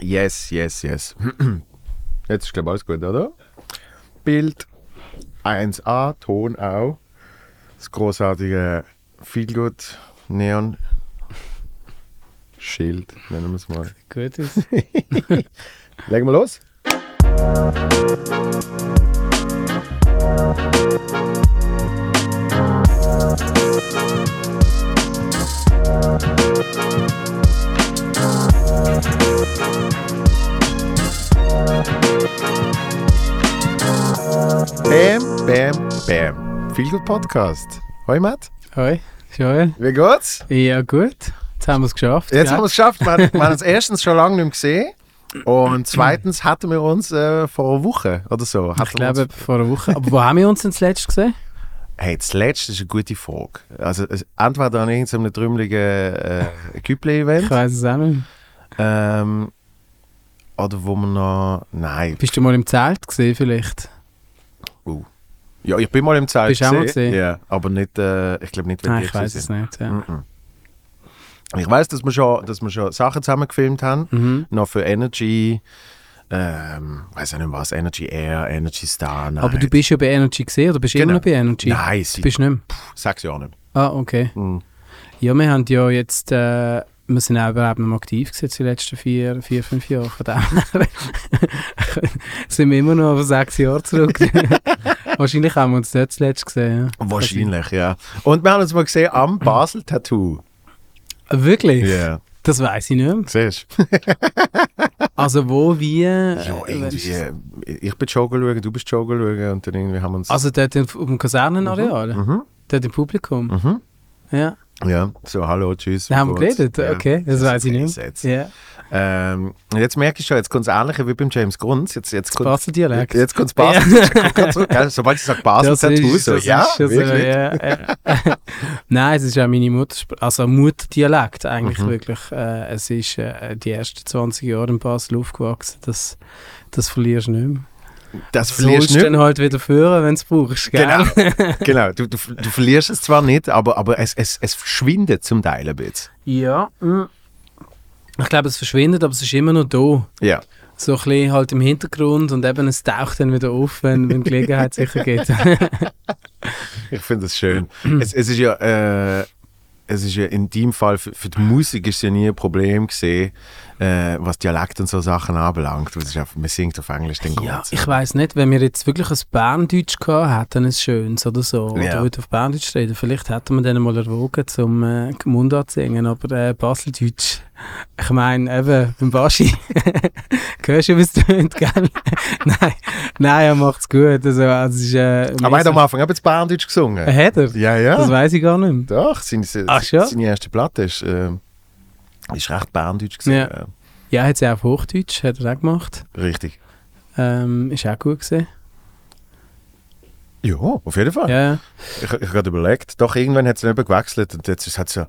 Yes, yes, yes. Jetzt ist, glaube ich, alles gut, oder? Bild 1a, Ton auch. Das großartige Feelgood Neon Schild, nennen wir es mal. Gut ist. Legen wir los. Bam, bam, bam. Feelgood Podcast. Hoi Matt, Hoi, Joel. wie geht's? Ja, gut. Jetzt haben wir es geschafft. Jetzt gell? haben wir es geschafft. Wir, haben- wir haben uns erstens schon lange nicht mehr gesehen. Und zweitens hatten wir uns äh, vor einer Woche oder so. hatten Ich glaube, vor einer Woche. Aber wo haben wir uns denn zuletzt gesehen? hey, das letzte ist eine gute Frage. Also, entweder an irgendeinem trümmeligen äh, Ich Güppli-Event weiß es auch nicht. ähm, oder wo wir noch. Nein. Bist du mal im Zelt gesehen vielleicht? Ja, ich bin mal im Zelt. Bist du auch mal gesehen? Ja, aber nicht, äh, ich glaube nicht, wenn Nein, ich weiß es nicht. Ja. sind. Mhm. Ich weiß, dass wir schon, dass wir schon Sachen zusammen gefilmt haben. Mhm. noch für Energy, ähm, weiß auch nicht was, Energy Air, Energy Star, nein. Aber du bist ja bei Energy gesehen oder bist du Genau. immer noch bei Energy? Nein, Du sie, bist nicht mehr. sechs Jahre nicht. Ah, okay. Mhm. Ja, wir haben ja jetzt, äh, wir sind auch überhaupt noch aktiv gewesen, die letzten vier, vier fünf Jahre. Von dem her sind wir immer noch auf sechs Jahre zurück. Wahrscheinlich haben wir uns dort zuletzt gesehen. Ja. Wahrscheinlich, ja. Und wir haben uns mal gesehen am Basel Tattoo. Ah, Wirklich? Ja. Das weiß ich nicht. Siehst? Also wo, wie? Ja, äh, irgendwie. äh, Ich bin joggen schauen, du bist joggen schauen und dann irgendwie haben wir uns. Also dort auf dem Kasernenareal? mhm. Dort im Publikum? Mhm. Ja. Ja, so hallo, tschüss. Haben wir kurz. geredet? Ja. Okay, das weiß ich nicht. Jetzt. Ja. Ähm, jetzt merke ich schon, jetzt kommt es ähnlicher wie beim James Grunz. Jetzt, jetzt kommt Basel-Dialekt. Jetzt kommt es Basel. Grad zurück? Sobald ich sage Basel Das Tattoo, ist- so, das ja, ist so, ja, ja. Nein, es ist auch meine Muttersprache, also Mutterdialekt eigentlich Mhm. wirklich. Äh, es ist äh, die ersten 20 Jahre in Basel aufgewachsen. Das, das verlierst du nicht mehr. Das verlierst du dann halt wieder führen, wenn du es brauchst. Gell? Genau, genau. Du, du, du verlierst es zwar nicht, aber, aber es, es, es verschwindet zum Teil ein bisschen. Ja. mm. Ich glaube, es verschwindet, aber es ist immer noch da. Ja. So ein bisschen halt im Hintergrund und eben es taucht dann wieder auf, wenn, wenn Gelegenheit sicher geht. Ich finde das schön. es, es ist ja, äh, es ist ja in deinem Fall, für, für die Musik ist ja nie ein Problem gesehen, äh, was Dialekt und so Sachen anbelangt. Das ist einfach, man singt auf Englisch den Ja, Grund. ich weiß nicht, wenn wir jetzt wirklich ein Berndeutsch gehabt hätten, ein schönes oder so, Ja. oder auf Berndeutsch reden, vielleicht hätten wir dann mal erwogen, zum äh, Mundart singen, aber äh, Baseldeutsch, ich meine, eben, beim Baschi, hörst du, wie es tönt, gell? nein, nein, er macht's gut, also, also es ist, äh, Aber er hat am Anfang jetzt Berndeutsch gesungen. Äh, hat er? Ja, ja. Das weiß ich gar nicht mehr. Doch, seine, Ach, schon? seine erste Platte ist, äh, ist recht Berndeutsch gesungen. Ja. Ja, hat sie auch auf Hochdeutsch, hat er auch gemacht. Richtig. Ähm, ist auch gut gesehen. Ja, auf jeden Fall. Ja, ja. Ich, ich habe gerade überlegt, doch irgendwann hat es eben gewechselt und jetzt ist es so.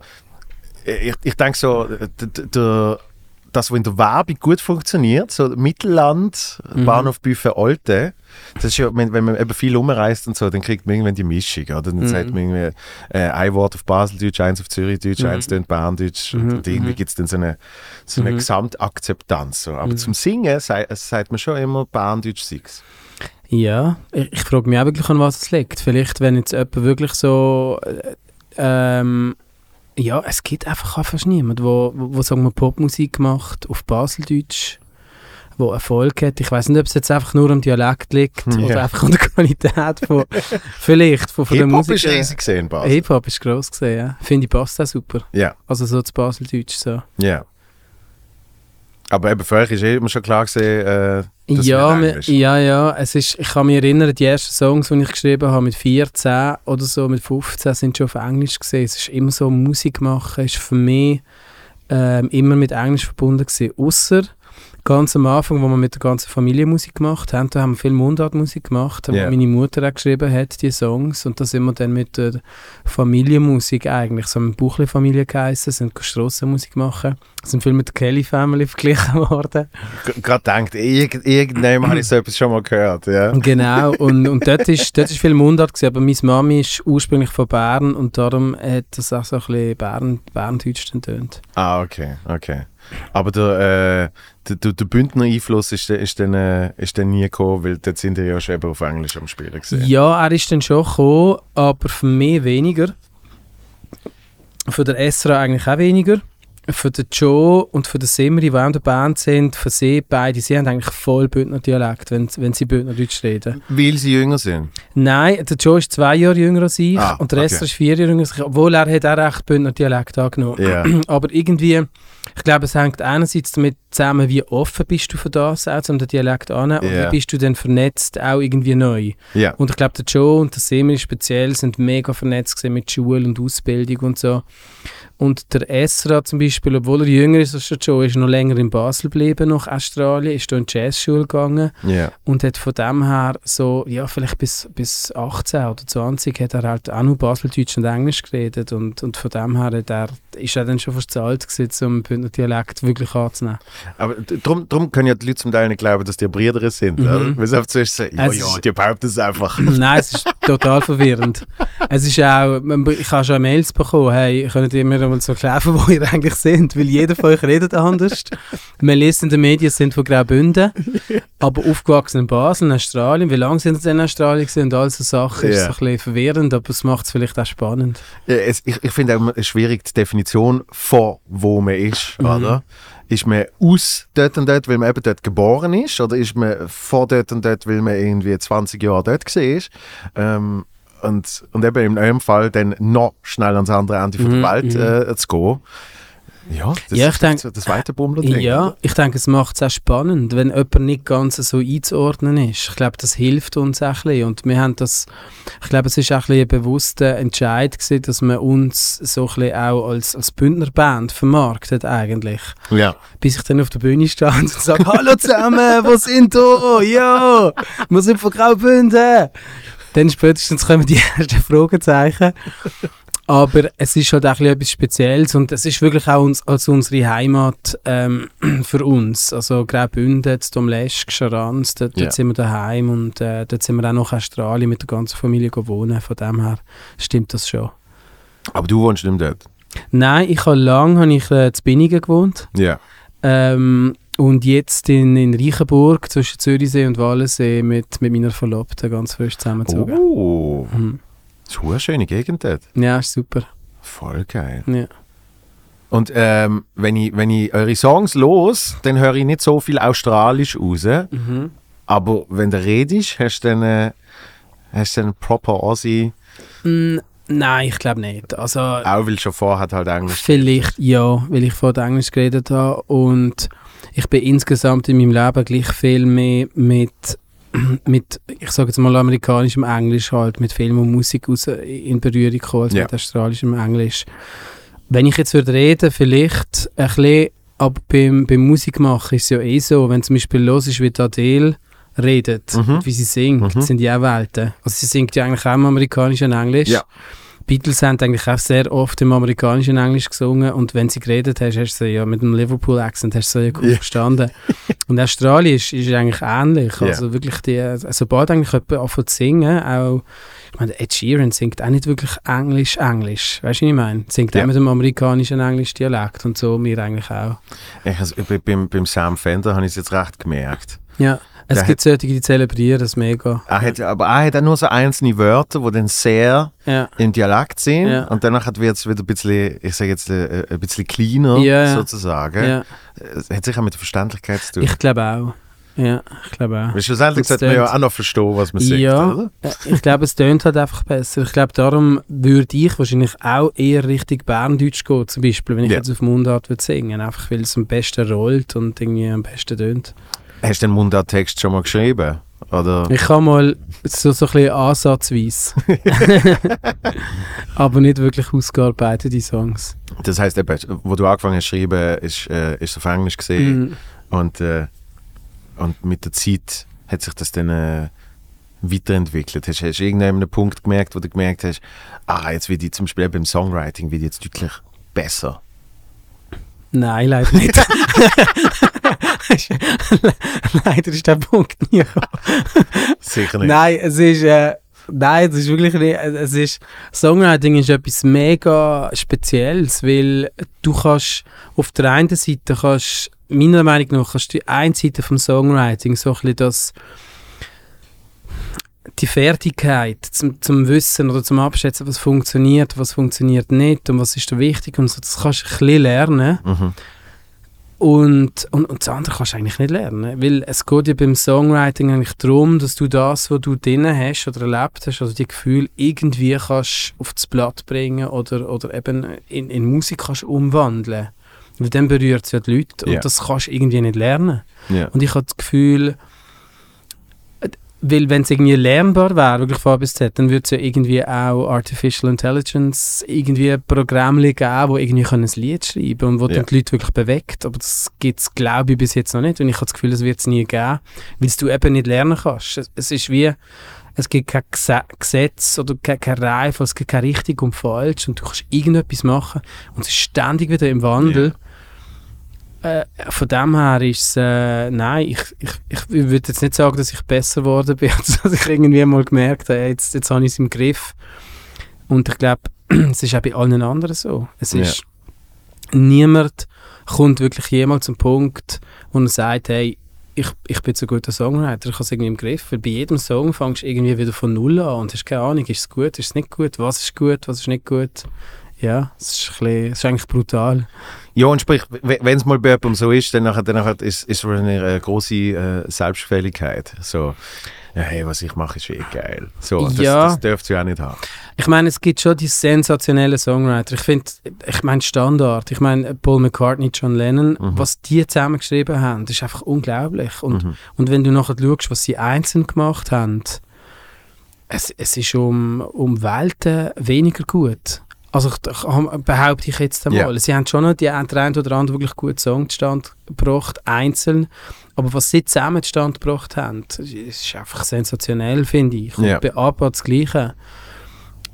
Ich, ich denke so, der, das, was in der Werbung gut funktioniert, so Mittelland, Mhm. Bahnhof Buffet Alte, das ist ja, wenn, wenn man eben viel umreist und so, dann kriegt man irgendwann die Mischung, oder? Dann Mhm. sagt man irgendwie äh, ein Wort auf Baseldeutsch, eins auf Zürichdeutsch, Mhm. eins dann Berndeutsch Mhm, und irgendwie mhm. gibt es dann so eine, so eine Mhm. Gesamtakzeptanz. So. Aber Mhm. zum Singen sei, sagt man schon immer Berndeutsch Six. Ja, ich, ich frage mich auch wirklich, an was es liegt. Vielleicht, wenn jetzt jemand wirklich so. Äh, ähm, ja, es gibt einfach auch fast niemand, wo, wo, wo sagen wir, Popmusik macht auf Baseldeutsch, wo Erfolg hat. Ich weiß nicht, ob es jetzt einfach nur am Dialekt liegt Ja. oder einfach an der Qualität von. vielleicht von, von der Hip-Hop Musik. ist riesig gesehen in Basel. Hip-Hop ist gross gesehen, ja. Finde ich passt auch super. Ja. Also so zu Baseldeutsch so. Ja. Aber eben für euch ist eh immer schon klar gesehen, äh, das ja, Englisch. ja, ja. Es ist, ich kann mich erinnern, die ersten Songs, die ich geschrieben habe, mit 14 oder so, mit 15, sind schon auf Englisch gesehen. Es ist immer so, Musik machen ist für mich ähm, immer mit Englisch verbunden gewesen. Ausser ganz am Anfang, wo wir mit der ganzen Familie Musik gemacht haben, da haben wir viel Mundartmusik gemacht, wo meine Mutter auch geschrieben hat, die Songs. Und da sind wir dann mit der Familienmusik eigentlich, so eine Buchli-Familie geheissen, sind Strassenmusik machen. Sind viel mit der Kelly Family verglichen worden. Gerade denkt, irgend, irgendwann habe ich so etwas schon mal gehört. Ja. Genau, und, und dort ist, dort ist viel Mundart gewesen, aber meine Mami ist ursprünglich von Bern und darum hat das auch so ein bisschen Bern, Berndeutsch dann tönt. Ah, okay, okay. Aber der, äh, der, der, der Bündner Einfluss ist, ist, dann, äh, ist dann nie gekommen, weil dort sind die ja schon auf Englisch am Spielen gesehen. Ja, er ist dann schon gekommen, aber für mich weniger. Für den Esra eigentlich auch weniger. Für den Joe und für den Simri, die auch in der Band sind, für sie beide, sie haben eigentlich voll Bündner Dialekt, wenn, wenn sie Bündnerdeutsch reden. Weil sie jünger sind. Nein, der Joe ist zwei Jahre jünger als ich Ah, und der Esra okay. ist vier Jahre jünger als ich, obwohl er hat auch recht Bündner Dialekt angenommen. Ja. Aber irgendwie, ich glaube, es hängt einerseits damit zusammen, wie offen bist du für das, auch um den Dialekt anzunehmen, und Ja. wie bist du dann vernetzt, auch irgendwie neu. Ja. Und ich glaube, der Joe und der Semir speziell sind mega vernetzt mit Schule und Ausbildung und so. Und der Esra zum Beispiel, obwohl er jünger ist als der Joe, ist noch länger in Basel geblieben, nach Australien, ist da in die Jazzschule gegangen Ja. und hat von dem her so, ja, vielleicht bis, bis 18 oder 20 hat er halt auch nur Baseldeutsch und Englisch geredet und, und von dem her hat er, ist er dann schon fast zu alt gewesen, um den Bündner Dialekt wirklich anzunehmen. Aber d- drum, drum können ja die Leute zum Teil nicht glauben, dass die Brüder sind. Mhm. Weil sie einfach zuerst sagen, ja, Es ja, ist- die behaupten es einfach. Nein, es ist total verwirrend. Es ist auch, ich habe schon Mails bekommen, hey, könnt ihr mir mal so erklären, wo ihr eigentlich sind? Weil jeder von euch redet anders. Man liest in den Medien, sind von Graubünden, aber aufgewachsen in Basel, in Australien. Wie lange sind sie in Australien gewesen? und all so Sachen? Ist Ja. so ein bisschen verwirrend, aber es macht es vielleicht auch spannend. Ja, es, ich ich finde auch schwierig die Definition von wo man ist, Mhm. oder? Ist man aus dort und dort, weil man eben dort geboren ist, oder ist man von dort und dort, weil man irgendwie 20 Jahre dort war? Ähm, und, und eben in eurem Fall dann noch schnell ans andere Ende von Mhm, der Welt mhm. äh, zu gehen. Ja, das Ja, ich ist denk- das Weiterbummler-Ding. Ja, oder? ich denke, es macht es auch spannend, wenn jemand nicht ganz so einzuordnen ist. Ich glaube, das hilft uns auch ein bisschen. Und wir haben das, ich glaube, es ist auch ein, bisschen ein bewusster Entscheid gewesen, dass man uns so ein bisschen auch als, als Bündnerband vermarktet eigentlich. Ja. Bis ich dann auf der Bühne stand und sage, hallo zusammen, wo sind du? Ja, wir sind von Graubünden. Dann spätestens kommen die ersten Fragezeichen. Aber es ist halt auch etwas Spezielles und es ist wirklich auch uns, als unsere Heimat ähm, für uns. Also Graubünden, Domlesch, Scharans, dort, Ja. dort sind wir daheim und äh, dort sind wir auch noch in Australien mit der ganzen Familie wohnen. Von dem her stimmt das schon. Aber du wohnst nicht dort. Nein, ich habe lange habe ich, äh, zu Binningen gewohnt. Ja. Ähm, und jetzt in, in Reichenburg zwischen Zürichsee und Wallensee mit, mit meiner Verlobten ganz frisch zusammengezogen. Oh, Mhm. Das ist eine schöne Gegend dort. Ja, ist super. Voll geil. Ja. Und ähm, wenn, ich, wenn ich eure Songs los, dann höre ich nicht so viel Australisch raus. Mhm. Aber wenn du redest, hast du dann, äh, hast du dann proper Aussie, Mm, nein, ich glaube nicht. Also auch weil schon vorher halt Englisch. vielleicht ja, weil ich vorher Englisch geredet habe und ich bin insgesamt in meinem Leben gleich viel mehr mit mit, ich sage jetzt mal amerikanischem Englisch halt, mit Film und Musik raus in Berührung gekommen, als Ja. mit australischem Englisch. Wenn ich jetzt würde reden, vielleicht ein bisschen, aber beim, beim Musikmachen ist es ja eh so, wenn zum Beispiel los ist, wie Adele redet, Mhm. wie sie singt, Mhm. sind die auch Welten. Also sie singt ja eigentlich auch im amerikanischen Englisch. Ja. Beatles haben eigentlich auch sehr oft im amerikanischen Englisch gesungen und wenn sie geredet hast, hast du sie ja mit einem Liverpool-Accent hast du sie ja gut Ja. verstanden. Und Australien ist, eigentlich ähnlich. Ja. Also wirklich, die, sobald eigentlich jemand anfängt zu singen, auch, ich meine, Ed Sheeran singt auch nicht wirklich Englisch, Englisch. Weißt du, was ich meine? Singt Ja. auch mit dem amerikanischen Englisch-Dialekt und so, wir eigentlich auch. Ich, also, bei- beim, beim Sam Fender habe ich es jetzt recht gemerkt. Ja, es gibt solche, die zelebrieren das mega. Er hat, aber er hat auch nur so einzelne Wörter, die dann sehr Ja. im Dialekt sind. Ja. Und danach wird es wieder ein bisschen, ich sage jetzt, äh, ein bisschen cleaner Ja, sozusagen. Es hat sicher mit der Verständlichkeit zu tun. Ich glaube auch. Ja, ich glaube auch. Weil schlussendlich sollte man ja auch noch verstehen, was man Ja. oder? Ja, Ich glaube, es tönt halt einfach besser. Ich glaube, darum würde ich wahrscheinlich auch eher Richtung Berndeutsch gehen, zum Beispiel, wenn ich Ja. jetzt auf Mundart würde singen. Einfach weil es am besten rollt und irgendwie am besten tönt. Hast du den Mundart-Text schon mal geschrieben? Oder? Ich kann mal so, so ein bisschen ansatzweise. Aber nicht wirklich ausgearbeitete Songs. Das heisst, eben, wo du angefangen hast zu schreiben, ist, äh, ist es auf Englisch gesehen. Mhm. Und, äh, und mit der Zeit hat sich das dann äh, weiterentwickelt. Hast, hast du irgendeinen Punkt gemerkt, wo du gemerkt hast, ah, jetzt wird ich zum Beispiel beim Songwriting wird jetzt deutlich besser. Nein, leider nicht. leider ist der Punkt nie gekommen. Sicher nicht. Nein, es ist, äh, Nein, das ist wirklich nicht. Es ist, Songwriting ist etwas mega Spezielles, weil du kannst auf der einen Seite kannst, meiner Meinung nach, kannst du die eine Seite vom Songwriting so ein bisschen das die Fertigkeit zum, zum Wissen oder zum Abschätzen, was funktioniert, was funktioniert nicht und was ist da wichtig und so, das kannst du ein bisschen lernen. Mhm. Und, und, und das andere kannst du eigentlich nicht lernen, weil es geht ja beim Songwriting eigentlich darum, dass du das, was du drin hast oder erlebt hast, also die Gefühle irgendwie kannst auf das Blatt bringen oder, oder eben in, in Musik kannst umwandeln. Weil dann berührt es ja die Leute und Ja. das kannst du irgendwie nicht lernen. Ja. Und ich habe das Gefühl, weil wenn es irgendwie lernbar wäre, wirklich von A bis Z, dann würde es ja irgendwie auch Artificial Intelligence irgendwie Programme geben, wo irgendwie können ein Lied schreiben können und wo Ja. dann die Leute wirklich bewegt. Aber das gibt es, glaube ich, bis jetzt noch nicht. Und ich habe das Gefühl, das wird es nie geben, weil du eben nicht lernen kannst. Es, es ist wie, es gibt kein Gese- Gesetz oder kein, kein Reife, es gibt kein richtig und falsch und du kannst irgendetwas machen und es ist ständig wieder im Wandel. Äh, von dem her ist es, äh, nein, ich, ich, ich würde jetzt nicht sagen, dass ich besser geworden bin, als dass ich irgendwie mal gemerkt habe, jetzt, jetzt habe ich es im Griff. Und ich glaube, es ist auch bei allen anderen so. Es Ja. ist, niemand kommt wirklich jemals zum Punkt, wo er sagt, hey, ich, ich bin so guter Songwriter, ich habe es irgendwie im Griff. Weil bei jedem Song fängst du irgendwie wieder von Null an und hast keine Ahnung, ist es gut, ist es nicht gut, was ist gut, was ist nicht gut. Ja, es ist, ein bisschen, es ist eigentlich brutal. Ja, und sprich, wenn es mal bei jemandem so ist, dann, nachher, dann nachher ist es eine große äh, Selbstgefälligkeit. So, ja, hey, was ich mache, ist eh geil. So, das, Ja. das dürft ihr auch nicht haben. Ich meine, es gibt schon die sensationellen Songwriter. Ich finde, ich meine Standard. Ich meine, Paul McCartney, John Lennon, Mhm. was die zusammen geschrieben haben, das ist einfach unglaublich. Und, Mhm. und wenn du nachher schaust, was sie einzeln gemacht haben, es, es ist um, um Welten weniger gut. Also ich, behaupte ich jetzt einmal. Ja. Sie haben schon noch die der eine oder andere wirklich guten Song zustande gebracht, einzeln. Aber was sie zusammen zustande gebracht haben, ist einfach sensationell, finde ich. Und Ja. bei ABBA das Gleiche.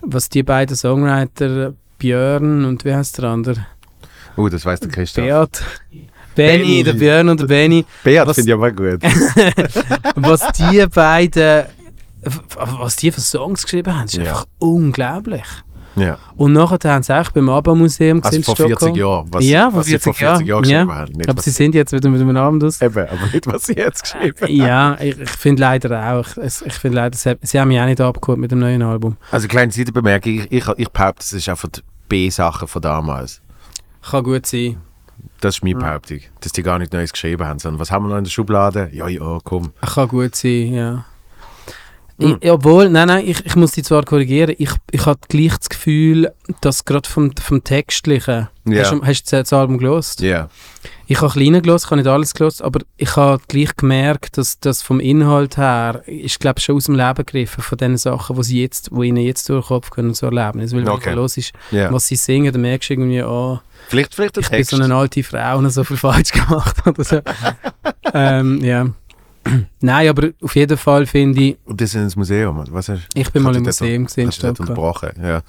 Was die beiden Songwriter, Björn und wie heißt der andere? Oh, das weiß der Christoph. Beat. Benny, Benny. der Björn und der Benny. Beat finde ich aber gut. was die beiden, was die für Songs geschrieben haben, ist Ja. einfach unglaublich. Ja. Und nachher haben sie auch beim ABBA-Museum Also gesehen vor in Stockholm. 40 Jahren. Was, Ja, vor was sie vor 40 40 Jahren Jahren. geschrieben haben. Nicht, Aber sie sind jetzt wieder mit einem Abend aus. Eben, aber nicht, was sie jetzt geschrieben haben. Ja, ich, ich finde leider auch. Ich, ich finde leider, sie, sie haben mich auch nicht abgeholt mit dem neuen Album. Also, kleine Seitenbemerkung. Ich, ich, ich behaupte, das ist einfach die B-Sache von damals. Kann gut sein. Das ist meine Behauptung. Dass die gar nicht Neues geschrieben haben, sondern was haben wir noch in der Schublade? Ja, ja, komm. Kann gut sein, ja. Hm. Ich, obwohl, nein, nein, ich, ich muss die zwar korrigieren. Ich, ich habe gleich das Gefühl, dass gerade vom, vom Textlichen. Ja. Hast, du, hast du das Album gelost? Ja. Ich habe kleine gelost, ich habe nicht alles gelost, aber ich habe gleich gemerkt, dass das vom Inhalt her ist, glaube ich, schon aus dem Leben gegriffen von den Sachen, die sie jetzt, wo ihnen jetzt durch den Kopf und so erleben. Weil wenn Okay. du los ist, ja. was sie singen, dann merkst du irgendwie, oh, Vielleicht, vielleicht ich bin Text. so eine alte Frau und habe so viel falsch gemacht oder so. ähm, ja. Nein, aber auf jeden Fall finde ich, Und das ist ins Museum. Was hast ich bin mal im Museum gesehen Stockholm. unterbrochen? Ja.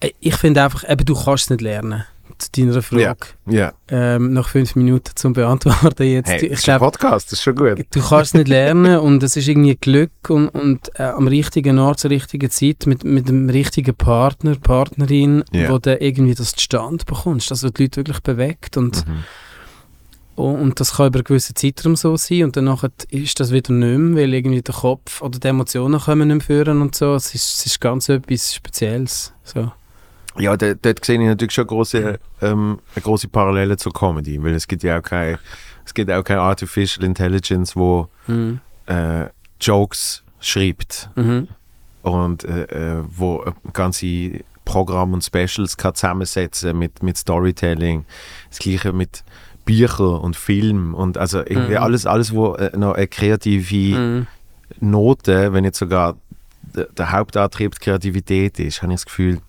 Äh, Ich finde einfach, eben, du kannst es nicht lernen. Zu deiner Frage. Ja. Ähm, nach fünf Minuten zum Beantworten jetzt. Hey, ich das ist ein glaube, Podcast, das ist schon gut. du kannst es nicht lernen und es ist irgendwie Glück und, und äh, am richtigen Ort zur richtigen Zeit mit, mit dem richtigen Partner, Partnerin, Ja. wo du irgendwie das zustande bekommst, also die Leute wirklich bewegt und Mhm. Und, das kann über einen gewissen Zeitraum so sein und danach ist das wieder nicht mehr, weil irgendwie der Kopf oder die Emotionen kommen nicht mehr führen und so. Es ist, es ist ganz etwas Spezielles. So. Ja, da- dort sehe ich natürlich schon große, ähm, eine große Parallele zur Comedy, weil es gibt ja auch keine, es gibt auch keine Artificial Intelligence, wo Mhm. äh, Jokes schreibt Mhm. und äh, äh, wo äh, ganze Programme und Specials kann zusammensetzen mit, mit Storytelling. Das gleiche mit Büchern und Film und also irgendwie Mhm. alles, alles, wo äh, noch eine kreative Mhm. Note, wenn jetzt sogar der, Hauptantrieb die Kreativität ist, habe ich das Gefühl,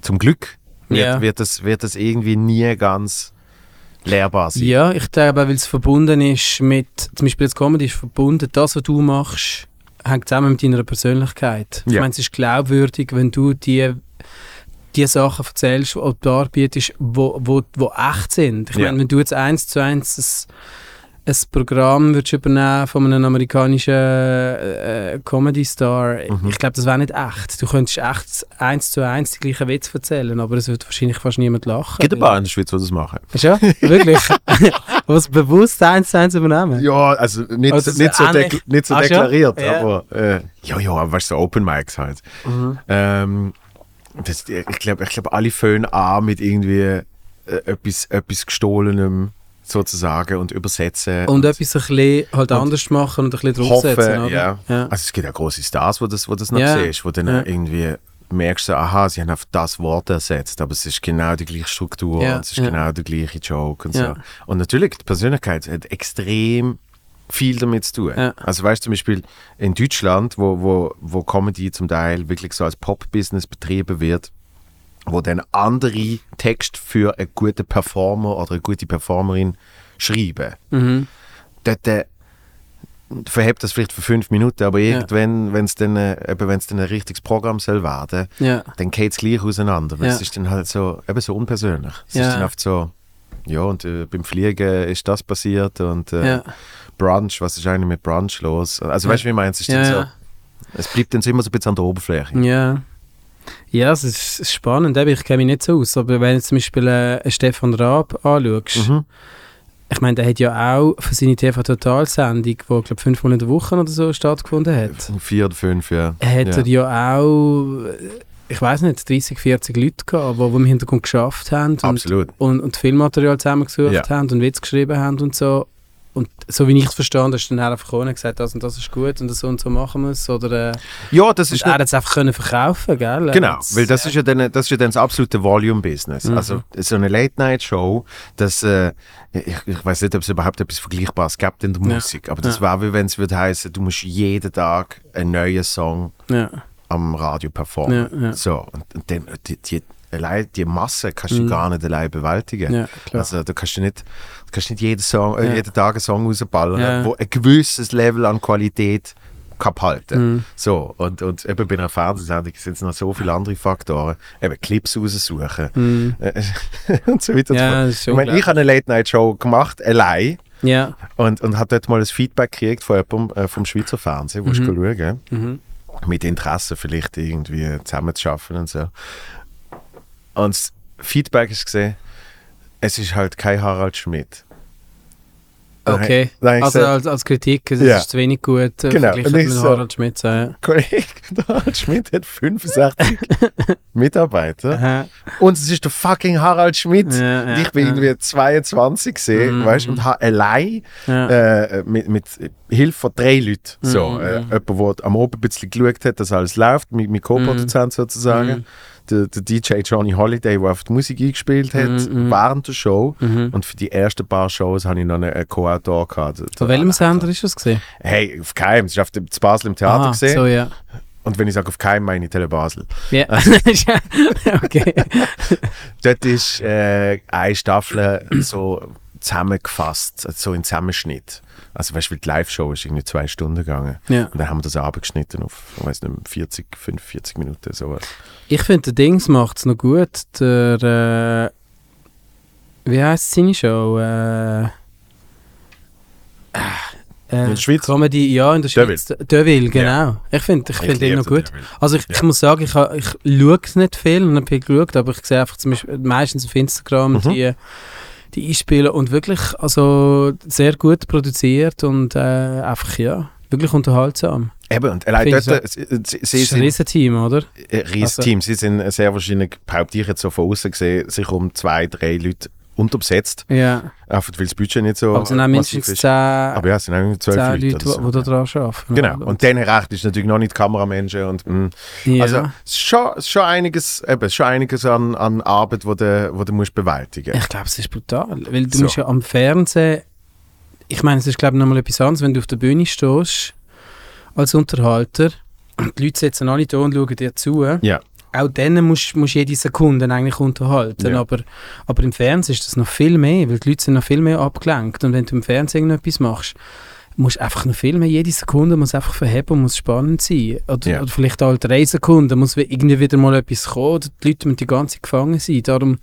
zum Glück wird, Ja. wird, das, wird das irgendwie nie ganz lehrbar sein. Ja, ich glaube, weil es verbunden ist mit, zum Beispiel jetzt Comedy ist verbunden, das, was du machst, hängt zusammen mit deiner Persönlichkeit. Ich Ja. meine, es ist glaubwürdig, wenn du die, die Sachen erzählst oder darbietest, wo, wo, wo echt sind. Ich Ja. meine, wenn du jetzt eins zu eins ein Programm würdest übernehmen von einem amerikanischen äh, Comedy-Star, Mhm. ich glaube, das wäre nicht echt. Du könntest echt eins zu eins die gleichen Witze erzählen, aber es wird wahrscheinlich fast niemand lachen. Gibt ein paar in der Schweiz, die das machen. Schon? Wirklich? Was bewusst eins zu eins übernehmen? Ja, also nicht, Also nicht, so, dekl nicht so deklariert, Ja. aber äh, ja, ja, aber weißt du, so Open Mics halt. Mhm. Ähm, das, ich glaube, ich glaub, alle fangen an mit irgendwie äh, etwas, etwas Gestohlenem sozusagen und übersetzen. Und etwas ein bisschen halt Und anders machen und ein bisschen draufsetzen, hoffen, ja. ja. Also es gibt ja große Stars, wo das, wo das noch Ja. siehst, wo dann Ja. irgendwie merkst du, aha, sie haben auf das Wort ersetzt, aber es ist genau die gleiche Struktur Ja, und es ist genau der gleiche Joke und so. Und natürlich, die Persönlichkeit hat extrem viel damit zu tun. Ja. Also weißt du zum Beispiel in Deutschland, wo, wo, wo Comedy zum Teil wirklich so als Pop-Business betrieben wird, wo dann andere Texte für einen guten Performer oder eine gute Performerin schreiben. Mhm. Dort äh, verhebt das vielleicht für fünf Minuten, aber irgendwann, wenn es dann, äh, dann ein richtiges Programm soll werden, ja. dann geht es gleich auseinander. Ja. Es ist dann halt so, eben so unpersönlich. Es Ja. ist dann oft so, ja, und äh, beim Fliegen ist das passiert und äh, Ja. Brunch, was ist eigentlich mit Brunch los? Also weißt du, wie ich meine? Es Ja, so, es bleibt dann so immer so ein bisschen an der Oberfläche. Ja. Ja, es ist, spannend. Ich kenne mich nicht so aus, aber wenn du zum Beispiel äh, Stefan Raab anschaust, Mhm. ich meine, der hat ja auch für seine TV-Total-Sendung, die, glaube fünfmal in der Woche oder so stattgefunden hat, Vier oder fünf, ja. hat ja. er ja auch, äh, ich weiß nicht, 30, 40 Leute gehabt, die, die im Hintergrund geschafft haben und, Absolut. und, und Filmmaterial zusammengesucht Ja. haben und Witze geschrieben haben und so. Und so wie ich es verstanden habe, ist dann einfach und gesagt, das und das ist gut und so und so machen wir es. Oder, äh, Ja, das und ist er hat es einfach können verkaufen, gell? Genau, weil das ist ja dann, das ist ja dann das absolute Volume-Business. Mhm. Also so eine Late-Night-Show, das, äh, ich, ich weiß nicht, ob es überhaupt etwas Vergleichbares gibt in der Ja. Musik, aber das Ja. wäre wie wenn es würde heißen, du musst jeden Tag einen neuen Song Ja, am Radio performen. Ja, ja. So, und, und dann, die, die, allein die Masse kannst du Mhm. gar nicht allein bewältigen. ja. Also da kannst du nicht, kannst nicht jeden, Song, äh, Ja. jeden Tag einen Song rausballern, Ja. wo ein gewisses Level an Qualität kann halten. Mhm. So, und, und eben bei einer Fernsehsendung sind es noch so viele andere Faktoren. Eben Clips raussuchen Mhm. äh, und so weiter. Ja, ich meine, ich habe eine Late-Night-Show gemacht, allein, Ja. und, und habe dort mal ein Feedback gekriegt von jemandem äh, vom Schweizer Fernsehen, wo ich Mhm. schauen Mhm. mit Interesse vielleicht irgendwie zusammen zu arbeiten und so. Und das Feedback ist gesehen, es ist halt kein Harald Schmidt. Okay. Dann ich Also gesagt, als, als Kritik, es Ja. ist zu wenig gut äh, Genau. verglichen mit so- Harald Schmidt. So, ja. Der Harald Schmidt hat 65 Mitarbeiter Aha. und es ist der fucking Harald Schmidt. Ja, ja, ich bin irgendwie 22 gesehen, Mhm, weißt, mhm. und habe allein äh, mit, mit Hilfe von drei Leuten, so, Mhm, äh, mhm. jemand, der am Oben ein bisschen geschaut hat, dass alles läuft, mein, mein Co-Produzent sozusagen, Mhm. Der, der DJ Johnny Holiday, der auf die Musik eingespielt hat, Mhm, mhm. während der Show. Mhm. Und für die ersten paar Shows hatte ich noch einen, Co-Autor gehabt. Von welchem Sender ist das gesehen? Hey, auf keinem, es ist auf dem Basel im Theater gesehen. so ja. Und wenn ich sage auf keinem, meine ich Tele Basel. Ja. okay. Dort ist äh, eine Staffel so zusammengefasst, also so in Zusammenschnitt. Also weißt du, die Live-Show ist irgendwie zwei Stunden gegangen. Ja. Und dann haben wir das abgeschnitten auf, ich weiß nicht, 40, 45 Minuten, sowas. Ich finde, der Dings macht es noch gut. Der, äh, wie heißt seine Show? Äh, äh, In der Schweiz? Comedy, ja, in der Deville. Schweiz. Deville, genau. Ich finde ich find liebe noch den gut. Devil. Also ich, Ja. ich muss sagen, ich, ich schaue nicht viel und habe viel geschaut, aber ich sehe einfach zum Beispiel meistens auf Instagram Mhm. die, die Einspiele und wirklich also sehr gut produziert und äh, einfach ja, wirklich unterhaltsam. Eben, und allein dort, ich sie, sie, Das sie ist ein Riesenteam, oder? ein riesiges also- Team. Sie sind sehr wahrscheinlich, behaupte ich jetzt so von außen gesehen, sich um zwei, drei Leute unterbesetzt. Ja. Einfach weil das Budget nicht so Aber es sind auch mindestens ist. zehn, Aber ja, es sind eigentlich zwölf Leute. Leute, die so. da dran arbeiten. Genau, und dann recht ist natürlich noch nicht Kameramenschen und mh. ja. Also es ist schon, schon einiges, eben, es ist schon einiges an, an Arbeit, wo du, wo du musst bewältigen ich glaube, es ist brutal. Weil du So. musst ja am Fernsehen, ich meine, es ist glaube ich nochmal etwas anderes, wenn du auf der Bühne stehst als Unterhalter und die Leute sitzen alle da und schauen dir zu. Ja. Auch dann musst du jede Sekunde eigentlich unterhalten. Ja. Aber, aber im Fernsehen ist das noch viel mehr, weil die Leute sind noch viel mehr abgelenkt. Und wenn du im Fernsehen etwas machst, musst du einfach noch viel mehr, jede Sekunde muss einfach verheben und muss spannend sein. Oder, Ja. oder vielleicht alle drei Sekunden muss irgendwie wieder mal etwas kommen oder die Leute müssen die ganze Zeit gefangen sein. Darum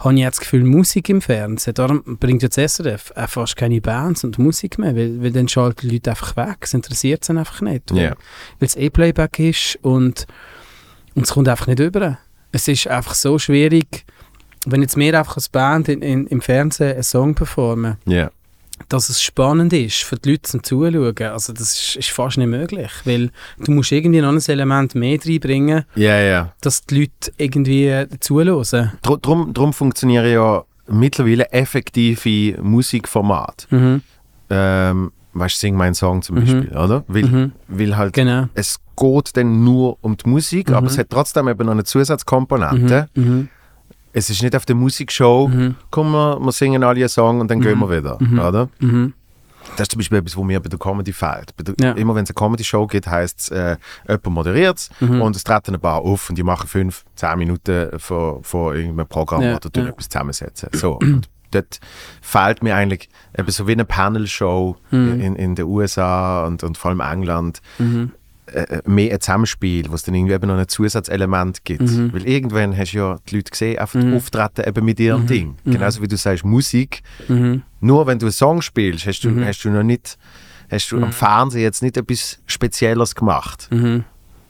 habe ich jetzt das Gefühl, Musik im Fernsehen, darum bringt jetzt SRF auch fast keine Bands und Musik mehr, weil, weil dann schalten die Leute einfach weg, es interessiert sie einfach nicht, weil, Ja. es eh Playback ist und, und es kommt einfach nicht über. Es ist einfach so schwierig, wenn jetzt wir einfach als Band in, in, im Fernsehen einen Song performen, Ja. dass es spannend ist für die Leute zum Zuschauen, also das ist, ist fast nicht möglich, weil du musst irgendwie noch ein Element mehr reinbringen, Ja, ja. dass die Leute irgendwie zuhören. Dr drum, drum funktionieren ja mittlerweile effektive Musikformate. Mhm. Ähm, weißt Sing mein Song zum Mhm. Beispiel, oder? Weil, Mhm. weil halt Genau. es geht dann nur um die Musik, Mhm. aber es hat trotzdem eben noch eine Zusatzkomponente. Mhm. Mhm. Es ist nicht auf der Musikshow, Mhm. komm, wir, wir singen alle einen Song und dann gehen wir wieder, Mhm. oder? Mhm. Das ist zum Beispiel etwas, was mir bei der Comedy fehlt. Der, Ja. Immer wenn es eine Comedy-Show gibt, heisst es, äh, jemand moderiert es Mhm. und es treten ein paar auf und die machen fünf, zehn Minuten vor, vor irgendeinem Programm Ja, oder ja. etwas zusammensetzen. So, und dort fehlt mir eigentlich eben so wie eine Panel-Show Mhm. in, in den USA und, und vor allem England Mhm. äh, mehr ein Zusammenspiel, wo es dann irgendwie eben noch ein Zusatzelement gibt. Mhm. Weil irgendwann hast du ja die Leute gesehen, einfach Mhm. auftreten eben mit ihrem Mhm. Ding. Mhm. Genauso wie du sagst, Musik, Mhm. nur wenn du einen Song spielst, hast du, hast du noch nicht, hast du am. Fernsehen jetzt nicht etwas Spezielles gemacht.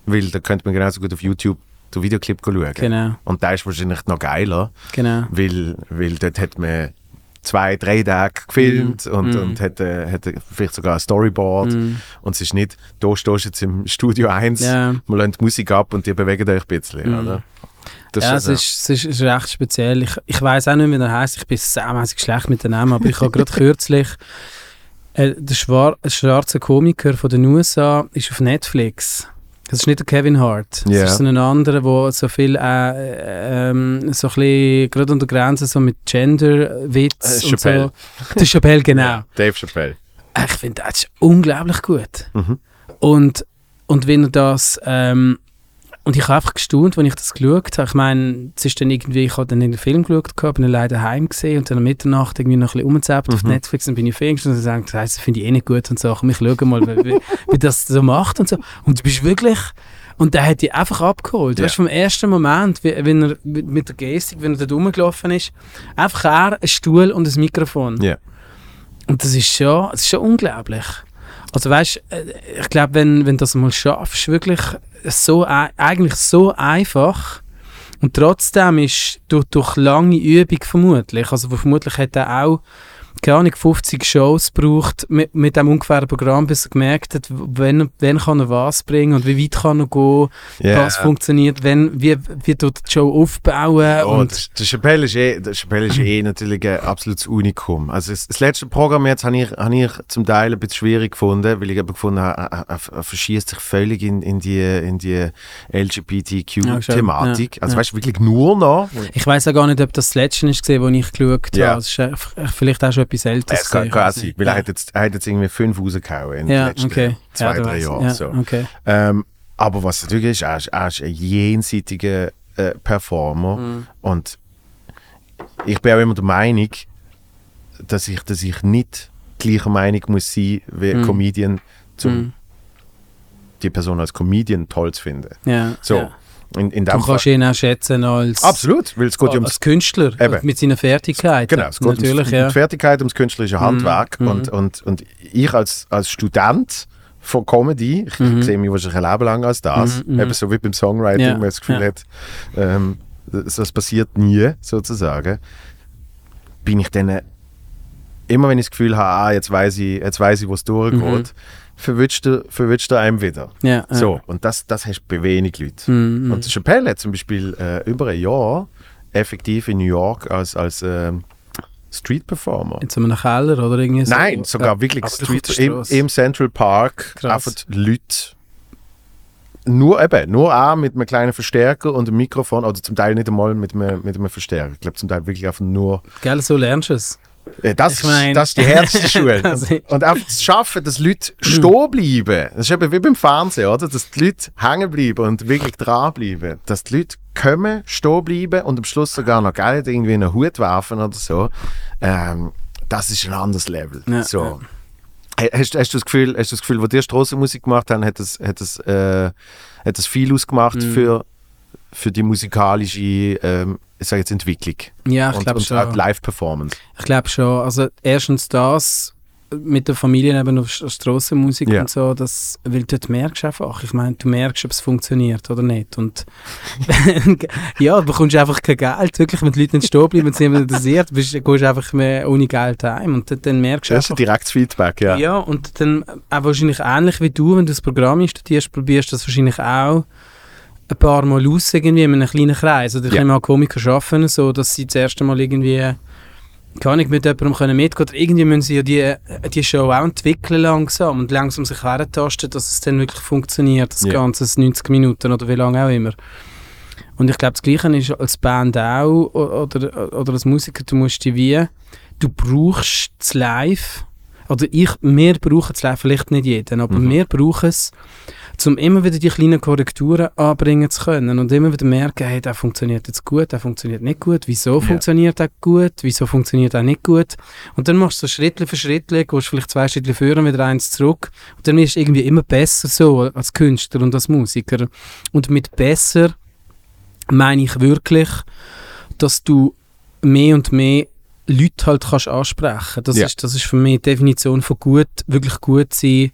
Weil da könnte man genauso gut auf YouTube den Videoclip schauen. Genau, Und der ist wahrscheinlich noch geiler, genau. weil, weil dort hat man zwei, drei Tage gefilmt und, Mhm. und hat, äh, hat vielleicht sogar ein Storyboard. Mhm. Und es ist nicht, da stehst du jetzt im Studio 1, Ja. wir lassen die Musik ab und die bewegen euch ein bisschen, Mhm. oder? Das ja, es also- ist, es ist, es ist recht speziell. Ich, ich weiß auch nicht, wie er heißt. Ich bin saumässig schlecht mit den Namen, aber ich habe gerade kürzlich äh, der schwar ein schwarzer Komiker von den USA ist auf Netflix. Das ist nicht der Kevin Hart. Das Ja. ist so ein anderer, der so viel äh, ähm, so ein bisschen gerade an der Grenze so mit Gender-Witz Äh, und so. Chappelle. Der Chappelle, genau. Ja, Dave Chappelle. Ich finde, das ist unglaublich gut. Mhm. Und, und wenn er das. Ähm, und ich habe einfach gestaunt, als ich das geschaut habe. Ich meine, es ist dann irgendwie, ich habe dann in den Film geschaut, gehabt, bin dann leider heim gesehen und dann um Mitternacht irgendwie noch ein bisschen umgezappt auf Mhm. Netflix und bin ich Fan und dann gesagt, das finde ich eh nicht gut und so. Komm, ich schaue mal, wie, wie, das so macht und so. Und du bist wirklich. Und der hat dich einfach abgeholt. Ja. Weißt du, vom ersten Moment, wie, wenn er mit, mit der Gestik, wenn er da rumgelaufen ist, einfach er, ein Stuhl und ein Mikrofon. Ja. Und das ist schon, das ist schon unglaublich. Also weißt, äh, ich glaube, wenn, wenn du das mal schaffst, wirklich so ei- eigentlich so einfach und trotzdem ist durch, durch lange Übung vermutlich, also vermutlich hat er auch keine Ahnung, 50 Shows gebraucht mit, mit dem ungefähren Programm, bis er gemerkt hat, wenn, wenn kann er was bringen und wie weit kann er gehen, Ja. was funktioniert, wenn, wie, wie tut die Show aufbauen Oh, und das, der Chappelle ist eh, der Chappelle ist eh natürlich ein absolutes Unikum. Also das, das letzte Programm jetzt habe ich, habe ich zum Teil ein bisschen schwierig gefunden, weil ich eben gefunden habe, er, er, er verschießt sich völlig in, in die, in die Ja, LGBTQ-Thematik. Ja, also ja. weißt du, wirklich nur noch. Ich weiß ja gar nicht, ob das das letzte ist, wo ich geschaut Ja. habe. Es ist vielleicht auch schon etwas Älteres. Sein, nicht. weil ja. er hat jetzt, er hat jetzt irgendwie fünf rausgehauen in den ja, letzten okay. zwei, ja, drei. Jahren. Ja, so. okay. Ähm, aber was natürlich ist, er ist, er ist ein jenseitiger äh, Performer Mhm. und ich bin auch immer der Meinung, dass ich, dass ich nicht gleicher Meinung muss sein wie ein Mhm. Comedian, um Mhm. die Person als Comedian toll zu finden. Ja, So, ja. In, in Du kannst ihn auch schätzen als, Absolut, weil es geht ja ums als Künstler Eben. mit seiner Fertigkeit. Genau, es geht ums, Natürlich, um ja. die Fertigkeit, ums künstlerische Handwerk. Mhm. Und, und, und ich als, als Student von Comedy, ich Mhm. sehe mich wahrscheinlich ein Leben lang als das, Mhm, mhm. eben so wie beim Songwriting, Ja, man das Gefühl ja. hat, ähm, das, das passiert nie, sozusagen, bin ich dann, immer wenn ich das Gefühl habe, ah, jetzt weiß ich, jetzt weiß ich, wo es durchgeht, Mhm. Verwünscht er, verwünscht er einem wieder. ja, ja. So, und das, das hast du bei wenig Leuten. Mhm. Und Chappelle hat zum Beispiel äh, über ein Jahr effektiv in New York als, als ähm, Street Performer. In so einem Keller oder irgendwie so? Nein, sogar Ja, wirklich Street, im, im Central Park. Krass. Einfach Leute. Nur eben, nur auch mit einem kleinen Verstärker und einem Mikrofon, oder zum Teil nicht einmal mit einem, mit einem Verstärker. Ich glaube zum Teil wirklich einfach nur. Gell, so lernst du es. Äh, das, Ich mein- ist, das ist die härteste Schule. Und einfach zu schaffen, dass Leute stehen bleiben. Das ist eben wie beim Fernsehen, oder? Dass die Leute hängen bleiben und wirklich dranbleiben. Dass die Leute kommen, stehen bleiben und am Schluss sogar noch Geld irgendwie in einen Hut werfen oder so. Ähm, das ist ein anderes Level. Ja, so. ja. Hast, hast, du das Gefühl, hast du das Gefühl, wo die Strassenmusik gemacht haben, hat das, hat das, äh, hat das viel ausgemacht Mhm. für für die musikalische ähm, ich sage jetzt Entwicklung Ja, ich und, glaube und schon. auch die Live-Performance. Ich glaube schon. Also erstens das mit der Familie eben auf St- Strassenmusik Ja. und so, das, weil dort merkst du einfach, ich meine, du merkst, ob es funktioniert oder nicht. Und ja, du bekommst einfach kein Geld, wirklich, wenn die Leute nicht stehen bleiben und sie jemand interessiert, bist, gehst du einfach mehr ohne Geld heim und dann, dann merkst du Das ist ein einfach, direktes Feedback, ja. ja. und dann auch wahrscheinlich ähnlich wie du, wenn du das Programm studierst, probierst du das wahrscheinlich auch ein paar Mal aus, irgendwie in einem kleinen Kreis. Oder ich Ja. nehme an, Komiker arbeiten so, dass sie das erste Mal irgendwie kann ich mit jemandem können mitgehen. Oder irgendwie müssen sie ja die, die Show auch entwickeln langsam und langsam sich herentasten, dass es dann wirklich funktioniert, das Ja. Ganze, das 90 Minuten oder wie lange auch immer. Und ich glaube, das Gleiche ist als Band auch oder, oder als Musiker, du musst die wie, du brauchst das Live, oder ich, wir brauchen das Live, vielleicht nicht jeden, aber Mhm. wir brauchen es, um immer wieder die kleinen Korrekturen anbringen zu können und immer wieder merken, hey, der funktioniert jetzt gut, der funktioniert nicht gut, wieso Ja. funktioniert der gut, wieso funktioniert er nicht gut und dann machst du so Schritt für Schritt, gehst vielleicht zwei Schritte führen, wieder eins zurück und dann wirst du irgendwie immer besser so als Künstler und als Musiker und mit besser meine ich wirklich, dass du mehr und mehr Leute halt kannst ansprechen. Das, Ja. ist, das ist für mich die Definition von gut, wirklich gut sein.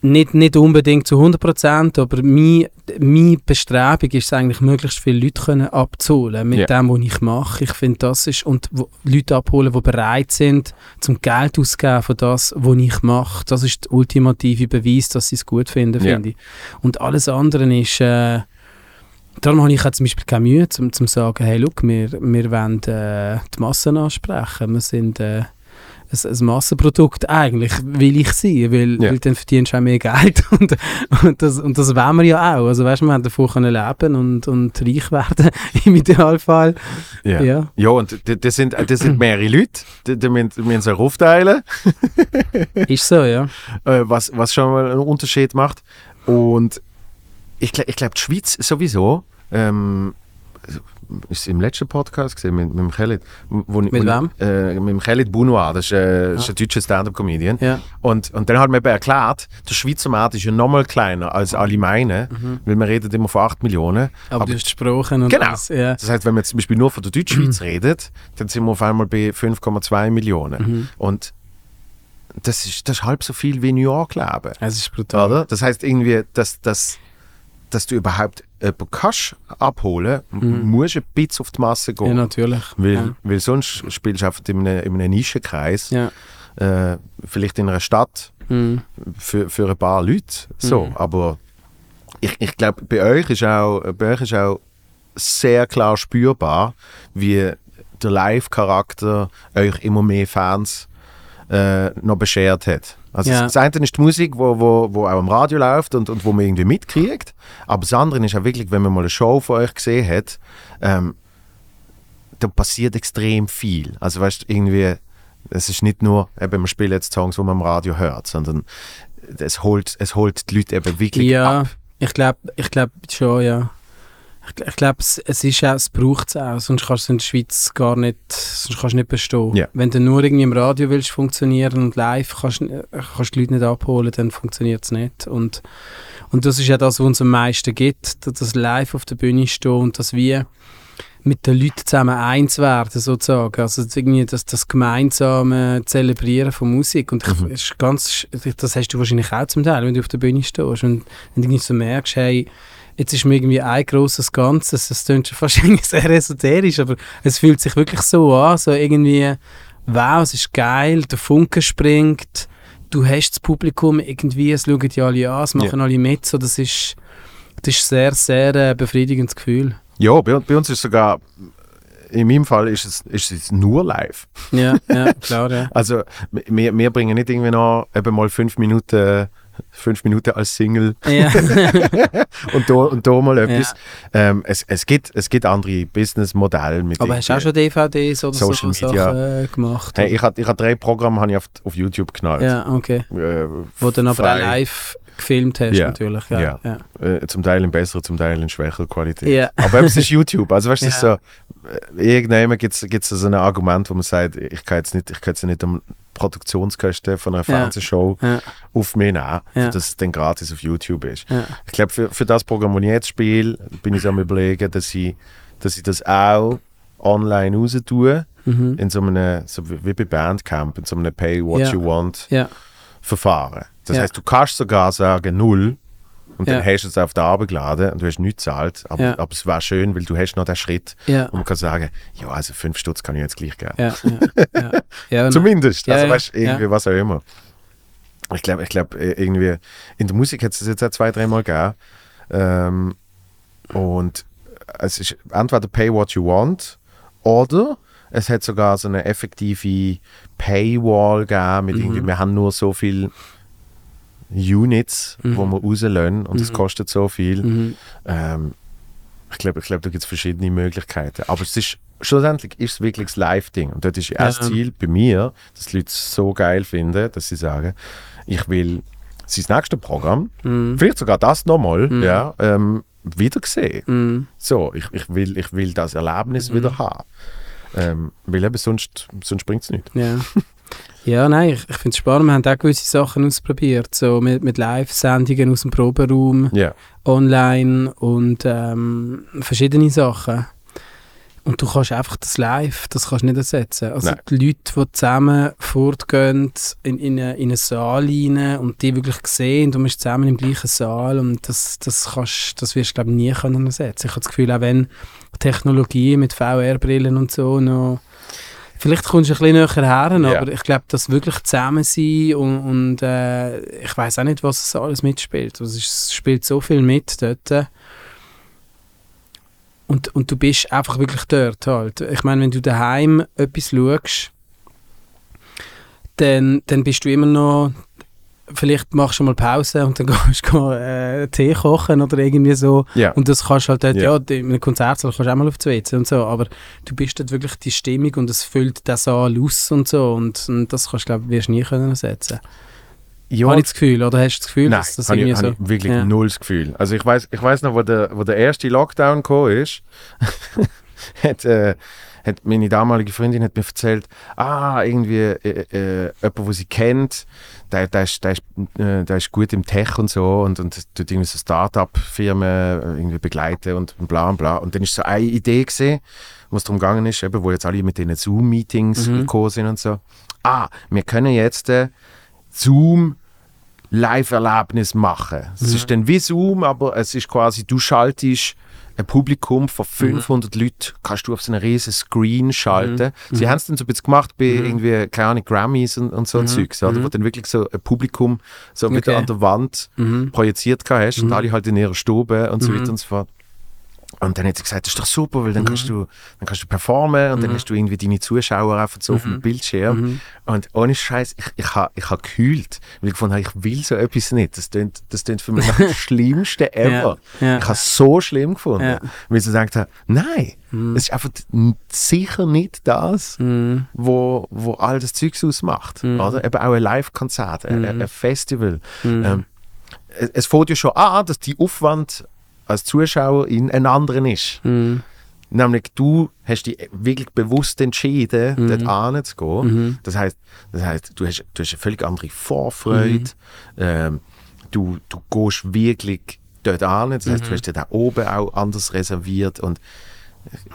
Nicht, nicht unbedingt zu 100%, aber meine, meine Bestrebung ist es eigentlich, möglichst viele Leute können abzuholen mit Ja. dem, was ich mache. Ich finde, das ist, und wo, Leute abholen, die bereit sind, zum Geld auszugeben für das, was ich mache. Das ist der ultimative Beweis, dass sie es gut finden, Ja. finde ich. Und alles andere ist, äh, darum habe ich auch zum Beispiel keine Mühe, zum, zum sagen, hey, look, wir, wir wollen äh, die Massen ansprechen. Wir sind äh, ein, ein Massenprodukt eigentlich, will ich sein, weil, Ja. weil dann verdienst du auch mehr Geld und, und, das, und das wollen wir ja auch. Also weißt du, wir haben davon können leben und, und reich werden im Idealfall. Ja. Ja. Ja, und das sind, das sind mehrere Leute, die, die müssen, sich aufteilen, Ist so, ja. äh, was, was schon mal einen Unterschied macht. Und ich, ich glaube, die Schweiz sowieso, ähm, ist im letzten Podcast gesehen mit, mit dem Khalid. Wo, Mit wo, wem? Äh, mit dem Khalid Bounoir, das ist, äh, das ist ein deutscher Stand-Up-Comedian. Ja. Und, und dann hat mir eben erklärt, der Schweizer Markt ist ja nochmal kleiner als alle meinen, weil wir reden immer von 8 Millionen. Aber, du hast gesprochen und Genau. alles, ja. Das heißt, wenn man zum Beispiel nur von der Deutschschweiz redet, dann sind wir auf einmal bei 5,2 Millionen. Mhm. Und das ist, das ist halb so viel wie New York leben. Es ist brutal. Oder? Das heißt irgendwie, dass, dass, dass du überhaupt jemanden kannst abholen, Mhm. musst du ein bisschen auf die Masse Ja, gehen. natürlich. weil, ja. weil sonst spielst du einfach in einem, in einem Nischenkreis, Ja. äh, vielleicht in einer Stadt Mhm. für, für ein paar Leute. So, Mhm. aber ich, ich glaube, bei euch ist auch, bei euch ist auch sehr klar spürbar, wie der Live-Charakter euch immer mehr Fans äh, noch beschert hat. Also Ja. das eine ist die Musik, wo, wo, wo auch am Radio läuft und, und wo man irgendwie mitkriegt. Aber das andere ist auch wirklich, wenn man mal eine Show von euch gesehen hat, ähm, da passiert extrem viel. Also weißt du, irgendwie, es ist nicht nur, eben, wir spielen jetzt Songs, die man am Radio hört, sondern es holt, es holt die Leute eben wirklich Ja, ab. ich glaube ich glaub schon, ja. Ich, ich glaube, es, es ist auch, es braucht es auch, sonst kannst du in der Schweiz gar nicht, sonst kannst du nicht bestehen. Ja. Wenn du nur irgendwie im Radio willst funktionieren und live kannst, du- kannst du die Leute nicht abholen, dann funktioniert es nicht. Und, und das ist ja das, was uns am meisten gibt, dass das live auf der Bühne stehen und das wir mit den Leuten zusammen eins werden, sozusagen. Also das irgendwie das, das gemeinsame Zelebrieren von Musik. Und ich, Mhm. ist ganz, das hast du wahrscheinlich auch zum Teil, wenn du auf der Bühne stehst und wenn du irgendwie so merkst, hey, jetzt ist mir irgendwie ein grosses Ganzes, das klingt schon fast irgendwie sehr esoterisch, aber es fühlt sich wirklich so an, so irgendwie, wow, es ist geil, der Funke springt, du hast das Publikum irgendwie, es schauen die alle an, es machen alle mit, so, das ist, das ist sehr, sehr äh, befriedigendes Gefühl. Ja, bei, bei uns ist sogar, in meinem Fall ist es, ist es nur live. Ja, ja, klar, ja. Also wir, wir bringen nicht irgendwie noch eben mal fünf Minuten, fünf Minuten als Single ja. und da, und da mal etwas. Ähm, es, es, gibt, es gibt andere Businessmodelle mit Aber hast du auch schon DVDs oder Social so Media. Sachen äh, gemacht? Hey, ich habe ich hab drei Programme ich auf, auf YouTube geknallt. ja, okay. Äh, Wo du dann aber auch live gefilmt hast, Ja. natürlich. Ja, Ja. ja. Äh, zum Teil in besserer, zum Teil in schwächerer Qualität. Ja. Aber es ist YouTube. Also weißt du, Ja. so, äh, irgendwann gibt es so ein Argument, wo man sagt, ich kann jetzt nicht, ich kann jetzt nicht am Produktionskosten von einer. Fernsehshow Ja. auf mich nehmen, Ja. dass es dann gratis auf YouTube ist. Ich glaube, für, für das Programm, das ich jetzt spiele, bin ich so am überlegen, dass ich, dass ich das auch online raus tue, Mhm. in so einem, so wie bei Bandcamp, in so einem Pay What. You Want. Verfahren. Das heißt, du kannst sogar sagen Null und dann Ja. hast du es auf der Arbeit geladen und du hast nichts gezahlt, aber, Ja. aber es war schön, weil du hast noch den Schritt, Ja. wo man kann sagen, ja, also fünf Stutz kann ich jetzt gleich geben. Ja. Zumindest. Also weißt du, irgendwie Ja. was auch immer. Ich glaube, ich glaube, irgendwie in der Musik hat es jetzt auch zwei, dreimal gegeben. Ähm, und es ist entweder Pay What You Want oder es hat sogar so eine effektive Paywall gegeben mit Mhm. irgendwie, wir haben nur so viel Units, Mhm. wo wir rauslösen und es Mhm. kostet so viel. Mhm. Ähm, ich glaube, ich glaub, da gibt es verschiedene Möglichkeiten. Aber es ist, schlussendlich ist es wirklich das Live-Ding. Und dort ist Ja. erst Ziel bei mir, dass die Leute es so geil finden, dass sie sagen, ich will sein nächstes Programm, Mhm. vielleicht sogar das nochmal, Mhm. ja, ähm, wieder sehen. Mhm. So, ich, ich, will, ich will das Erlebnis wieder haben. Ähm, weil eben sonst, sonst bringt es nicht. Ja. Ja, nein, ich, ich finde es spannend. Wir haben auch gewisse Sachen ausprobiert, so mit, mit Live-Sendungen aus dem Proberaum, Ja. online und ähm, verschiedene Sachen. Und du kannst einfach das Live, das kannst du nicht ersetzen. Also Nein. die Leute, die zusammen fortgehen in, in, eine, in einen Saal rein und die wirklich sehen, du bist zusammen im gleichen Saal und das, das, kannst, das wirst du glaube ich nie können ersetzen. Ich habe das Gefühl, auch wenn Technologie mit VR-Brillen und so noch Vielleicht kommst du ein bisschen näher her, Ja. aber ich glaube, das wirklich zusammen sein und, und äh, ich weiß auch nicht, was es alles mitspielt. Also, es spielt so viel mit dort. Und, und du bist einfach wirklich dort halt. Ich meine, wenn du daheim etwas schaust, dann, dann bist du immer noch vielleicht machst du mal Pause und dann gehst du äh, Tee kochen oder irgendwie so. Ja. Und das kannst du halt dort, Ja. ja, in einem Konzertsaal kannst du auch mal auf die WC und so, aber du bist dort wirklich die Stimmung und es füllt den Saal aus und so und, und das kannst du, glaube ich, wirst du nie können ersetzen. Ja, Habe ich das Gefühl, oder hast du das Gefühl, Nein, dass das ich, irgendwie habe so... ich wirklich Ja. null das Gefühl. Also ich weiß ich weiß noch, wo der, wo der erste Lockdown gekommen ist, hat, äh, hat meine damalige Freundin hat mir erzählt, ah, irgendwie äh, äh, jemand, wo sie kennt, der, der, ist, der, ist, äh, der ist gut im Tech und so und, und tut irgendwie so Start-up-Firmen äh, irgendwie begleiten und bla und bla. Und dann ist so eine Idee gesehen, wo es darum gegangen ist, eben, wo jetzt alle mit den Zoom-Meetings Mhm. gekommen sind und so. Ah, wir können jetzt äh, Zoom Live-Erlebnis machen. Es Mhm. ist dann wie Zoom, aber es ist quasi, du schaltest ein Publikum von Mhm. 500 Leuten, kannst du auf so einen riesen Screen schalten. Sie Mhm. haben es dann so ein bisschen gemacht bei Mhm. irgendwie, keine Ahnung, Grammys und, und so Mhm. Zeugs, oder? Mhm. wo dann wirklich so ein Publikum so Okay. an der Wand Mhm. projiziert hast und Mhm. alle halt in ihrer Stube und so Mhm. weiter und so fort. Und dann hat sie gesagt, das ist doch super, weil dann, Mhm. kannst, du, dann kannst du performen und dann Mhm. hast du irgendwie deine Zuschauer einfach so auf dem Mhm. Bildschirm. Mhm. Und ohne Scheiß, ich, ich habe ich ha gekühlt, weil ich gefunden habe, ich will so etwas nicht. Das klingt, das klingt für mich nach dem Schlimmsten ever. Ja. Ja. Ich habe es so schlimm gefunden, Ja. weil sie gesagt haben, nein, Mhm. es ist einfach sicher nicht das, Mhm. wo, wo all das Zeugs ausmacht. Mhm. Oder? Eben auch ein Live-Konzert, ein, Mhm. ein Festival. Mhm. Ähm, es, es fängt ja schon an, dass die Aufwand als Zuschauer in einen anderen ist. Mhm. Nämlich du hast dich wirklich bewusst entschieden, Mhm. dort anzugehen. Mhm. Das heißt, das heißt du, hast, du hast eine völlig andere Vorfreude. Mhm. Ähm, du, du gehst wirklich dort an. Das heißt, Mhm. du hast dir da oben auch anders reserviert. Und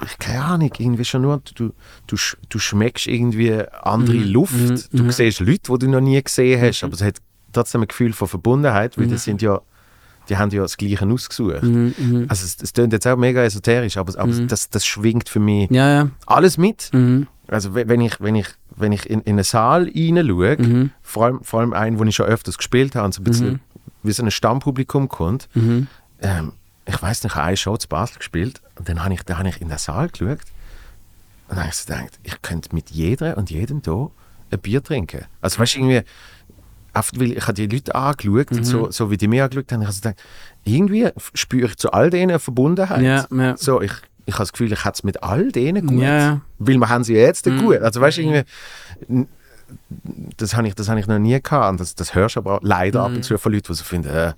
ich, keine Ahnung, irgendwie schon nur, du, du, du schmeckst irgendwie andere Mhm. Luft. Mhm. Du Mhm. siehst Leute, die du noch nie gesehen hast, Mhm. aber es hat trotzdem ein Gefühl von Verbundenheit, weil Mhm. das sind ja, die haben ja das Gleiche ausgesucht. Mhm. Mhm. Also es, es klingt jetzt auch mega esoterisch, aber, aber Mhm. das, das schwingt für mich Ja, ja. alles mit. Mhm. Also we- wenn ich, wenn ich, wenn ich in, in einen Saal hineinschaue, Mhm. vor, allem, vor allem einen, wo ich schon öfters gespielt habe, und so ein bisschen Mhm. wie so ein Stammpublikum kommt, Mhm. ähm, ich weiß nicht, ich habe eine Show zu Basel gespielt und dann habe ich, dann habe ich in den Saal geschaut und dann habe ich so gedacht, ich könnte mit jeder und jedem hier ein Bier trinken. Also weißt du, irgendwie, oft, weil ich habe die Leute angeschaut Mhm. so, so wie die mich angeschaut haben, ich habe gedacht, irgendwie spüre ich zu all denen eine Verbundenheit. Ja, ja. So, ich, ich habe das Gefühl, ich hätte es mit all denen gut. Ja. Weil wir haben sie jetzt Mhm. gut. Also weißt irgendwie, das habe ich, das habe ich noch nie gehabt. Und das, das hörst du aber leider ab Mhm. und zu von Leuten, die so finden, äh,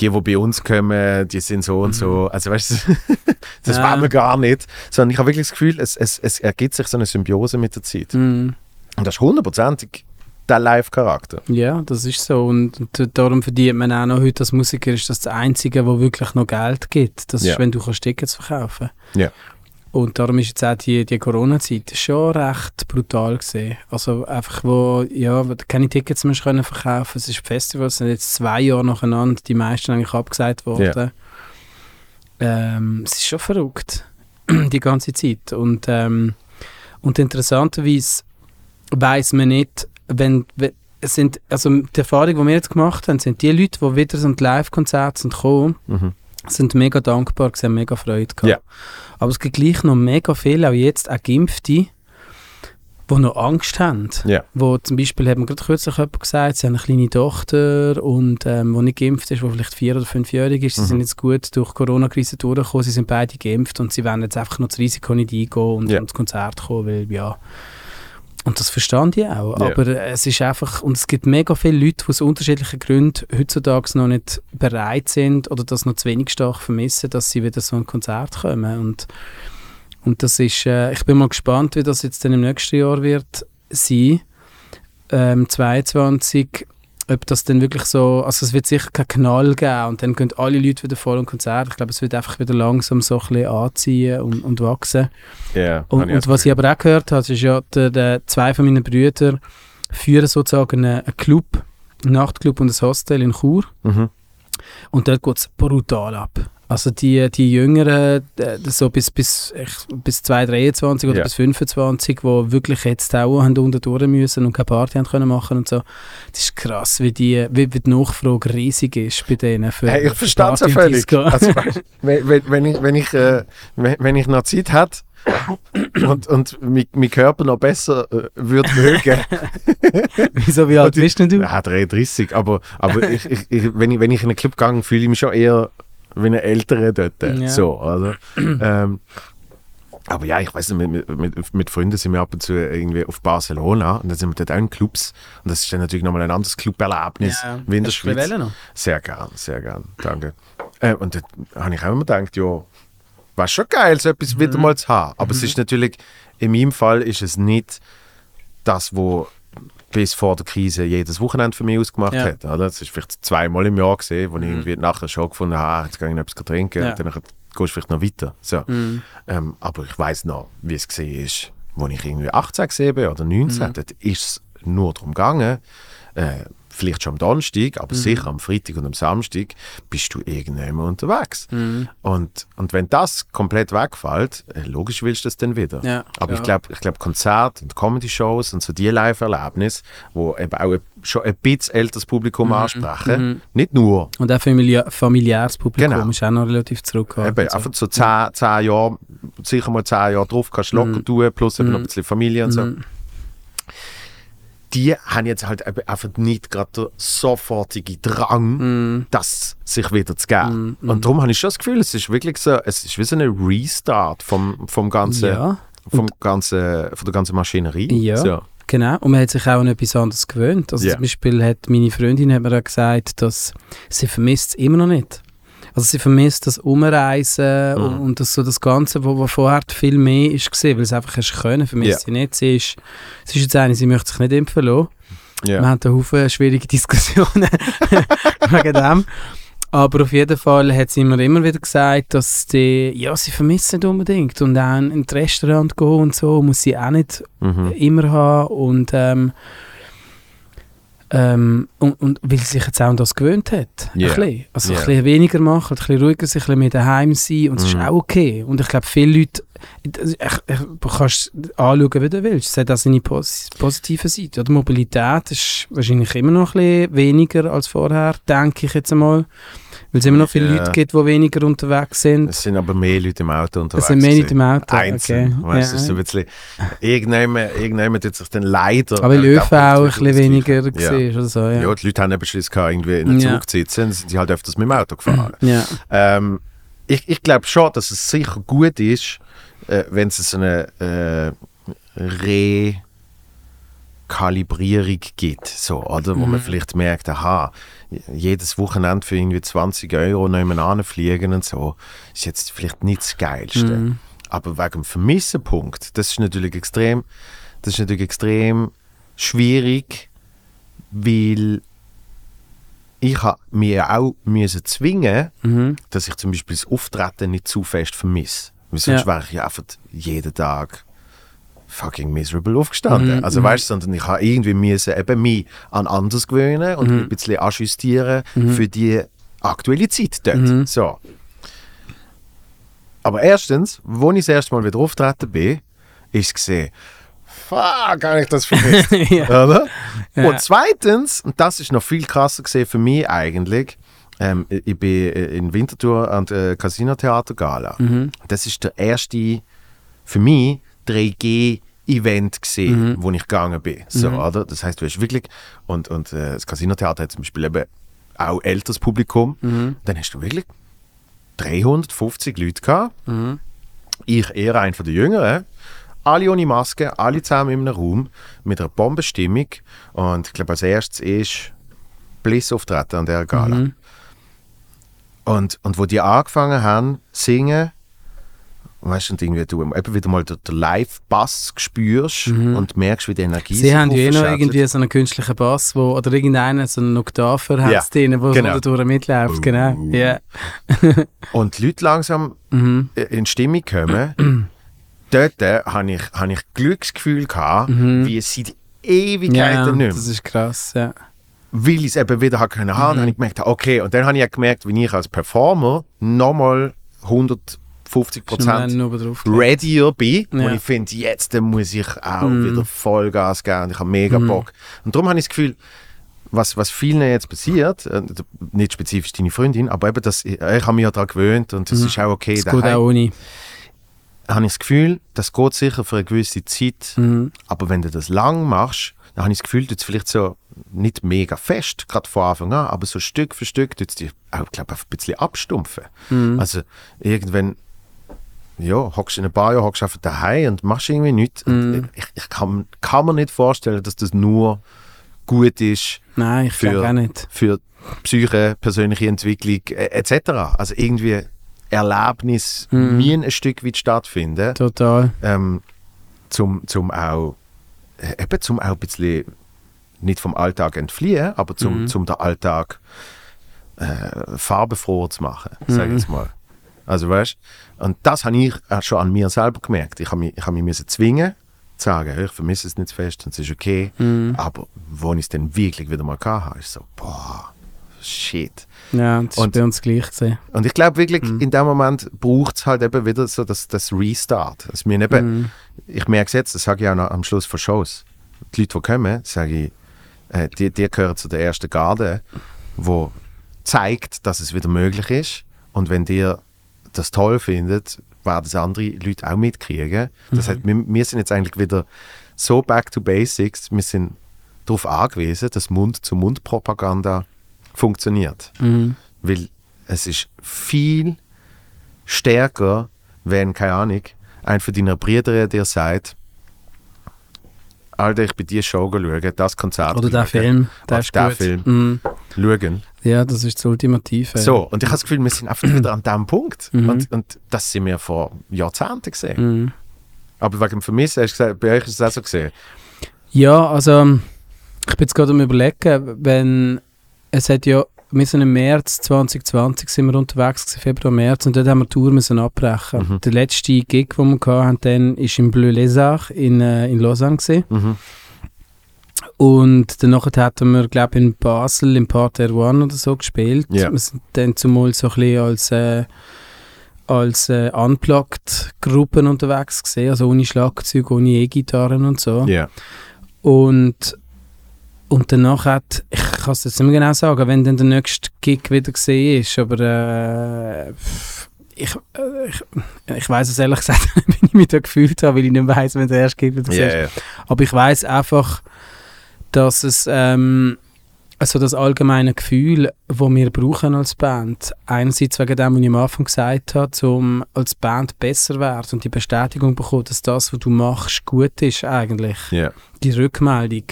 die, die bei uns kommen, die sind so und so. Also weißt du, das Mhm. Ja. wollen wir gar nicht. Sondern ich habe wirklich das Gefühl, es, es, es ergibt sich so eine Symbiose mit der Zeit. Mhm. Und das ist hundertprozentig der Live-Charakter. Ja, das ist so. Und, und darum verdient man auch noch heute als Musiker, ist das das Einzige, wo wirklich noch Geld gibt. Das Ja. ist, wenn du kannst Tickets verkaufen Ja. Und darum ist jetzt auch die, die Corona-Zeit schon recht brutal gesehen. Also einfach, wo, ja, keine Tickets mehr können verkaufen Es ist Festivals, sind jetzt zwei Jahre nacheinander die meisten eigentlich abgesagt worden. Ähm, es ist schon verrückt, die ganze Zeit. Und, ähm, und interessanterweise weiß man nicht, wenn, wenn es sind, also die Erfahrung, die wir jetzt gemacht haben, sind die Leute, die wieder so ein Live-Konzert sind gekommen, Mhm. sind mega dankbar, gewesen, haben mega Freude gehabt. Ja. Aber es gibt gleich noch mega viele, auch jetzt auch Geimpfte, die noch Angst haben. Ja. Wo zum Beispiel, hat mir gerade kürzlich jemand gesagt, sie haben eine kleine Tochter und ähm, die nicht geimpft ist, die vielleicht vier- oder fünfjährig ist. Sie Mhm. sind jetzt gut durch die Corona-Krise durchgekommen, sie sind beide geimpft und sie wollen jetzt einfach noch das Risiko nicht eingehen und Ja. ans Konzert kommen, weil ja... Und das verstand ich auch. Ja. Aber es ist einfach, und es gibt mega viele Leute, die aus unterschiedlichen Gründen heutzutage noch nicht bereit sind oder das noch zu wenig stark vermissen, dass sie wieder so ein Konzert kommen. Und, und das ist, äh, ich bin mal gespannt, wie das jetzt dann im nächsten Jahr wird sein. Ähm, 22, ob das dann wirklich so, also es wird sicher keinen Knall geben und dann gehen alle Leute wieder voll am Konzert. Ich glaube, es wird einfach wieder langsam so ein bisschen anziehen und, und wachsen. Ja, Und, und was ich aber auch gehört habe, ist ja, der, der, zwei von meinen Brüdern führen sozusagen einen, einen Club, einen Nachtclub und ein Hostel in Chur. Mhm. Und dort geht es brutal ab. Also die, die Jüngeren, äh, so bis, bis, bis 2023 oder Ja. bis 25, die wirklich jetzt auch haben unten durch müssen und keine Party haben können machen und so. Das ist krass, wie die, wie, die Nachfrage riesig ist bei denen. Für, Hey, ich verstehe es ja völlig. Also, wenn, wenn, wenn, ich, wenn, ich, äh, wenn, wenn ich noch Zeit hätte und, und mein, mein Körper noch besser äh, würde mögen, Wieso, wie alt bist denn du? ja, 33, aber, aber ich, ich, ich, wenn, ich, wenn ich in einen Club gehe, fühle ich mich schon eher wie ein Älterer dort. Ja. So, also, ähm, aber ja, ich weiß nicht, mit, mit, mit Freunden sind wir ab und zu irgendwie auf Barcelona und dann sind wir dort auch in Clubs und das ist dann natürlich nochmal ein anderes Club-Erlebnis wie in der Schweiz. Noch? Sehr gern, sehr gern, danke. Äh, und dann habe ich auch immer gedacht, ja, war schon geil, so etwas wieder mal zu haben. Aber es ist natürlich, in meinem Fall ist es nicht das, wo bis vor der Krise jedes Wochenende für mich ausgemacht Ja. hat. Oder? Das ist vielleicht zweimal im Jahr gesehen, wo ich irgendwie nachher schon gefunden habe, ah, jetzt gehe ich noch etwas trinken Ja. und dann gehst du vielleicht noch weiter. So. Mhm. Ähm, aber ich weiß noch, wie es gesehen ist, als ich irgendwie 18 gesehen bin oder 19. Mhm. Dort ist es nur darum gegangen, äh, vielleicht schon am Donnerstag, Mhm. aber sicher am Freitag und am Samstag bist du irgendwann unterwegs. Mhm. Und, und wenn das komplett wegfällt, äh, logisch willst du das dann wieder. Ja, aber ich klar. glaube, ich glaub, Konzerte und Comedy-Shows und so die Live-Erlebnisse, wo eben auch ein- schon ein bisschen älteres Publikum Mhm. ansprechen, nicht nur Und auch familiär, familiäres Publikum Genau. ist auch noch relativ zurückgehalten. Eben, so. einfach so 10, 10 Jahre, sicher mal 10 Jahre drauf kannst du locker Mhm. tun, plus eben noch ein Mhm. bisschen Familie und so. Die haben jetzt halt einfach nicht gerade den sofortigen Drang, Mhm. das sich wieder zu geben. Mhm. Und darum habe ich schon das Gefühl, es ist wirklich so, es ist wie so ein Restart vom, vom ganzen, Ja, vom ganzen, von der ganzen Maschinerie. Ja. So. genau. Und man hat sich auch an etwas anderes gewöhnt. Also Ja. zum Beispiel hat meine Freundin hat mir auch gesagt, dass sie vermisst es immer noch nicht. Also sie vermisst das Umreisen Mhm. und, und das, so das Ganze, wo, wo vorher viel mehr ist weil es einfach hast können, vermisst Ja. sie nicht. Sie ist, sie ist jetzt eine, sie möchte sich nicht impfen lassen. Wir Ja. haben da Haufen schwierige Diskussionen wegen dem. Aber auf jeden Fall hat sie mir immer wieder gesagt, dass die, ja, sie vermisst nicht unbedingt. Und auch in das Restaurant gehen und so muss sie auch nicht Mhm. immer haben. Und, ähm, ähm, und, und weil sie sich jetzt auch an das gewöhnt hat. Ja. Ein bisschen. Also Ja. ein bisschen weniger machen, ein bisschen ruhiger sein, ein bisschen mehr daheim sein. Und das ist Mhm. auch okay. Und ich glaube, viele Leute, du kannst es anschauen, wie du willst. Es hat auch seine pos positive Seite. Oder Mobilität ist wahrscheinlich immer noch ein bisschen weniger als vorher, denke ich jetzt einmal. Weil es immer noch viele Ja. Leute gibt, die weniger unterwegs sind. Es sind aber mehr Leute im Auto unterwegs. Es sind mehr Leute im Auto. Einzeln. okay. Weißt, Ja. ist so ein bisschen, irgendjemand, irgendjemand hat sich dann leider... Aber äh, der auch ein bisschen weniger Ja. gesehen oder so. Ja. Ja. die Leute haben eben Schluss gehabt, irgendwie in einem Ja. Zug zu sitzen, sind sie halt öfters mit dem Auto gefahren. ja. ähm, ich ich glaube schon, dass es sicher gut ist, äh, wenn es so eine äh, Rekalibrierung gibt, so, oder? Wo man Mhm. vielleicht merkt, aha, jedes Wochenende für irgendwie 20 Euro nebenan fliegen und so, ist jetzt vielleicht nicht das Geilste. Mhm. Aber wegen dem Vermissenpunkt, das ist natürlich extrem, das ist natürlich extrem schwierig, weil ich habe mir auch müssen zwingen, Mhm. dass ich zum Beispiel das Auftreten nicht zu fest vermisse. Weil sonst Ja. wäre ich ja einfach jeden Tag fucking miserable aufgestanden. Mhm, Also mhm. weißt du, sondern ich habe irgendwie müssen eben mich an anders gewöhnen und Mhm. ein bisschen ajustieren für die aktuelle Zeit dort. Mhm. So. Aber erstens, wo ich das erste Mal wieder auftreten bin, ist es gesehen, fuck, kann ich das vermisst. ja. Oder? Ja. Und zweitens, und das ist noch viel krasser gesehen für mich eigentlich, ähm, ich bin äh, in Winterthur an der Casino Theater Gala. Mhm. Das ist der erste für mich 3G-Event gesehen, Mhm. wo ich gegangen bin. So, Mhm. oder? Das heißt, du hast wirklich und und äh, das Casino Theater hat zum Beispiel eben auch älteres Publikum. Mhm. Dann hast du wirklich 350 Leute gehabt Mhm. ich eher ein von den Jüngeren. Alle ohne Maske, alle zusammen in einem Raum mit einer Bombenstimmung. Und ich glaube, als erstes ist Bliss auftreten an der Gala. Mhm. Und, und wo die angefangen haben zu singen, weißt du, und irgendwie du eben wieder mal den, den Live-Bass spürst und merkst, wie die Energie Mhm. Sie haben ja eh noch irgendwie so einen künstlichen Bass, wo, oder irgendeinen, so einen Oktaver Ja, hat drin, wo genau. durch mitläuft. Genau. Ja. Und die Leute langsam Mhm. in Stimmung kommen. Dort äh, habe ich, hab ich Glücksgefühl gehabt, wie es seit Ewigkeiten Mhm. Ja, nicht mehr. das ist krass, ja. Weil ich es eben wieder habe können haben, Mhm. habe ich gemerkt, okay, und dann habe ich auch gemerkt, wie ich als Performer nochmal 150 Schon Prozent readier bin, Ja. und ich finde, jetzt dann muss ich auch Mhm. wieder Vollgas geben und ich habe mega Bock. Und darum habe ich das Gefühl, was, was vielen jetzt passiert, äh, nicht spezifisch deine Freundin, aber eben, dass ich, habe mich ja daran gewöhnt und es ist auch okay, Mhm. Das geht auch ohne. habe ich das Gefühl, das geht sicher für eine gewisse Zeit, Mhm. aber wenn du das lang machst, dann habe ich das Gefühl, du vielleicht so nicht mega fest, gerade von Anfang an, aber so Stück für Stück tut es dich auch, glaube ein bisschen abstumpfen. Mhm. Also irgendwann, ja, hockst in ein paar Jahren, hockst einfach daheim und machst irgendwie nichts. Mhm. ich, ich kann, kann mir nicht vorstellen, dass das nur gut ist Nein, ich Für- auch nicht. für Psyche, persönliche Entwicklung äh, etc. Also irgendwie Erlebnis Mhm. ein Stück weit stattfinden Total. ähm, zum, zum auch eben zum auch ein bisschen nicht vom Alltag entfliehen, aber zum, Mhm. zum den Alltag äh, farbenfroher zu machen, sage Mhm. ich jetzt mal. Also weißt und das habe ich auch schon an mir selber gemerkt. Ich habe mich, ich habe mich müssen zwingen, zu sagen, ich vermisse es nicht fest und es ist okay. Mhm. Aber wo ich es dann wirklich wieder mal hatte, ist so, boah, shit. Ja, das ist Und- bei uns gleich gesehen. Und ich glaube wirklich, Mhm. in dem Moment braucht es halt eben wieder so das, das Restart. Also wir eben, Mhm. ich merke es jetzt, das sage ich auch noch am Schluss von Shows. Die Leute, die kommen, sage ich, äh, die, die gehören zu der ersten Garde, wo zeigt, dass es wieder möglich ist. Und wenn ihr das toll findet, werden das andere Leute auch mitkriegen. Das heißt, wir, wir sind jetzt eigentlich wieder so back to basics. Wir sind darauf angewiesen, dass Mund-zu-Mund-Propaganda funktioniert. Mhm. Weil es ist viel stärker, wenn, keine Ahnung, ein von deinen Brüdern dir sagt, Alter, ich bin die Show schauen, das Konzert Oder der Film, der ist der. Film. Mhm. schauen. Ja, das ist das Ultimative. So, und ich habe das Gefühl, wir sind einfach wieder an diesem Punkt. Mhm. Und, und das sind wir vor Jahrzehnten gesehen. Mhm. Aber wegen dem Vermissen, hast du gesagt, bei euch ist es auch so gesehen. Ja, also ich bin jetzt gerade am überlegen, wenn es hat ja, wir sind im März 2020 sind wir unterwegs gewesen, Februar, März und dort haben wir die Tour müssen abbrechen. Mhm. Der letzte Gig, den wir hatten, dann ist im Bleu Lézard in, äh, in Lausanne gewesen. Mhm. und danach hatten wir, glaube ich, in Basel im Parterre One oder so gespielt. Ja. Wir sind dann zumal so ein bisschen als äh, als äh, Unplugged-Gruppen unterwegs gesehen, also ohne Schlagzeug, ohne E-Gitarren und so. Ja. Und, und danach hat, ich kann es jetzt nicht mehr genau sagen, wenn dann der nächste Gig wieder gesehen ist, aber äh, ich, äh, ich, ich weiß es ehrlich gesagt, wie ich mich da gefühlt habe, weil ich nicht weiss, wenn der erste Gig wieder gesehen ja. ist. Aber ich weiß einfach, dass es ähm, also das allgemeine Gefühl, das wir brauchen als Band, einerseits wegen dem, was ich am Anfang gesagt habe, um als Band besser zu werden und die Bestätigung bekommen, dass das, was du machst, gut ist eigentlich Ja. die Rückmeldung.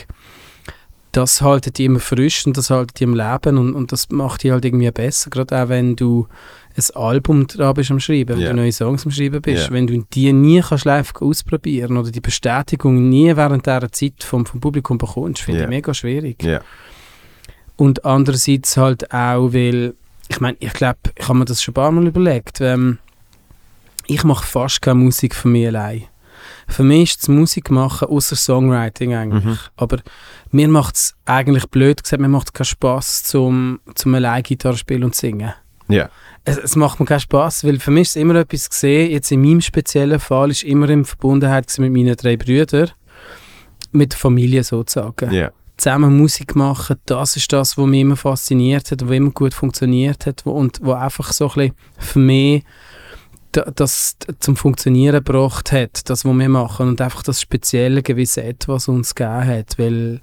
Das haltet die immer frisch und das haltet die im Leben und, und das macht die halt irgendwie besser, gerade auch wenn du ein Album dran bist am Schreiben, wenn Ja. du neue Songs am Schreiben bist, Ja. wenn du die nie kannst live ausprobieren oder die Bestätigung nie während dieser Zeit vom, vom Publikum bekommst, finde Ja. ich mega schwierig. Und andererseits halt auch, weil, ich meine, ich glaube, ich habe mir das schon ein paar Mal überlegt, ähm, ich mache fast keine Musik für mich allein. Für mich ist das Musik machen außer Songwriting eigentlich. Mhm. Aber mir macht es eigentlich blöd gesagt, mir macht es keinen Spass zum, zum allein Gitarre spielen und singen. Ja. Es, es macht mir keinen Spass, weil für mich ist es immer etwas gesehen, jetzt in meinem speziellen Fall ist immer in Verbundenheit mit meinen drei Brüdern, mit der Familie sozusagen Ja. zusammen Musik machen, das ist das, was mich immer fasziniert hat, was immer gut funktioniert hat und wo einfach so ein bisschen für mich das zum Funktionieren gebracht hat, das, was wir machen und einfach das spezielle gewisse Etwas uns gegeben hat, weil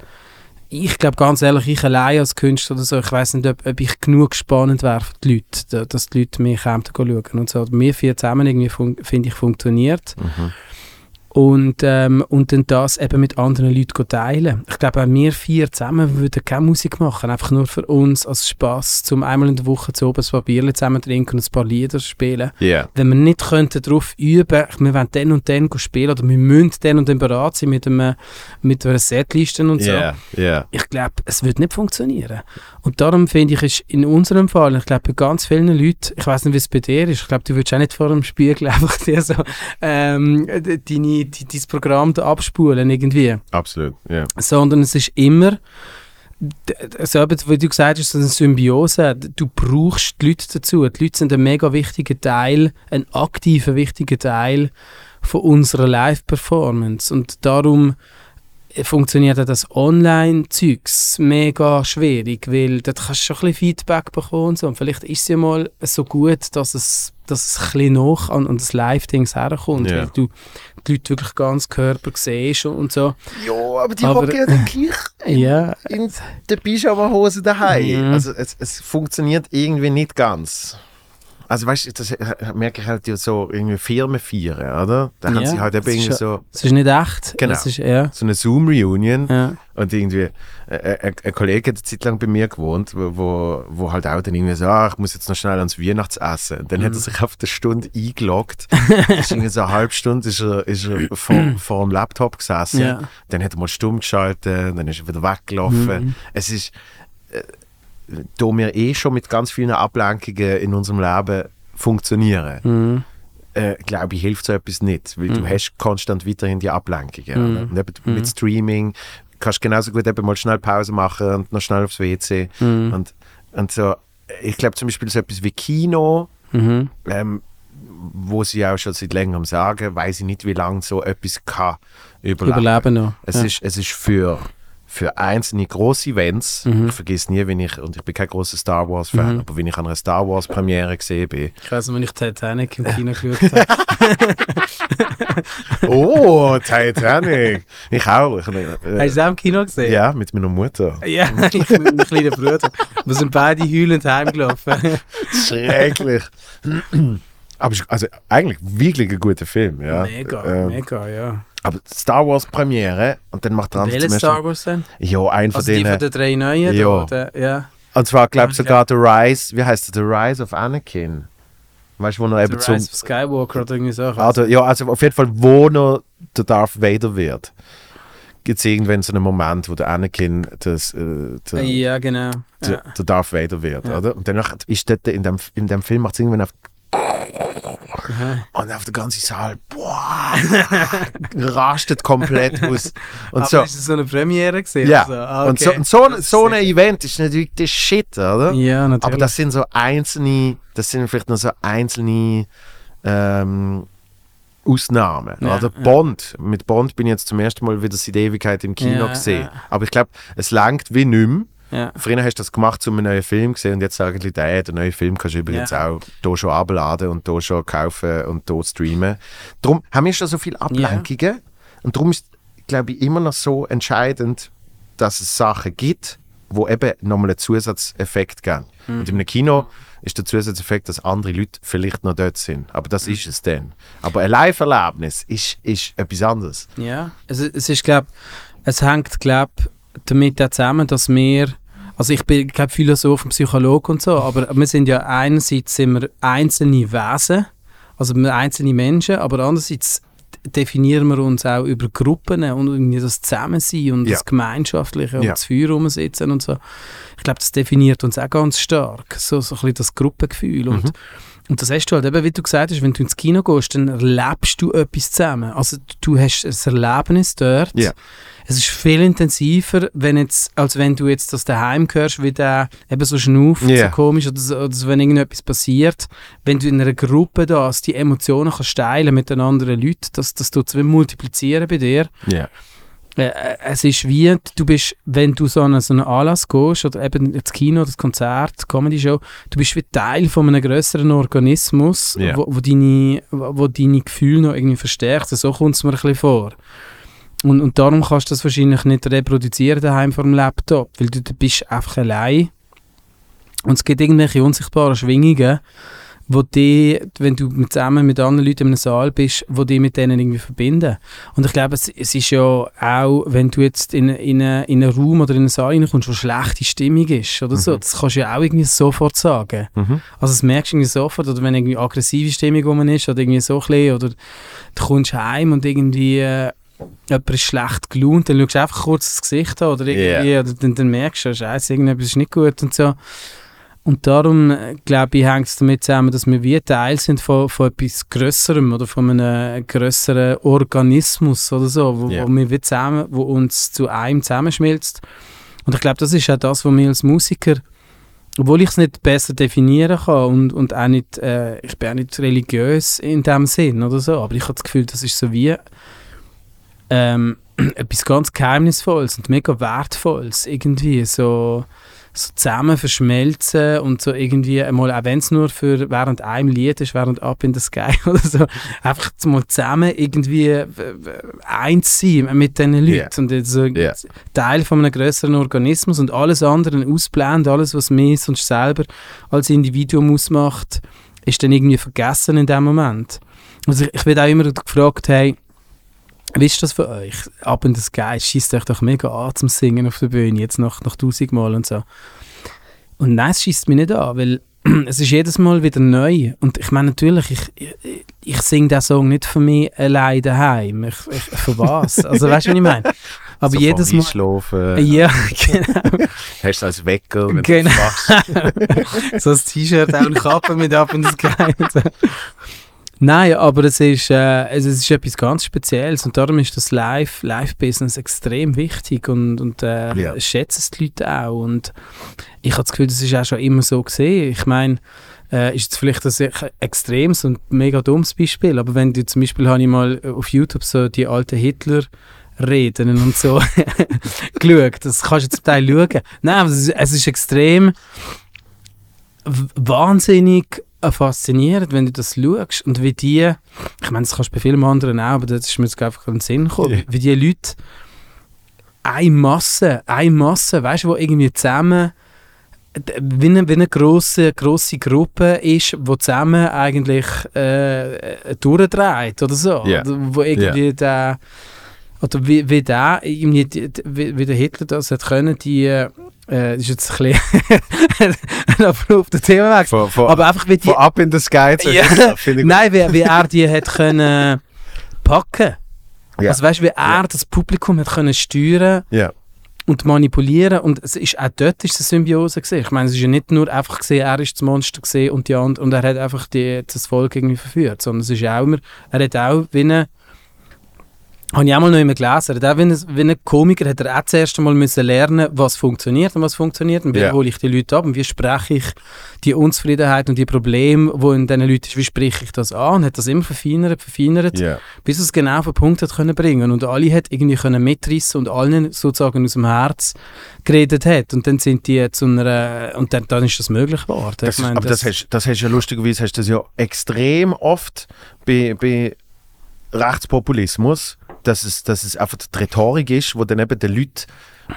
ich glaube ganz ehrlich, ich allein als Künstler oder so, ich weiß nicht, ob, ob ich genug spannend wäre für die Leute, da- dass die Leute mich kämen schauen und so. Wir vier zusammen irgendwie, finde ich, funktioniert Mhm. Und, ähm, und dann das eben mit anderen Leuten teilen. Ich glaube, auch wir vier zusammen würden keine Musik machen, einfach nur für uns als Spass, zum einmal in der Woche zu oben ein paar Bierchen zusammen trinken und ein paar Lieder spielen. Ja. Wenn wir nicht könnten darauf üben, wir wollen dann und dann spielen oder wir müssen dann und dann bereit sein mit, einem, mit einer Setliste und so. Ja. Ja. Ich glaube, es wird nicht funktionieren. Und darum finde ich, ist in unserem Fall, ich glaube, bei ganz vielen Leuten, ich weiß nicht, wie es bei dir ist, ich glaube, du würdest auch nicht vor dem Spiegel einfach dir so ähm, deine, die, dein Programm da abspulen irgendwie. Absolut. Ja. Sondern es ist immer, eben, wie du gesagt hast, so eine Symbiose. Du brauchst die Leute dazu. Die Leute sind ein mega wichtiger Teil, ein aktiver, wichtiger Teil von unserer Live-Performance. Und darum äh, funktioniert auch das Online-Zeugs mega schwierig, weil dort kannst du schon ein bisschen Feedback bekommen und so. Und vielleicht ist es ja mal so gut, dass es, dass es ein bisschen nach an, an das Live-Dings herkommt, Ja. weil du die Leute wirklich ganz Körper siehst und, so. Ja, aber die Aber- hocken ja dann gleich Ja, in der Pyjama-Hose daheim. Mhm. Also es, es funktioniert irgendwie nicht ganz. Also weißt du, das äh, merke ich halt ja so irgendwie Firmen feiern, oder? Da haben Ja, sie halt eben ist irgendwie ja- so, es ist nicht echt. Genau. Es ist, ja, so eine Zoom-Reunion ja. und irgendwie äh, äh, ein Kollege hat eine Zeit lang bei mir gewohnt, wo, wo, wo halt auch dann irgendwie so, ah, ich muss jetzt noch schnell ans Weihnachtsessen. Und dann Mhm. hat er sich auf eine Stunde eingeloggt. ist irgendwie so eine halbe Stunde ist er, ist er vor, vor dem Laptop gesessen. Ja. Dann hat er mal stumm geschaltet, dann ist er wieder weggelaufen. Mhm. Es ist, äh, da wir eh schon mit ganz vielen Ablenkungen in unserem Leben funktionieren, Mhm. äh, glaube ich, hilft so etwas nicht, weil du hast konstant weiterhin die Ablenkungen. Mhm. Und eben mit Streaming kannst du genauso gut eben mal schnell Pause machen und noch schnell aufs WC. Mhm. Und, und so, ich glaube zum Beispiel so etwas wie Kino, Mhm. ähm, wo sie auch schon seit längerem sagen, weiß ich nicht, wie lange so etwas kann überleben. Überleben noch. Es, ja. ist, es ist für, für einzelne grosse Events, Mhm. ich vergesse nie, wenn ich, und ich bin kein großer Star Wars-Fan, Mhm. aber wenn ich an einer Star Wars-Premiere gesehen bin, Ich weiß nicht, wenn ich Titanic im Kino geschaut habe. oh, Titanic! ich auch. Ich, äh, Hast du es auch im Kino gesehen? ja, mit meiner Mutter. Ja, ich mit meinem kleinen Bruder. Wir sind beide heulend heimgelaufen. Schrecklich. aber also eigentlich wirklich ein guter Film, ja. Mega, Ähm, mega, ja. Aber Star Wars Premiere und dann macht er zum ersten Star Wars denn? Ja, ein von Also die von denen. den drei neuen? Ja. Ja. Und zwar, glaube ich, sogar The Rise, wie heißt der? The Rise of Anakin. Weißt du, wo The eben zum. Rise of Skywalker oder irgendwie so. Also, ja, also auf jeden Fall, wo er der Darth Vader wird. Gibt es irgendwann so einen Moment, wo der Anakin das, äh, der, ja, genau. der, Ja. der Darth Vader wird, Ja. oder? Und danach ist dort in dem, in dem Film macht es irgendwann auf Aha. und auf der ganzen Saal, boah, rastet komplett aus. Und Aber so. ist das so eine Premiere gesehen? Ja, Also, ah, und so, okay. und so, Das ist so ein Event ist natürlich der Shit, oder? Ja, natürlich. Aber das sind so einzelne, das sind vielleicht nur so einzelne ähm, Ausnahmen. Ja, oder ja. Bond, mit Bond bin ich jetzt zum ersten Mal wieder seit Ewigkeit im Kino Ja, gesehen. ja. Aber ich glaube, es langt wie nicht mehr. Ja. Früher hast du das gemacht, um einen neuen Film gesehen und jetzt sagen die, hey, den neuen Film kannst du übrigens Ja. auch hier schon abladen und hier schon kaufen und hier streamen. Darum haben wir schon so viele Ablenkungen und darum ist, glaube ich, immer noch so entscheidend, dass es Sachen gibt, wo eben nochmal einen Zusatzeffekt geben. Mhm. Und in einem Kino ist der Zusatzeffekt, dass andere Leute vielleicht noch dort sind. Aber Mhm. das ist es dann. Aber ein Live-Erlebnis ist, ist etwas anderes. Ja, es, es ist, glaube es hängt, glaube damit auch zusammen, dass wir, also ich bin kein Philosoph und Psychologe und so, aber wir sind ja einerseits sind wir einzelne Wesen, also einzelne Menschen, aber andererseits definieren wir uns auch über Gruppen und irgendwie das Zusammensein und Ja. das Gemeinschaftliche Ja. und das Feuer rumsitzen und so. Ich glaube, das definiert uns auch ganz stark, so, so ein bisschen das Gruppengefühl und Mhm. und das hast du halt eben, wie du gesagt hast, wenn du ins Kino gehst, dann erlebst du etwas zusammen. Also du hast ein Erlebnis dort. Ja. Es ist viel intensiver, wenn jetzt, als wenn du jetzt das daheim hörst, wie der eben so schnuft, Ja. so komisch, oder, so, oder so, wenn irgendetwas passiert. Wenn du in einer Gruppe das die Emotionen kannst teilen mit den anderen Leuten, das, das tut es multiplizieren bei dir. Ja. Äh, äh, es ist wie, du bist, wenn du so an so einen Anlass gehst, oder eben ins Kino, das Konzert, die Comedy-Show, du bist wie Teil von einem größeren Organismus, Ja. wo, wo, deine, wo wo deine Gefühle noch irgendwie verstärkt. So kommt es mir ein bisschen vor. Und, und darum kannst du das wahrscheinlich nicht reproduzieren daheim vor dem Laptop, weil du, du bist einfach allein. Und es gibt irgendwelche unsichtbaren Schwingungen, wo die, wenn du zusammen mit anderen Leuten in einem Saal bist, wo die mit denen irgendwie verbinden. Und ich glaube, es, es ist ja auch, wenn du jetzt in, in, eine- in einen Raum oder in einen Saal reinkommst, wo schlechte Stimmung ist oder so, Mhm. das kannst du ja auch irgendwie sofort sagen. Mhm. Also das merkst du irgendwie sofort, oder wenn irgendwie aggressive Stimmung rum ist, oder irgendwie so ein bisschen, oder du kommst heim und irgendwie äh, jemand ist schlecht gelaunt, dann schaust du einfach kurz das Gesicht an, oder irgendwie, oder dann, dann merkst du, scheiße, irgendetwas ist nicht gut und so. Und darum, äh, glaube ich, hängt es damit zusammen, dass wir wie Teil sind von, von etwas Größerem oder von einem größeren Organismus oder so, wo, Ja. wo wir wie zusammen, wo uns zu einem zusammenschmilzt. Und ich glaube, das ist auch das, was wir als Musiker obwohl ich es nicht besser definieren kann und, und auch nicht, äh, ich bin auch nicht religiös in dem Sinn oder so, aber ich habe das Gefühl, das ist so wie ähm, etwas ganz Geheimnisvolles und mega Wertvolles irgendwie, so, so zusammen verschmelzen und so irgendwie einmal, auch wenn es nur für während einem Lied ist, während Up in the Sky oder so, einfach mal zusammen irgendwie äh, eins sein mit diesen Leuten Ja. und so Ja. Teil von einem größeren Organismus und alles andere ausblenden, alles, was mich sonst selber als Individuum ausmacht, ist dann irgendwie vergessen in dem Moment. Also ich, ich werde auch immer gefragt, hey, wie ist das für euch? Ab in das Sky schießt euch doch mega an zum Singen auf der Bühne, jetzt nach, nach tausend Mal und so. Und nein, es schießt mich nicht an, weil es ist jedes Mal wieder neu. Und ich meine natürlich, ich, ich, ich singe den Song nicht für mich allein daheim. Ich, ich, für was? Also weißt du, was ich meine? Aber so jedes Mal... Einschlafen, Ja, genau. hast du als Wecker, wenn Genau. du wachst. so ein T-Shirt, auch eine Kappe mit ab in das Sky. Nein, aber es ist, äh, es ist etwas ganz Spezielles und darum ist das Live- Live-Business extrem wichtig und, und äh, Ja. schätzen es die Leute auch. Und ich habe das Gefühl, das ist auch schon immer so gesehen. Ich meine, äh, ist jetzt vielleicht ein sehr extremes und mega dummes Beispiel, aber wenn du zum Beispiel habe ich mal auf YouTube so die alten Hitler Reden und so geschaut. Das kannst du zum Teil schauen. Nein, es ist, es ist extrem wahnsinnig faszinierend, wenn du das schaust und wie die, ich meine, das kannst du bei vielen anderen auch, aber das ist mir jetzt einfach in den Sinn gekommen, Ja. wie, die Leute eine Masse, eine Masse, weißt du, wo irgendwie zusammen wie eine, wie eine grosse, grosse Gruppe ist, die zusammen eigentlich äh, durchdreht oder so. Oder wo irgendwie der oder wie, wie der wie der Hitler das hat können, die äh, das ist jetzt ein bisschen ein abrupter Themawechsel. Von, von, Aber einfach wie die von Up in the Sky zu Ja. Nein, wie, wie er die hat können packen. Ja. Also weißt du, wie er das Publikum hat können steuern Ja. und manipulieren und es ist auch dort ist eine Symbiose gesehen. Ich meine, es ist ja nicht nur einfach gesehen, er ist das Monster gesehen und die and und er hat einfach die, das Volk irgendwie verführt, sondern es ist auch immer, er hat auch wie eine habe ich auch mal noch immer gelesen. Auch wie ein, wie ein Komiker hat er auch zuerst einmal müssen lernen, was funktioniert und was funktioniert und wie Ja. hole ich die Leute ab und wie spreche ich die Unzufriedenheit und die Probleme, die in diesen Leuten ist, wie spreche ich das an und hat das immer verfeinert, verfeinert Ja. bis es genau auf den Punkt hat können bringen und alle hat irgendwie können mitreißen und allen sozusagen aus dem Herz geredet hat und dann sind die zu einer und dann, dann ist das möglich geworden. Das ist, meine, aber das, hast, das hast du ja lustigerweise hast das ja extrem oft bei, bei Rechtspopulismus, dass es, dass es einfach die Rhetorik ist, wo dann eben den Leuten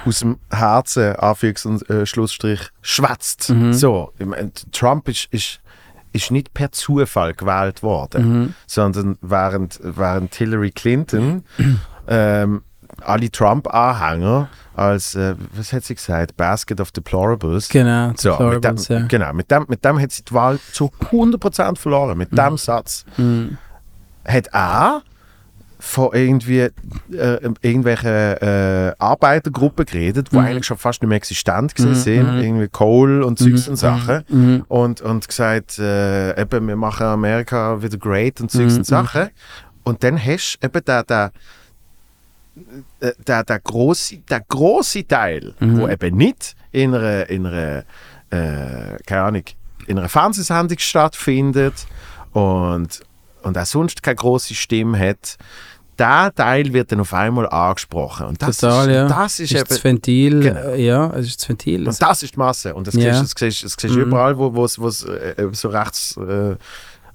aus dem Herzen, Anführungs- und äh, Schlussstrich, schwätzt. Mhm. So, Trump ist, ist, ist nicht per Zufall gewählt worden, Mhm. sondern während, während Hillary Clinton ähm, alle Trump-Anhänger als äh, was hat sie gesagt? Basket of Deplorables. Genau, So, mit dem, Deplorables, ja. genau, mit dem, mit dem hat sie die Wahl zu 100% verloren. Mit dem Satz Mhm. hat er von irgendwie äh, irgendwelchen äh, Arbeitergruppen geredet, die Mhm. eigentlich schon fast nicht mehr existent Mhm, sind, mhm. irgendwie Kohl und Zeugs und Sachen. Mhm. Und, und gesagt, äh, eben, wir machen Amerika wieder great und Zeugs Mhm, und Sachen. Und dann hast du eben den, den, äh, der, der, grosse, der grosse Teil, Mhm. wo eben nicht in einer, in einer, äh, keine Ahnung, in einer Fernsehsendung stattfindet und, und auch sonst keine grosse Stimme hat, der Teil wird dann auf einmal angesprochen. Und das Total, ist, ja. das ist, ist das eben, Ventil, Genau. ja, es ist das Ventil. und das ist die Masse. Und das Ja. siehst, das siehst, das siehst Mhm. überall, wo es es, äh, so rechts, äh,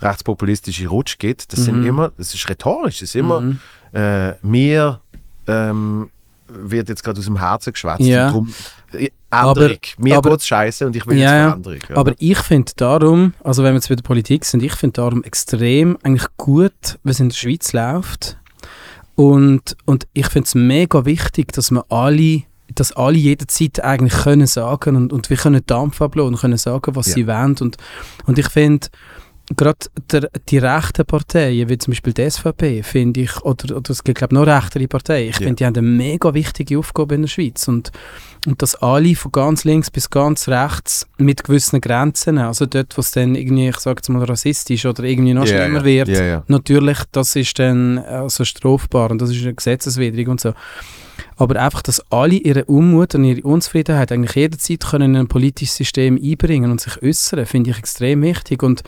rechtspopulistische Rutsch gibt. Das sind Mhm. immer, das ist rhetorisch, das ist immer, Mhm. äh, mir ähm, wird jetzt gerade aus dem Herzen geschwätzt. Ja. Und Drum, äh, Änderung. mir aber- geht's scheiße und ich will Ja, jetzt ja. Veränderung. oder? Aber ich finde darum, also wenn wir jetzt bei der Politik sind, ich finde darum extrem eigentlich gut, es in der Schweiz läuft. Und, und ich finde es mega wichtig, dass wir alle, dass alle jederzeit eigentlich können sagen und, und wir können Dampf ablassen und können sagen, was Ja. sie wollen. Und, und ich finde, gerade der, die rechten Parteien, wie zum Beispiel die SVP, finde ich, oder, oder es gibt glaube noch rechtere Parteien, ich Ja. finde, die haben eine mega wichtige Aufgabe in der Schweiz. Und, und dass alle von ganz links bis ganz rechts mit gewissen Grenzen, also dort, wo es dann irgendwie, ich sage jetzt mal, rassistisch oder irgendwie noch Ja, schlimmer ja. wird, ja. natürlich, das ist dann also strafbar und das ist gesetzeswidrig und so. Aber einfach, dass alle ihre Unmut und ihre Unzufriedenheit eigentlich jederzeit können in ein politisches System einbringen und sich äußern, finde ich extrem wichtig. Und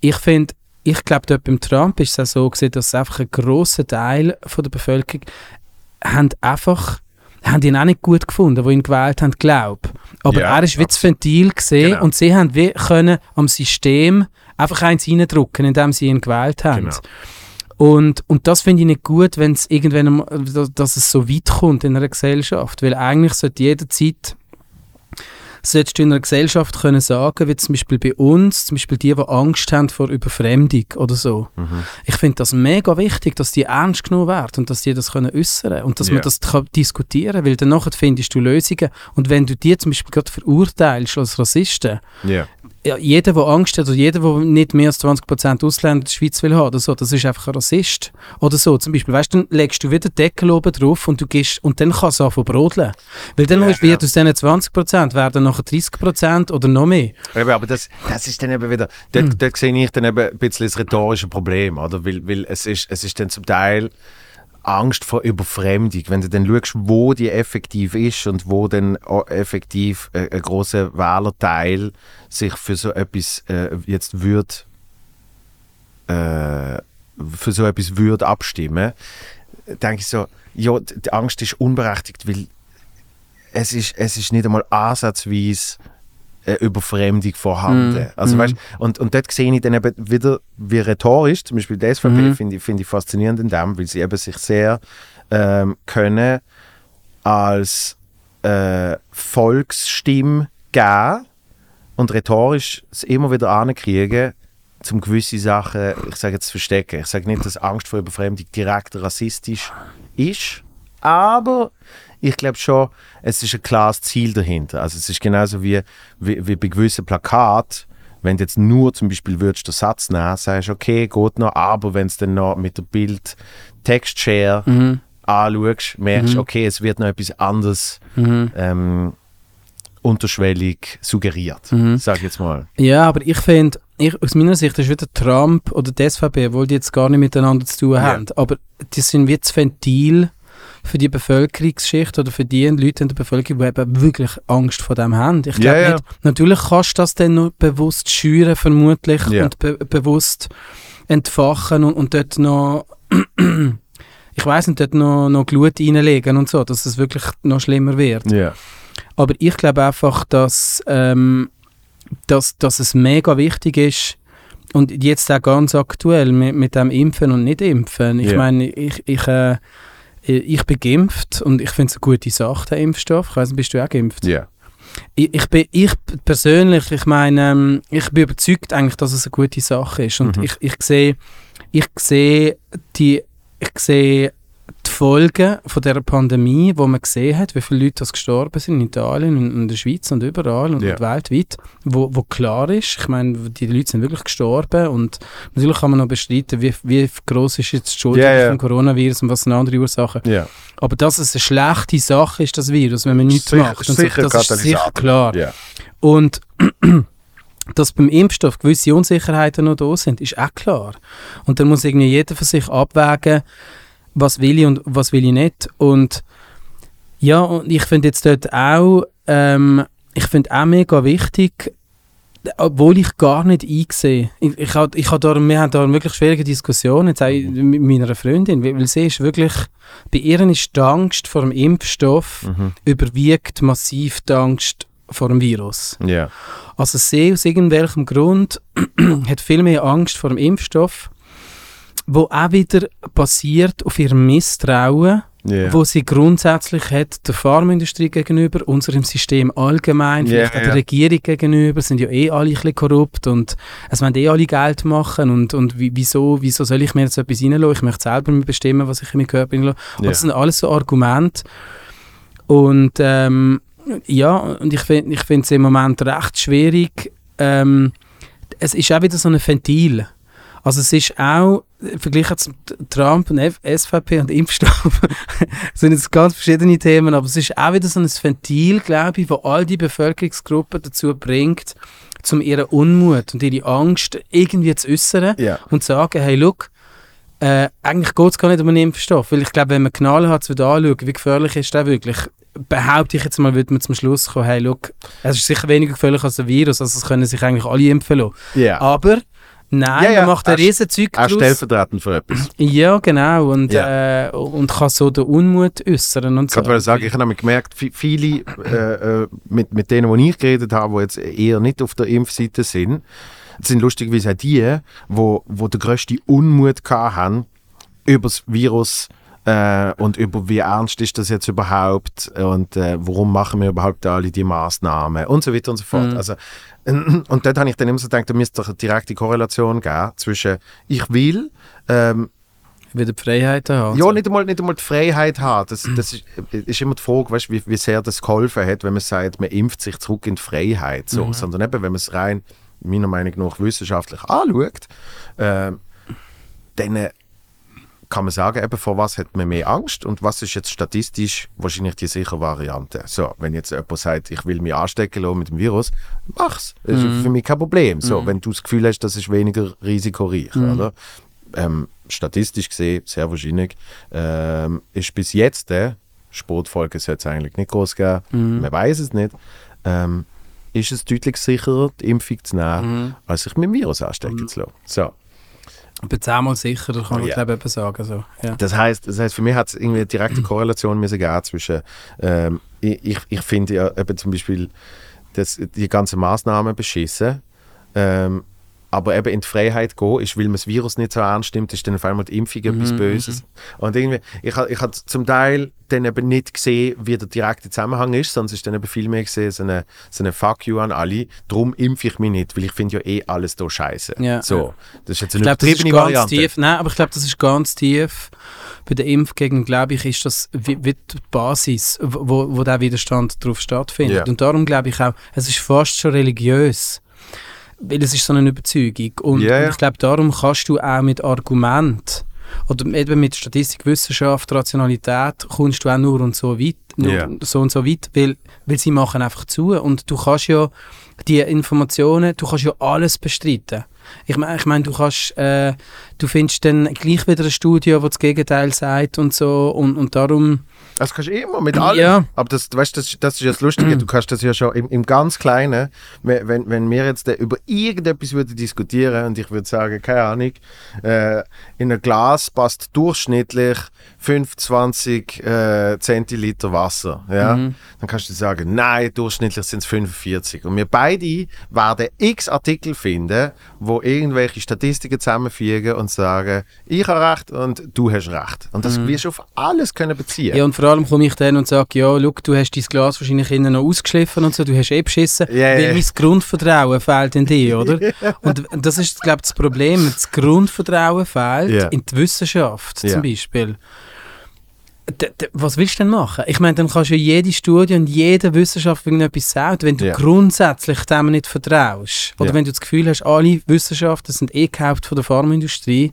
ich finde, ich glaube, dort beim Trump ist es auch so gewesen, dass einfach ein grosser Teil von der Bevölkerung haben einfach haben ihn auch nicht gut gefunden, die ihn gewählt haben, glaube Aber Ja, er ist wie das Ventil gesehen Genau. und sie haben wie können am System einfach eins reindrücken, indem sie ihn gewählt haben. Genau. Und, und das finde ich nicht gut, wenn es irgendwann, dass es so weit kommt in einer Gesellschaft, weil eigentlich sollte jederzeit solltest du in einer Gesellschaft können sagen, wie zum Beispiel bei uns, zum Beispiel die, die Angst haben vor Überfremdung oder so. Mhm. Ich finde das mega wichtig, dass die ernst genommen werden und dass die das können äußern und dass Ja. man das kann diskutieren weil dann findest du Lösungen. Und wenn du die zum Beispiel gerade verurteilst als Rassisten, Ja. Ja, jeder, der Angst hat oder jeder, der nicht mehr als 20% Ausländer in der Schweiz will haben oder so, das ist einfach ein Rassist. Oder so, zum Beispiel, weißt du, dann legst du wieder Deckel oben drauf und du gehst, und dann kann es anfangen brodeln. Weil dann Ja, wird ja. aus diesen 20% werden nachher 30% oder noch mehr. Eben, aber das, das ist dann eben wieder, dort, Hm. dort sehe ich dann eben ein bisschen das rhetorische Problem, oder? Weil, weil es, ist, es ist dann zum Teil Angst vor Überfremdung. Wenn du dann schaust, wo die effektiv ist und wo dann effektiv äh, ein großer Wählerteil sich für so etwas äh, jetzt würde äh, für so etwas würde abstimmen, denke ich so, ja, die die Angst ist unberechtigt, weil es ist, es ist nicht einmal ansatzweise eine Überfremdung vorhanden. Mm, Also, mm. weißt, und, und dort sehe ich dann eben wieder, wie rhetorisch, zum Beispiel die SVP Mhm. finde ich, finde ich faszinierend in dem, weil sie eben sich sehr ähm, können als äh, Volksstimme geben und rhetorisch es immer wieder ankriegen, um gewisse Sachen, ich sage jetzt, zu verstecken. Ich sage nicht, dass Angst vor Überfremdung direkt rassistisch ist, aber ich glaube schon, es ist ein klares Ziel dahinter. Also es ist genauso wie, wie, wie bei gewissen Plakaten, wenn du jetzt nur zum Beispiel würdest den Satz nehmen, sagst du, okay, geht noch, aber wenn es dann noch mit der Bild Textshare Mhm. anschaust, merkst du, Mhm. okay, es wird noch etwas anderes Mhm. ähm, unterschwellig suggeriert, Mhm. sag ich jetzt mal. Ja, aber ich finde, ich, aus meiner Sicht ist wieder Trump oder die SVP, obwohl die jetzt gar nicht miteinander zu tun Ja. haben, aber die sind wie das Ventil für die Bevölkerungsschicht oder für die Leute in der Bevölkerung, die eben wirklich Angst vor dem haben. Ich glaube ja. nicht, natürlich kannst du das dann nur bewusst schüren, vermutlich, Ja. und be bewusst entfachen und, und dort noch, ich weiß nicht, dort noch, noch Glut reinlegen und so, dass es wirklich noch schlimmer wird. Aber ich glaube einfach, dass, ähm, dass, dass es mega wichtig ist und jetzt auch ganz aktuell mit, mit dem Impfen und Nicht-Impfen. Ich meine, ich, ich, äh, ich bin geimpft und ich finde es eine gute Sache, der Impfstoff. Ich weiss bist du auch geimpft? Ja. Ich, ich, bin, ich persönlich, ich meine, ähm, ich bin überzeugt eigentlich, dass es eine gute Sache ist. Und Mhm. ich, ich sehe, ich sehe die, ich sehe die Folgen von dieser Pandemie, wo man gesehen hat, wie viele Leute das gestorben sind in Italien und in der Schweiz und überall und, und weltweit, wo, wo klar ist, ich meine, die Leute sind wirklich gestorben und natürlich kann man noch bestreiten, wie, wie groß ist jetzt die Schuld Ja, ja. vom Coronavirus und was sind andere Ursachen. Ja. Aber dass es eine schlechte Sache ist, das Virus, wenn man nichts Sicher- macht, und sicher so, das ist sicher klar. Ja. Und dass beim Impfstoff gewisse Unsicherheiten noch da sind, ist auch klar. Und dann muss irgendwie jeder für sich abwägen, was will ich und was will ich nicht. Und ja, und ich finde jetzt dort auch, ähm, ich finde auch mega wichtig, obwohl ich gar nicht einsehe. Ich, ich, hab- ich hab da, wir haben da eine wirklich schwierige Diskussion jetzt auch mit meiner Freundin, weil weil sie ist wirklich, bei ihr ist die Angst vor dem Impfstoff Mhm. überwiegt massiv die Angst vor dem Virus. Ja. Also sie aus irgendwelchem Grund hat viel mehr Angst vor dem Impfstoff, wo auch wieder basiert auf ihrem Misstrauen, Ja. wo sie grundsätzlich hat der Pharmaindustrie gegenüber, unserem System allgemein, Ja, vielleicht auch ja. der Regierung gegenüber, sind ja eh alle ein bisschen korrupt und es wollen eh alle Geld machen und, und wie, wieso, wieso soll ich mir jetzt etwas reinlassen? Ich möchte selber bestimmen, was ich in meinen Körper reinlasse. Ja. Das sind alles so Argumente und ähm, ja, und ich finde ich finde es im Moment recht schwierig. Ähm, es ist auch wieder so ein Ventil. Also es ist auch, im Vergleich zu Trump und F SVP und Impfstoff, sind jetzt ganz verschiedene Themen, aber es ist auch wieder so ein Ventil, glaube ich, wo all die Bevölkerungsgruppen dazu bringt, zum ihren Unmut und ihre Angst irgendwie zu äußern Ja. und zu sagen, hey, look, äh, eigentlich geht es gar nicht um einen Impfstoff, weil ich glaube, wenn man knallhart wird anschauen, wie gefährlich ist der wirklich, behaupte ich jetzt mal, würde man zum Schluss kommen, hey, look, es ist sicher weniger gefährlich als ein Virus, also es können sich eigentlich alle impfen lassen. Ja. Aber nein, Ja, ja, man macht ein er- riesen Zeug Auch draus. stellvertretend für etwas. Ja, genau, und, Ja. Äh, und kann so den Unmut äußern und Ich so. wollte sagen, ich habe gemerkt, vi- viele äh, äh, mit, mit denen, die ich geredet habe, die jetzt eher nicht auf der Impfseite sind, sind lustigerweise auch die, wo, wo den grössten Unmut hatten über das Virus äh, und über wie ernst ist das jetzt überhaupt und äh, warum machen wir überhaupt alle die Maßnahmen und so weiter und so fort. Mhm. Also, und dort habe ich dann immer so gedacht, da müsste doch eine direkte Korrelation geben zwischen ich will ähm, Wieder die Freiheit haben. ja, nicht einmal, nicht einmal die Freiheit haben. Das, das ist, ist immer die Frage, weißt, wie, wie sehr das geholfen hat, wenn man sagt, man impft sich zurück in die Freiheit. So. Sondern eben, wenn man es rein, meiner Meinung nach, wissenschaftlich anschaut, äh, dann kann man sagen, eben, vor was hat man mehr Angst und was ist jetzt statistisch wahrscheinlich die sichere Variante. So, wenn jetzt jemand sagt, ich will mich anstecken lassen mit dem Virus, mach's. Das ist für mich kein Problem. So, wenn du das Gefühl hast, das ist weniger risikoreich, oder? Ähm, statistisch gesehen, sehr wahrscheinlich, ähm, ist bis jetzt der Sportfolge sollte es eigentlich nicht groß geben, man weiß es nicht, ähm, ist es deutlich sicherer, die Impfung zu nehmen, als sich mit dem Virus anstecken zu lassen. So. Ich bin zehnmal sicher, da kann man Ja. glaube ich eben sagen. So. Ja. Das heißt, das heißt, für mich hat es irgendwie eine direkte Korrelation müssen geben zwischen, ähm, ich, ich, finde ja eben zum Beispiel das, die ganzen Maßnahmen beschissen, ähm, aber eben in die Freiheit gehen ist, weil man das Virus nicht so ernst nimmt, ist dann auf einmal die Impfung etwas Böses. Und irgendwie, ich habe ich hab zum Teil dann eben nicht gesehen, wie der direkte Zusammenhang ist, sondern es ist dann eben viel mehr gesehen, so eine, so eine Fuck you an alle, darum impfe ich mich nicht, weil ich finde ja eh alles da scheiße. Ja. So, das ist jetzt Ich eine glaube, das ist übertriebene ganz Variante. tief. Nein, aber ich glaube, das ist ganz tief. Bei der Impfgegend, glaube ich, ist das wie, wie die Basis, wo, wo der Widerstand darauf stattfindet. Ja. Und darum glaube ich auch, es ist fast schon religiös. Weil es ist so eine Überzeugung. Und, ja. und ich glaube, darum kannst du auch mit Argument oder eben mit Statistik, Wissenschaft, Rationalität kommst du auch nur und so weit, nur Ja. so und so weit, weil, weil sie machen einfach zu und du kannst ja die Informationen, du kannst ja alles bestreiten. Ich meine, ich mein, du kannst, äh, du findest dann gleich wieder ein Studio, das das Gegenteil sagt und so und, und darum, Das kannst du immer mit allem. Ja. Aber das, weißt, das, das ist ja das Lustige, du kannst das ja schon im, im ganz Kleinen, wenn, wenn, wir jetzt über irgendetwas würden diskutieren und ich würde sagen, keine Ahnung, äh, in ein Glas passt durchschnittlich 25 äh, Zentiliter Wasser. Ja? Mhm. Dann kannst du sagen, nein, durchschnittlich sind es 45. Und wir beide werden x Artikel finden, wo irgendwelche Statistiken zusammenfügen und sagen, ich habe recht und du hast recht. Und das wirst du auf alles können beziehen. Mhm. ja und vor allem komme ich dann und sage, ja, schau, du hast dein Glas wahrscheinlich innen noch ausgeschliffen und so, du hast eh beschissen, ja. weil mein Grundvertrauen fehlt in dir, oder? Und das ist, glaube ich, das Problem, das Grundvertrauen fehlt Ja. in die Wissenschaft zum Beispiel. Was willst du denn machen? Ich meine, dann kannst du ja jede Studie und jede Wissenschaft irgendetwas sagen, wenn du Ja. grundsätzlich dem nicht vertraust. Oder Ja. wenn du das Gefühl hast, alle Wissenschaften sind eh gekauft von der Pharmaindustrie.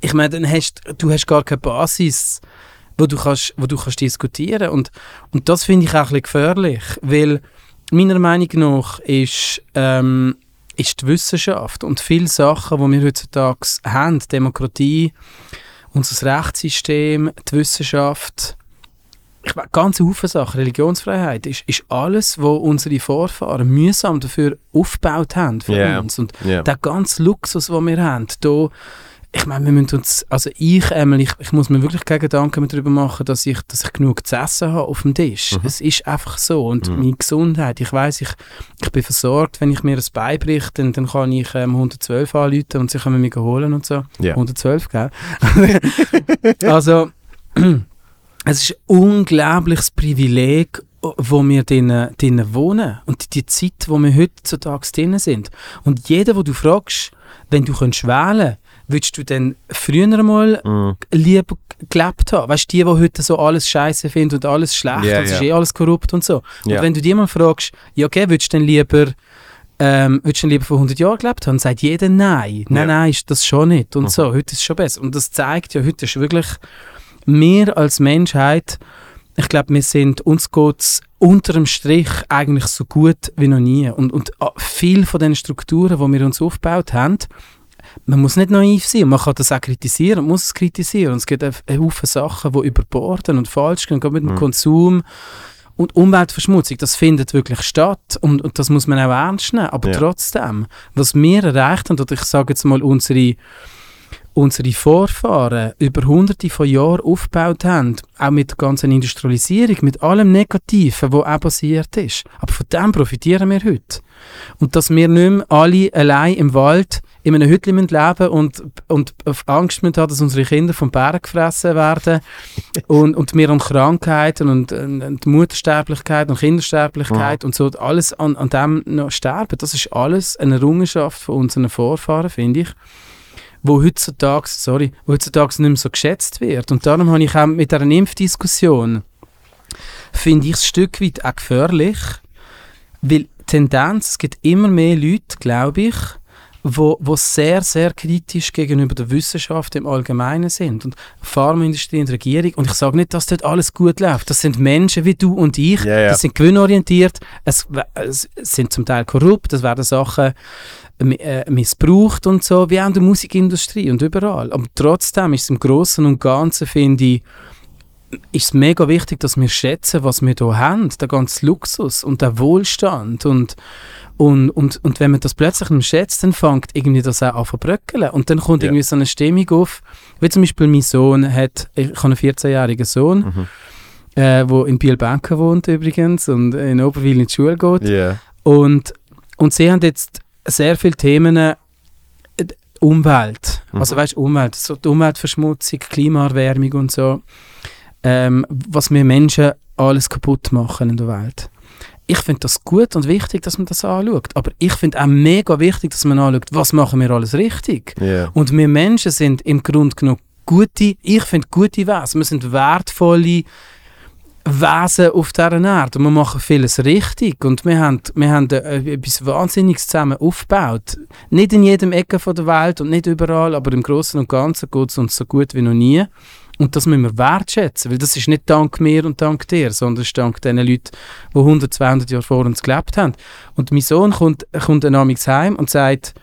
Ich meine, dann hast du hast gar keine Basis, wo du kannst, wo du kannst diskutieren und und das finde ich auch ein bisschen gefährlich, weil meiner Meinung nach ist ähm, ist die Wissenschaft und viele Sachen, die wir heutzutage haben, Demokratie, unser Rechtssystem, die Wissenschaft, ich meine, ganz Haufen Sachen, Religionsfreiheit, ist, ist alles, was unsere Vorfahren mühsam dafür aufgebaut haben für Ja. uns. Und Ja. der ganze Luxus, den wir haben, da, ich meine, wir müssen uns, also ich, Emily, ich, ich muss mir wirklich keine Gedanken darüber machen, dass ich, dass ich genug zu essen habe auf dem Tisch. Es ist einfach so. Und Mhm. meine Gesundheit, ich weiß ich, ich bin versorgt, wenn ich mir ein Bein bricht, dann, dann kann ich ähm, 112 anrufen und sie können mich holen und so. Ja. 112, gell? also, es ist ein unglaubliches Privileg, wo wir drinnen, drinnen wohnen und die Zeit, wo wir heutzutage drinnen sind. Und jeder, wo du fragst, wenn du könntest wählen würdest du denn früher mal Mhm. lieber gelebt haben? Weißt du, die, die heute so alles scheiße finden und alles schlecht Ja, und es ist eh alles korrupt und so. Ja. Und wenn du die mal fragst, ja okay, würdest du denn lieber ähm, würdest du lieber vor 100 Jahren gelebt haben? Sagt jeder nein. Nein, nein, ist das schon nicht. Und Mhm. so, heute ist es schon besser. Und das zeigt ja, heute ist wirklich wir als Menschheit, ich glaube, wir sind, uns geht unter dem Strich eigentlich so gut wie noch nie. Und, und ah, viel von den Strukturen, die wir uns aufgebaut haben, man muss nicht naiv sein, man kann das auch kritisieren, man muss es kritisieren. Und es gibt Haufen Sachen, die überborden und falsch gehen, gerade mit dem Mhm. Konsum. Und Umweltverschmutzung, das findet wirklich statt und, und das muss man auch ernst nehmen. Aber Ja. trotzdem, was wir erreicht haben, oder ich sage jetzt mal unsere, unsere Vorfahren über hunderte von Jahren aufgebaut haben, auch mit der ganzen Industrialisierung, mit allem Negativen, was auch passiert ist. Aber von dem profitieren wir heute. Und dass wir nicht mehr alle allein im Wald in einem Hütchen leben müssen und, und auf Angst haben, dass unsere Kinder vom Bären gefressen werden und, und wir an Krankheiten und, und, und Muttersterblichkeit und Kindersterblichkeit und so alles an, an dem noch sterben. Das ist alles eine Errungenschaft von unseren Vorfahren, finde ich wo heutzutage, sorry, wo heutzutage nicht mehr so geschätzt wird. Und darum habe ich auch mit dieser Impfdiskussion, finde ich es ein Stück weit auch gefährlich, weil Tendenz, es gibt immer mehr Leute, glaube ich, wo, wo sehr, sehr kritisch gegenüber der Wissenschaft im Allgemeinen sind. Und Pharmaindustrie und Regierung. Und ich sage nicht, dass dort alles gut läuft. Das sind Menschen wie du und ich. Ja, ja. Die sind gewinnorientiert. Es, es sind zum Teil korrupt. Es werden Sachen äh, missbraucht und so, wie auch in der Musikindustrie und überall. Aber trotzdem ist es im Großen und Ganzen, finde ich, ist es mega wichtig, dass wir schätzen, was wir hier haben, der ganze Luxus und der Wohlstand und und, und, und wenn man das plötzlich nicht schätzt, dann fängt irgendwie das auch an zu bröckeln. Und dann kommt Ja. irgendwie so eine Stimmung auf, wie zum Beispiel mein Sohn hat, ich habe einen 14-jährigen Sohn, Mhm. äh, in Bielbenken wohnt übrigens und in Oberwil in die Schule geht. Ja. Und, und sie haben jetzt sehr viele Themen äh, Umwelt. Mhm. Also weißt Umwelt, so die Umweltverschmutzung, Klimaerwärmung und so. Ähm, was wir Menschen alles kaputt machen in der Welt. Ich finde das gut und wichtig, dass man das anschaut. Aber ich finde auch mega wichtig, dass man anschaut, was machen wir alles richtig. Ja. Und wir Menschen sind im Grunde genommen gute, ich finde gute Wesen. Wir sind wertvolle Wesen auf dieser Erde. Und wir machen vieles richtig. Und wir haben, wir haben äh, etwas Wahnsinniges zusammen aufgebaut. Nicht in jedem Ecke von der Welt und nicht überall, aber im Großen und Ganzen geht es uns so gut wie noch nie. Und das müssen wir wertschätzen, weil das ist nicht dank mir und dank dir, sondern es ist dank den Leuten, die 100, 200 Jahre vor uns gelebt haben. Und mein Sohn kommt, kommt dann abends heim und sagt,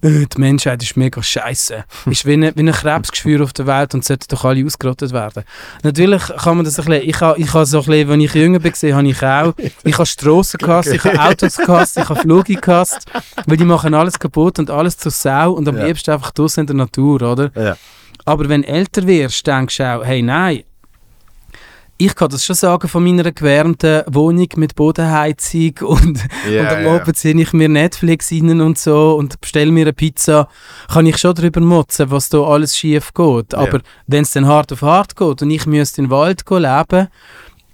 «Äh, die Menschheit ist mega scheiße. ist wie ein, wie ein Krebsgeschwür auf der Welt und sollte doch alle ausgerottet werden. Natürlich kann man das ein bisschen, ich habe ich ha so ein bisschen, wenn ich jünger war, gesehen, habe ich auch, ich habe Strassen gehasst, ich habe Autos gehasst, ich habe Flüge gehasst, weil die machen alles kaputt und alles zur Sau und am Ja. liebsten einfach draussen in der Natur, oder? Ja. Aber wenn du älter wirst, denkst du auch, hey, nein, ich kann das schon sagen von meiner gewärmten Wohnung mit Bodenheizung und, Ja, und am ja. Abend ziehe ich mir Netflix rein und so und bestelle mir eine Pizza, kann ich schon darüber motzen, was da alles schief geht. Ja. Aber wenn es dann hart auf hart geht und ich müsste in den Wald leben,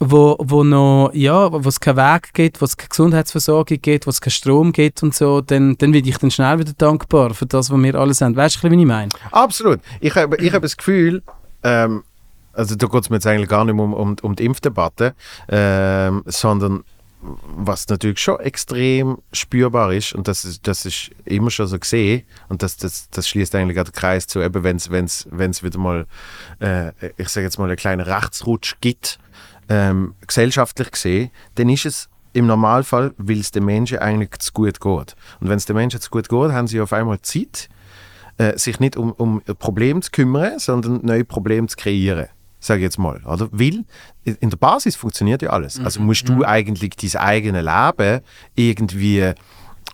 wo, wo noch, ja, wo es keinen Weg gibt, wo es keine Gesundheitsversorgung gibt, wo es keinen Strom gibt und so, dann, dann werde ich dann schnell wieder dankbar für das, was wir alles haben. Weißt du, wie ich meine? Absolut. Ich habe ich hab das Gefühl, ähm, also da geht es mir jetzt eigentlich gar nicht um, um, um die Impfdebatte, ähm, sondern was natürlich schon extrem spürbar ist und das ist, das ist immer schon so gesehen und das, das, das schließt eigentlich auch den Kreis zu, wenn es wieder mal, äh, ich sage jetzt mal, einen kleinen Rechtsrutsch gibt, ähm, gesellschaftlich gesehen, dann ist es im Normalfall, weil es den Menschen eigentlich zu gut geht. Und wenn es den Menschen zu gut geht, haben sie auf einmal Zeit, äh, sich nicht um, um Probleme zu kümmern, sondern neue Probleme zu kreieren sage ich jetzt mal. Oder? Weil in der Basis funktioniert ja alles. Also Mhm. musst du eigentlich dein eigenes Leben irgendwie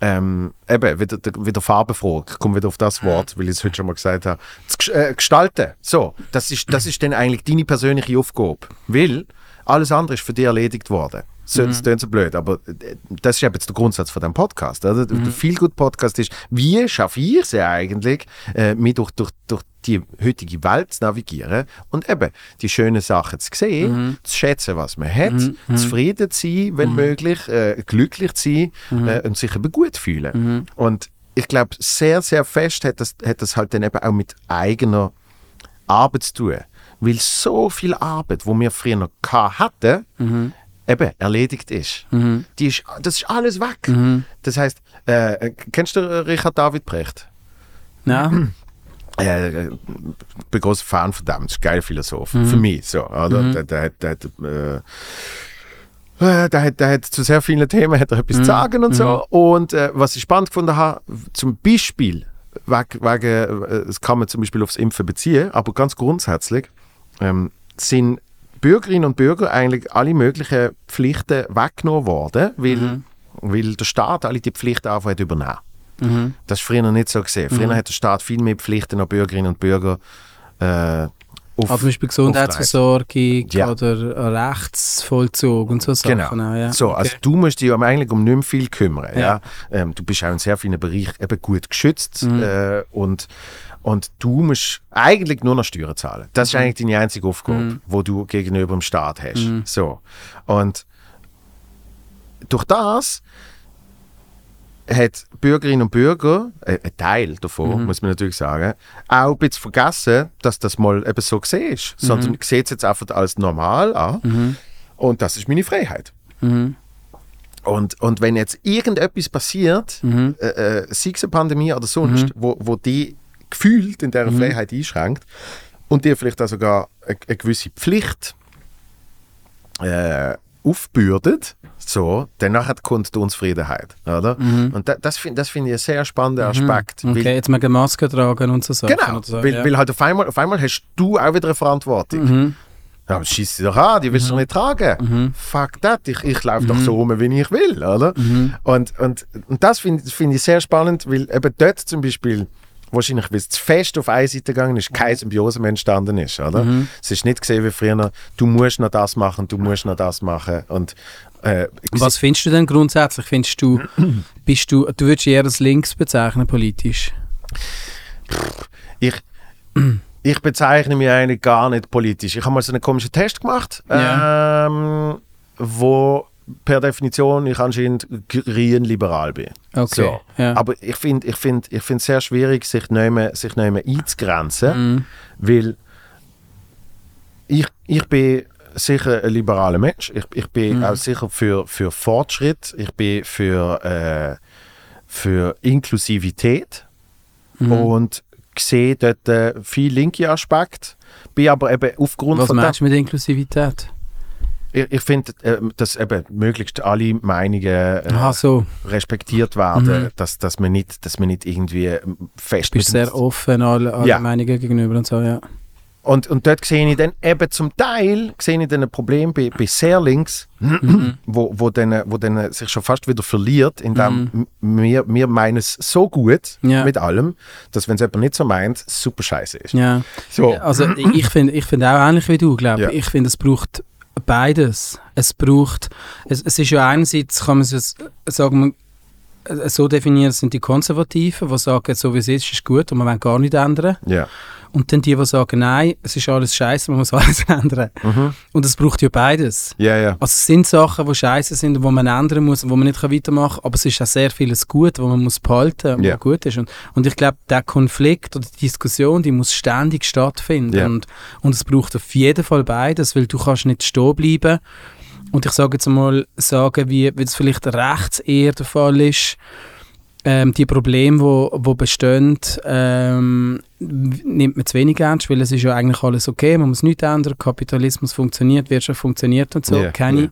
ähm, eben, wieder, wieder farbenfroh, ich komme wieder auf das Wort, weil ich es heute schon mal gesagt habe, zu äh, gestalten. So, das ist, das ist dann eigentlich deine persönliche Aufgabe. Weil alles andere ist für dich erledigt worden. So, Das klingt so blöd, aber äh, das ist eben jetzt der Grundsatz von dem Podcast. Oder? Der Feelgood-Podcast ist, wie schaffe ich es eigentlich, äh, mich durch, durch, durch die heutige Welt zu navigieren und eben die schönen Sachen zu sehen, zu schätzen, was man hat, zufrieden zu sein, wenn möglich, äh, glücklich zu sein äh, und sich eben gut fühlen. Und ich glaube, sehr, sehr fest hat das, hat das halt dann eben auch mit eigener Arbeit zu tun. Weil so viel Arbeit, wo wir früher noch hatten, eben erledigt ist. Die ist. Das ist alles weg. Das heißt, äh, kennst du äh, Richard David Brecht? Ja. Äh, ich bin großer Fan von dem, das ist ein geiler Philosoph. Für mich so. Oder? Der, der, hat- der, hat, äh, äh, der, hat, der hat zu sehr vielen Themen hat er etwas zu sagen und so. Und äh, was ich spannend gefunden habe, zum Beispiel, wegen, wegen, äh, das kann man zum Beispiel aufs Impfen beziehen, aber ganz grundsätzlich ähm, sind Bürgerinnen und Bürger eigentlich alle möglichen Pflichten weggenommen worden, weil, weil der Staat alle die Pflichten einfach übernommen. Mhm. Das ist früher nicht so gesehen. Früher hat der Staat viel mehr Pflichten an Bürgerinnen und Bürger äh, auf, Also zum Beispiel Gesundheitsversorgung Ja. oder Rechtsvollzug und so Sachen. Genau. auch, ja. So, also du musst dich eigentlich um nicht mehr viel kümmern. Ja. Ja. Ähm, du bist auch in sehr vielen Bereichen eben gut geschützt Mhm. äh, und, und du musst eigentlich nur noch Steuern zahlen. Das ist eigentlich deine einzige Aufgabe, Mhm. wo du gegenüber dem Staat hast. So. Und durch das hat Bürgerinnen und Bürger, äh, ein Teil davon, muss man natürlich sagen, auch ein bisschen vergessen, dass das mal eben so gesehen ist. Sondern sieht es jetzt einfach als normal an. Und das ist meine Freiheit. Mhm. Und, und wenn jetzt irgendetwas passiert, Mhm. äh, äh, sei es eine Pandemie oder sonst, wo, wo die gefühlt in Mhm. dieser Freiheit einschränkt und dir vielleicht auch sogar eine, eine gewisse Pflicht äh, aufbürdet, so, dann nachher kommt die Unzufriedenheit. Oder? Und da, das finde das find ich einen sehr spannenden Aspekt. weil- Mhm. Okay, jetzt mal eine Maske tragen und so Sachen. Genau, so, weil, ja. weil halt auf einmal, auf einmal hast du auch wieder eine Verantwortung. Mhm. Ja, schieß sie doch an, die willst du doch nicht tragen. Fuck that, ich, ich laufe doch so rum, wie ich will, oder? Und, und, und das finde find ich sehr spannend, weil eben dort zum Beispiel wahrscheinlich, weil es zu fest auf eine Seite gegangen ist, keine Symbiose mehr entstanden ist, oder? Es ist nicht gesehen wie früher, du musst noch das machen, du musst noch das machen und äh, Was findest du denn grundsätzlich? Findest du, bist du, du würdest eher als links bezeichnen politisch? ich, ich bezeichne mich eigentlich gar nicht politisch. Ich habe mal so einen komischen Test gemacht, Ja. ähm, wo per Definition ich anscheinend grün liberal bin. Okay, So. ja. Aber ich finde ich find, ich find es sehr schwierig, sich nicht mehr, sich nicht mehr einzugrenzen, Mhm. weil ich, ich bin sicher ein liberaler Mensch. Ich, ich bin Mhm. auch sicher für, für Fortschritt. Ich bin für, äh, für Inklusivität Mhm. und sehe dort äh, viel linke Aspekte. Bin aber eben aufgrund Was von meinst du mit Inklusivität? Ich, ich finde, äh, dass eben möglichst alle Meinungen äh, so. respektiert werden, Mhm. dass, dass, man nicht, dass man nicht irgendwie ähm, fest Du bist sehr offen alle, alle Ja. Meinungen gegenüber und so, ja. Und, und dort sehe ich dann eben zum Teil sehe ich dann ein Problem bei, bei sehr links, Mhm. wo, wo, dann, wo dann sich schon fast wieder verliert, indem m- wir, wir meinen es so gut Mhm. Ja. mit allem, dass wenn es jemand nicht so meint, super scheiße ist. ja. So. Also ich finde ich find auch ähnlich wie du, glaube ich. Ja. Ich finde, es braucht beides. Es braucht, es, es ist ja einerseits, kann man sagen, so definieren, sind die Konservativen, die sagen, so wie es ist, ist gut und man will gar nicht ändern. Ja. Und dann die, die sagen, nein, es ist alles scheiße, man muss alles ändern. Mhm. Und es braucht ja beides. Ja, ja. Also es sind Sachen, die scheiße sind und wo man ändern muss und wo man nicht weitermachen kann, aber es ist auch sehr vieles gut, wo man muss behalten muss, Ja. was gut ist. Und, und ich glaube, der Konflikt oder die Diskussion, die muss ständig stattfinden. Und, und es braucht auf jeden Fall beides, weil du kannst nicht stehen bleiben und ich sage jetzt mal, sagen, wie, wie es vielleicht rechts eher der Fall ist, ähm, die Probleme, wo, wo bestehen, ähm, nimmt man zu wenig ernst, weil es ist ja eigentlich alles okay, man muss nichts ändern, Kapitalismus funktioniert, Wirtschaft funktioniert und so, Ja, keine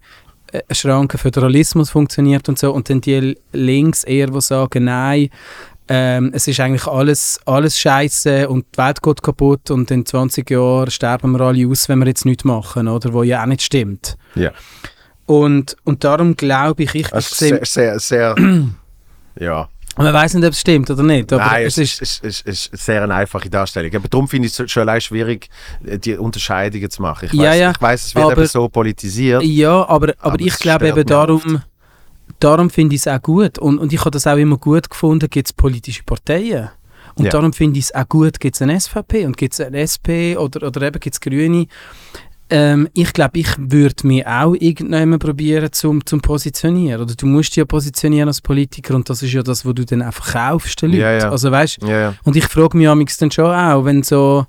ja. äh, Schranken, Föderalismus funktioniert und so und dann die links eher, die sagen, nein, ähm, es ist eigentlich alles, alles scheiße und die Welt geht kaputt und in 20 Jahren sterben wir alle aus, wenn wir jetzt nichts machen, oder? Wo ja auch nicht stimmt. Ja. Und, und darum glaube ich, ich, Also sehr, sehr, sehr ja. man weiß nicht, ob es stimmt oder nicht, aber Nein, es es ist, ist, ist, ist sehr eine einfache Darstellung. Aber darum finde ich es schon allein schwierig, die Unterscheidungen zu machen. Ich Ja, weiß, ja, ich weiß es wird aber- eben so politisiert. Ja, aber, aber, Aber ich glaube eben darum, darum finde ich es auch gut. Und, und ich habe das auch immer gut gefunden, gibt es politische Parteien. Und Ja. darum finde ich es auch gut, gibt es eine SVP und gibt es eine SP oder, oder eben gibt es Grüne. Ähm, ich glaube, ich würde mich auch irgendwann probieren zum, zum positionieren. Oder du musst dich ja positionieren als Politiker und das ist ja das, was du dann auch verkaufst den Leuten. Ja, ja. Also weißt Ja, und ich frage mich amigs dann schon auch, wenn so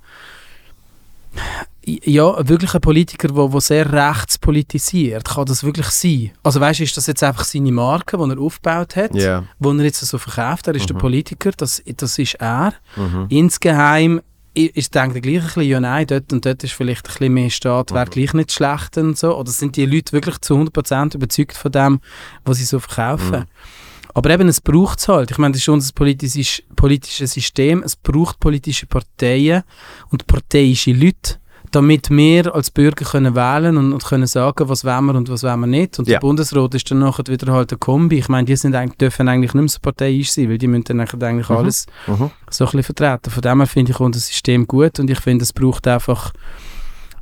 ja, wirklich ein Politiker, der wo, wo sehr rechts politisiert, kann das wirklich sein? Also weißt du, ist das jetzt einfach seine Marke, die er aufgebaut hat, Ja. die er jetzt so verkauft, er ist der Politiker, das, das ist er. Mhm. Insgeheim i- ist denkt er gleich ein bisschen, ja nein, dort und dort ist vielleicht ein bisschen mehr Staat, wäre gleich nicht schlecht und so. Oder sind die Leute wirklich zu 100% überzeugt von dem, was sie so verkaufen? Aber eben, es braucht es halt. Ich meine, das ist unser politisches, politisches System. Es braucht politische Parteien und parteiische Leute, damit wir als Bürger können wählen und, und können sagen, was wollen wir und was wollen wir nicht. Und Ja. der Bundesrat ist dann nachher wieder halt eine Kombi. Ich meine, die sind eigentlich, dürfen eigentlich nicht mehr so parteiisch sein, weil die müssen dann eigentlich Mhm. alles Mhm. so ein bisschen vertreten. Von dem her finde ich unser System gut und ich finde, es braucht einfach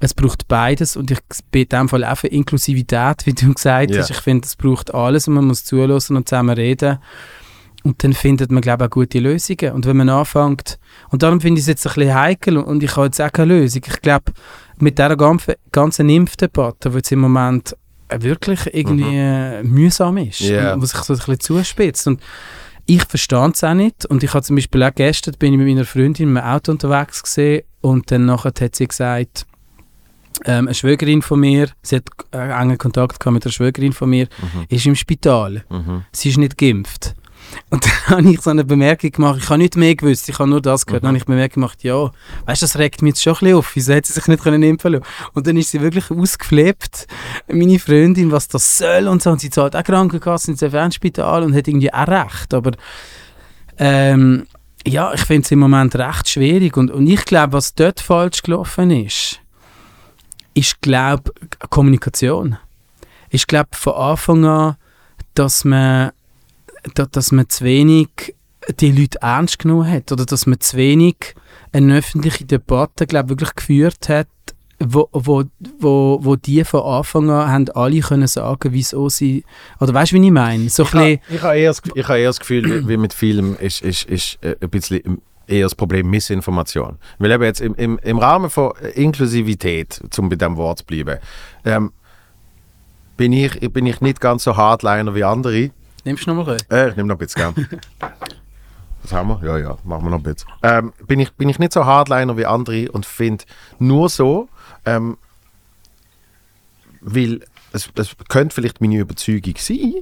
es braucht beides und ich bin in dem Fall auch für Inklusivität, wie du gesagt Ja. hast. Ich finde, es braucht alles und man muss zulassen und zusammen reden. Und dann findet man, glaube ich, auch gute Lösungen. Und wenn man anfängt, und darum finde ich es jetzt ein bisschen heikel und- ich habe jetzt auch keine Lösung. Ich glaube, mit dieser ganzen, Impfdebatte, die jetzt im Moment wirklich irgendwie äh, mühsam ist, und was sich so ein bisschen zuspitzt. Und ich verstand es auch nicht. Und ich habe zum Beispiel auch gestern bin ich mit meiner Freundin im Auto unterwegs gesehen und dann nachher hat sie gesagt, ähm, eine Schwägerin von mir, sie hat äh, engen Kontakt gehabt mit einer Schwägerin von mir, ist im Spital. Mhm. Sie ist nicht geimpft. Und dann habe ich so eine Bemerkung gemacht, ich habe nicht mehr gewusst, ich habe nur das gehört. Dann habe ich eine Bemerkung gemacht, ja, weißt du, das regt mich jetzt schon ein bisschen auf, wieso hat sie sich nicht können impfen lassen? Und dann ist sie wirklich ausgeflippt, meine Freundin, was das soll und so. Und sie zahlt auch Krankenkasse ins Eventspital und hat irgendwie auch recht. Aber ähm, ja, ich finde es im Moment recht schwierig. Und, und ich glaube, was dort falsch gelaufen ist, ist, glaube Kommunikation. Ich glaube von Anfang an, dass man, dass man zu wenig die Leute ernst genommen hat oder dass man zu wenig eine öffentliche Debatte, glaube wirklich geführt hat, wo, wo, wo, wo die von Anfang an haben alle können sagen, wieso sie, oder weißt du, wie ich meine? So Ich habe bisschen, ich habe eher, habe eher das Gefühl, wie- wie mit vielem ist, ist, ist äh, ein bisschen eher das Problem Missinformation. Weil eben jetzt im, im, im Rahmen von Inklusivität, um bei diesem Wort zu bleiben, ähm, bin, ich, bin ich nicht ganz so Hardliner wie andere. Nimmst du nochmal rein? Äh, ich nehme noch ein bisschen gern. Was haben wir? Ja, ja, machen wir noch ein bisschen. Ähm, bin, ich, bin ich nicht so Hardliner wie andere und finde nur so, ähm, weil es, es könnte vielleicht meine Überzeugung sein.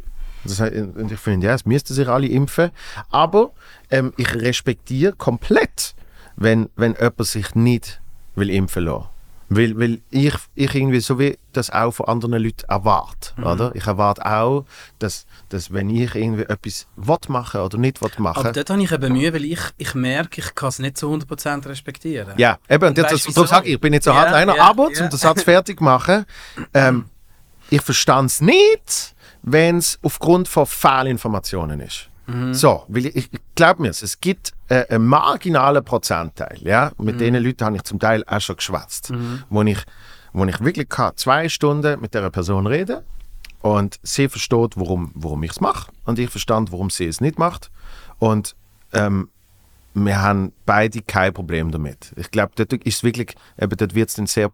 Das, heißt, und ich finde, ja, es müssten sich alle impfen. Aber ähm, ich respektiere komplett, wenn, wenn jemand sich nicht will impfen lassen. Weil, weil ich, ich irgendwie so wie das auch von anderen Leuten erwarte. Oder? Ich erwarte auch, dass, dass wenn ich irgendwie etwas machen oder nicht machen Aber dort habe ich eben Mühe, weil ich, ich merke, ich kann es nicht zu 100% respektieren. Ja, eben, und jetzt, das, wieso? darum sage ich, ich bin nicht so Ja, Hardliner, ja, aber ja. um den Satz fertig zu machen, ähm, ich verstand es nicht, wenn es aufgrund von Fehlinformationen ist. Mhm. So, weil ich, glaube mir, es gibt äh, einen marginalen Prozentteil, ja, Mhm. mit denen Leuten habe ich zum Teil auch schon geschwätzt, wo ich wo ich wirklich kann, zwei Stunden mit der Person reden Und sie versteht, warum, warum ich es mache. Und ich verstand, warum sie es nicht macht. Und ähm, wir haben beide kein Problem damit. Ich glaube, dort ist wirklich, eben, dort wird es dann sehr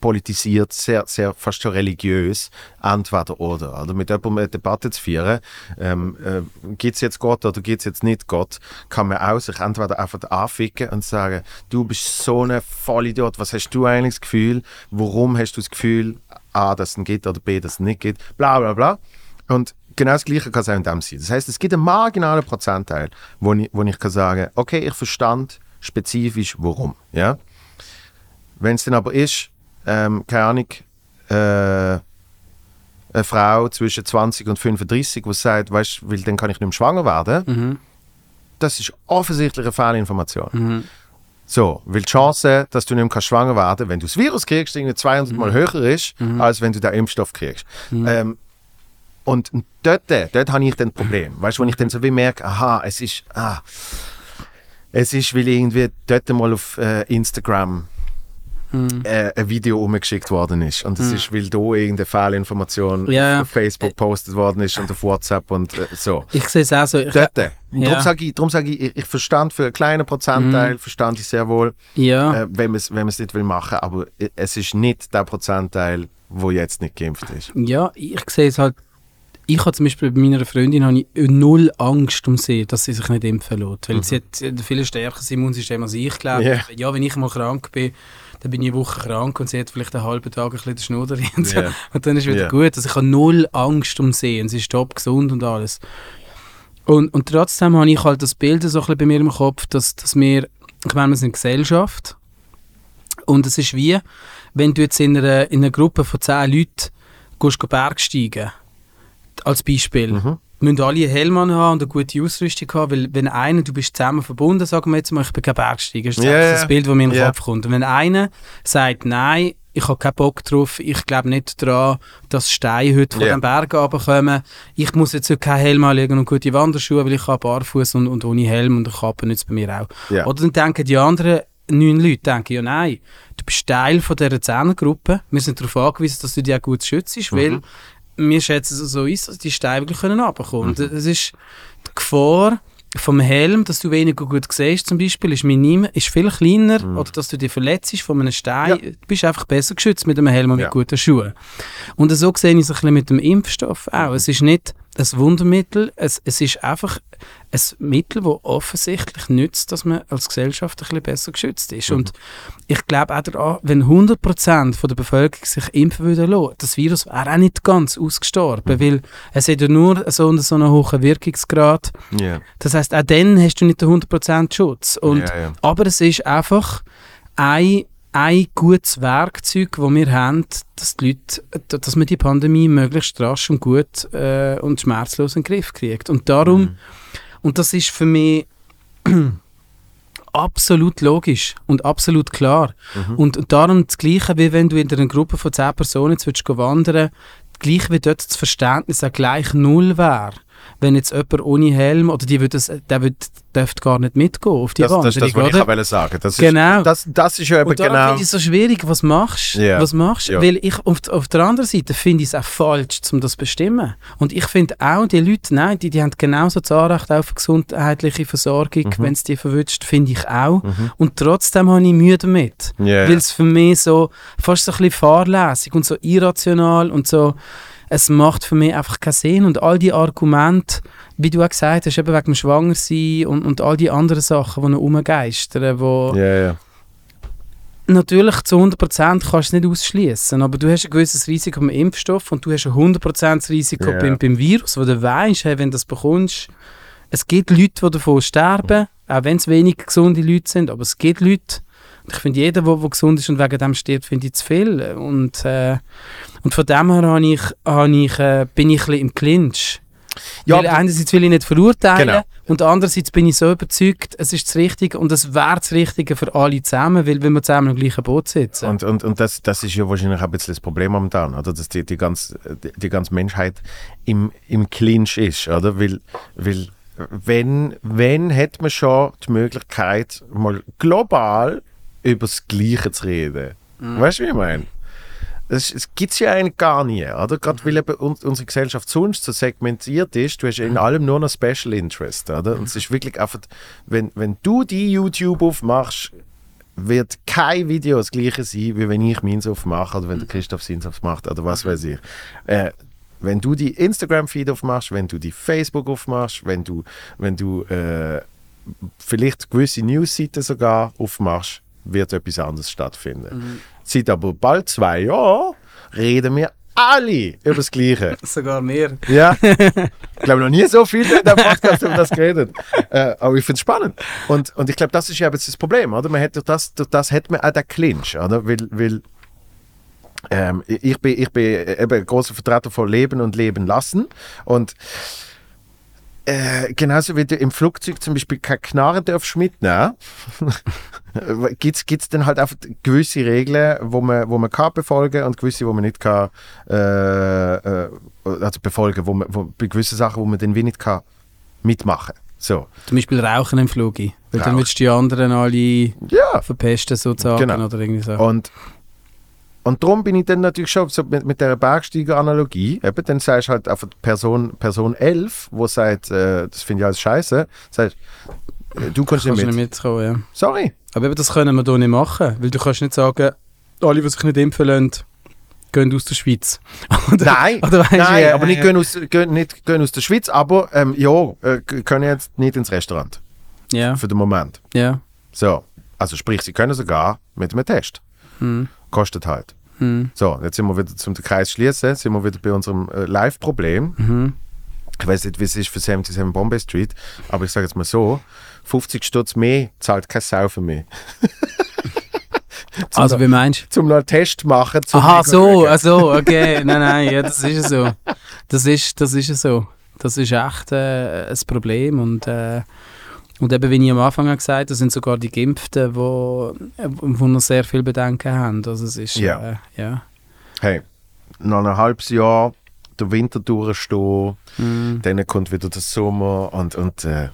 politisiert, sehr, sehr fast schon religiös, entweder oder. Also mit jemandem eine Debatte zu führen, ähm, äh, gibt es jetzt Gott oder gibt es jetzt nicht Gott, kann man auch sich entweder einfach anficken und sagen, du bist so ein Vollidiot, was hast du eigentlich das Gefühl, warum hast du das Gefühl, A, dass es geht oder B, dass es nicht geht, bla bla bla. Und genau das Gleiche kann es auch in dem sein. Das heißt, es gibt einen marginalen Prozentteil, wo ich, wo ich kann sagen, okay, ich verstand spezifisch warum. Ja? Wenn es dann aber ist, ähm, keine Ahnung, äh, eine Frau zwischen 20 und 35, die sagt, weißt du, weil dann kann ich nicht mehr schwanger werden, Mhm. das ist offensichtlich eine Fehlinformation. Mhm. So, weil die Chance, dass du nicht mehr kannst schwanger werden wenn du das Virus kriegst, irgendwie 200 Mal höher ist, als wenn du den Impfstoff kriegst. Ähm, und dort, dort habe ich dann ein Problem. Weißt du, wenn ich dann so wie merke, aha, es ist, ah, es ist, weil irgendwie dort mal auf äh, Instagram Mhm. äh, ein Video umgeschickt worden ist. Und es ist, weil da irgendeine Fehlinformation Ja, auf Facebook gepostet worden ist und auf WhatsApp und äh, so. Ich sehe es auch so. Ich, Dort. Ja. Darum sage ich, sag ich, ich, ich verstand für einen kleinen Prozentteil, verstand ich sehr wohl, ja. äh, wenn man es wenn man's nicht will machen, aber es ist nicht der Prozentteil, wo jetzt nicht geimpft ist. Ja, ich sehe es halt. Ich habe zum Beispiel bei meiner Freundin habe ich null Angst um sie, dass sie sich nicht impfen lässt. Weil sie hat sie hat ein viel stärkeres Immunsystem als ich, glaube Ja. Ja, wenn ich mal krank bin, dann bin ich eine Woche krank und sie hat vielleicht einen halben Tag ein bisschen den Schnurr und, so. Ja. und dann ist wieder Ja. gut. Also ich habe null Angst um sie und sie ist top gesund und alles. Und, und trotzdem habe ich halt das Bild so ein bisschen bei mir im Kopf, dass, dass wir, ich meine, wir sind eine Gesellschaft und es ist wie, wenn du jetzt in einer, in einer Gruppe von zehn Leuten gehst, go Bergsteigen, als Beispiel, Mhm. Müssen alle einen Helm haben und eine gute Ausrüstung haben, weil wenn einer, du bist zusammen verbunden, sagen wir jetzt mal, ich bin kein Bergsteiger, das ist ja. das Bild, das mir in den Ja. Kopf kommt. Und wenn einer sagt, nein, ich habe keinen Bock drauf, ich glaube nicht daran, dass Steine heute von Ja. den Bergen runterkommen, ich muss jetzt keinen Helm anlegen und gute Wanderschuhe, weil ich habe barfuß und, und ohne Helm und eine Kappe nützt bei mir auch. Ja. Oder dann denken die anderen neun Leute, denken, ja nein, du bist Teil von dieser Zehnergruppe, wir sind darauf angewiesen, dass du dich auch gut schützt, Mhm. Wir schätzen es so ein, dass die Steine wirklich können runterkommen können. Es ist die Gefahr vom Helm, dass du weniger gut siehst zum Beispiel, ist minim, ist viel kleiner oder dass du dich verletzt von einem Stein. Ja. Du bist einfach besser geschützt mit einem Helm und mit Ja. guten Schuhen. Und so sehe ich es ein bisschen mit dem Impfstoff auch. Es ist nicht ein Wundermittel, es, es ist einfach ein Mittel, das offensichtlich nützt, dass man als Gesellschaft ein bisschen besser geschützt ist. Und ich glaube auch daran, wenn 100% von der Bevölkerung sich impfen würde lassen, das Virus wäre auch nicht ganz ausgestorben, weil es hat ja nur so und so einen hohen Wirkungsgrad. Ja. Das heißt, auch dann hast du nicht den 100% Schutz. Und, Ja, ja. Aber es ist einfach ein, ein gutes Werkzeug, das wir haben, dass, die Leute, dass man die Pandemie möglichst rasch und gut äh, und schmerzlos in den Griff kriegt. Und darum, und das ist für mich absolut logisch und absolut klar. Und darum das Gleiche, wie wenn du in einer Gruppe von 10 Personen jetzt wandern gleich wie dort das Verständnis auch gleich null wäre. Wenn jetzt jemand ohne Helm, oder die würde das, der würde, dürfte gar nicht mitgehen auf die Das, das, Wanderung, das, was ich oder? auch wollte sagen. Das Genau. Ist, das, das ist ja eben genau... finde ich es so schwierig, was machst du? Ja. Was machst? Ja. Weil ich auf, auf der anderen Seite finde ich es auch falsch, um das zu bestimmen. Und ich finde auch, die Leute, nein, die, die haben genauso das Anrecht auf eine gesundheitliche Versorgung, Mhm. wenn es die verwünscht, finde ich auch. Und trotzdem habe ich Mühe damit. Ja. Weil es für mich so fast so ein bisschen fahrlässig und so irrational und so, es macht für mich einfach keinen Sinn. Und all die Argumente, wie du auch gesagt hast, eben wegen dem Schwangersein und, und all die anderen Sachen, die noch rumgeistern, wo ja, ja. natürlich zu 100% kannst du es nicht ausschließen, aber du hast ein gewisses Risiko beim Impfstoff und du hast ein 100% Risiko Ja. beim, beim Virus, wo du weißt, hey, wenn du das bekommst, es gibt Leute, die davon sterben, auch wenn es wenig gesunde Leute sind, aber es gibt Leute, ich finde, jeder, der gesund ist und wegen dem stirbt, finde ich zu viel. Und, äh, und von dem her habe ich, habe ich, äh, bin ich ein bisschen im Clinch. Ja, Weil einerseits will ich nicht verurteilen Genau. und andererseits bin ich so überzeugt, es ist das Richtige und es wäre das Richtige für alle zusammen, weil wir zusammen im gleichen Boot sitzen. Und, und, und das, das ist ja wahrscheinlich auch ein bisschen das Problem momentan, oder? dass die, die, ganze, die, die ganze Menschheit im, im Clinch ist. Oder? Weil, weil wenn, wenn hat man schon die Möglichkeit, mal global über das Gleiche zu reden. Weißt du, wie ich meine? Das, das gibt es ja eigentlich gar nie, oder? Gerade weil eben un unsere Gesellschaft sonst so segmentiert ist, du hast in allem nur noch Special Interest, oder? Und es ist wirklich einfach, wenn, wenn du die YouTube aufmachst, wird kein Video das gleiche sein, wie wenn ich meins aufmache oder wenn der Christoph seins aufmacht oder was weiß ich. Äh, wenn du die Instagram-Feed aufmachst, wenn du die Facebook aufmachst, wenn du, wenn du äh, vielleicht gewisse News-Seiten sogar aufmachst, wird etwas anderes stattfinden. Mhm. Seit aber bald zwei Jahren reden wir alle über das Gleiche. Sogar mehr. Ja, ich glaube noch nie so viel in diesem Podcast über das geredet. Äh, aber ich finde es spannend. Und, und ich glaube, das ist ja eben das Problem, oder? Man hat durch das, durch das hat man auch den Clinch, oder? Weil, weil ähm, ich, bin, ich bin eben ein großer Vertreter von Leben und Leben lassen. Und äh, genauso wie du im Flugzeug zum Beispiel keine Knarre darfst mitnehmen, gibt es dann halt einfach gewisse Regeln, wo man, wo man kann befolgen und gewisse, wo man nicht kann äh, äh, also befolgen, wo man, wo, bei gewissen Sachen, wo man dann wie nicht kann mitmachen. So. Zum Beispiel Rauchen im Flug. Weil dann Rauchen. willst du die anderen alle Ja. verpesten sozusagen Genau. oder irgendwie so. Und, und darum bin ich dann natürlich schon so mit, mit der Bergsteiger-Analogie, eben, dann sagst du halt einfach Person, Person 11, wo sagt, äh, das finde ich alles scheiße, sagst, äh, du kannst nicht mit. nicht mitkommen, ja. Sorry. Aber eben, das können wir hier nicht machen, weil du kannst nicht sagen, alle, die sich nicht impfen lassen, gehen aus der Schweiz. Oder, Nein, oder nein, äh, aber nicht gehen, aus, gehen, nicht gehen aus der Schweiz, aber ähm, ja, äh, können jetzt nicht ins Restaurant, Ja, für den Moment. ja. So, also sprich, sie können sogar mit einem Test. Hm. Kostet halt. Hm. So, jetzt sind wir wieder zum Kreis schließen, sind wir wieder bei unserem äh, Live-Problem. Mhm. Ich weiß nicht, wie es ist für 77 Bombay Street, aber ich sage jetzt mal so: 50 Stutz mehr zahlt kein Sau für mich. Also, wie meinst du? zum noch einen Test machen. Zum Aha, so, also, okay. Nein, nein, ja, das ist ja so. Das ist, das ist ja so. Das ist echt äh, ein Problem. Und, äh, und eben, wie ich am Anfang gesagt habe, das sind sogar die Geimpften, wo, wo noch sehr viel Bedenken haben. Also, es ist, Ja. Äh, ja. Hey, noch ein halbes Jahr der Winter durchstehen, Mhm. dann kommt wieder der Sommer und, und äh,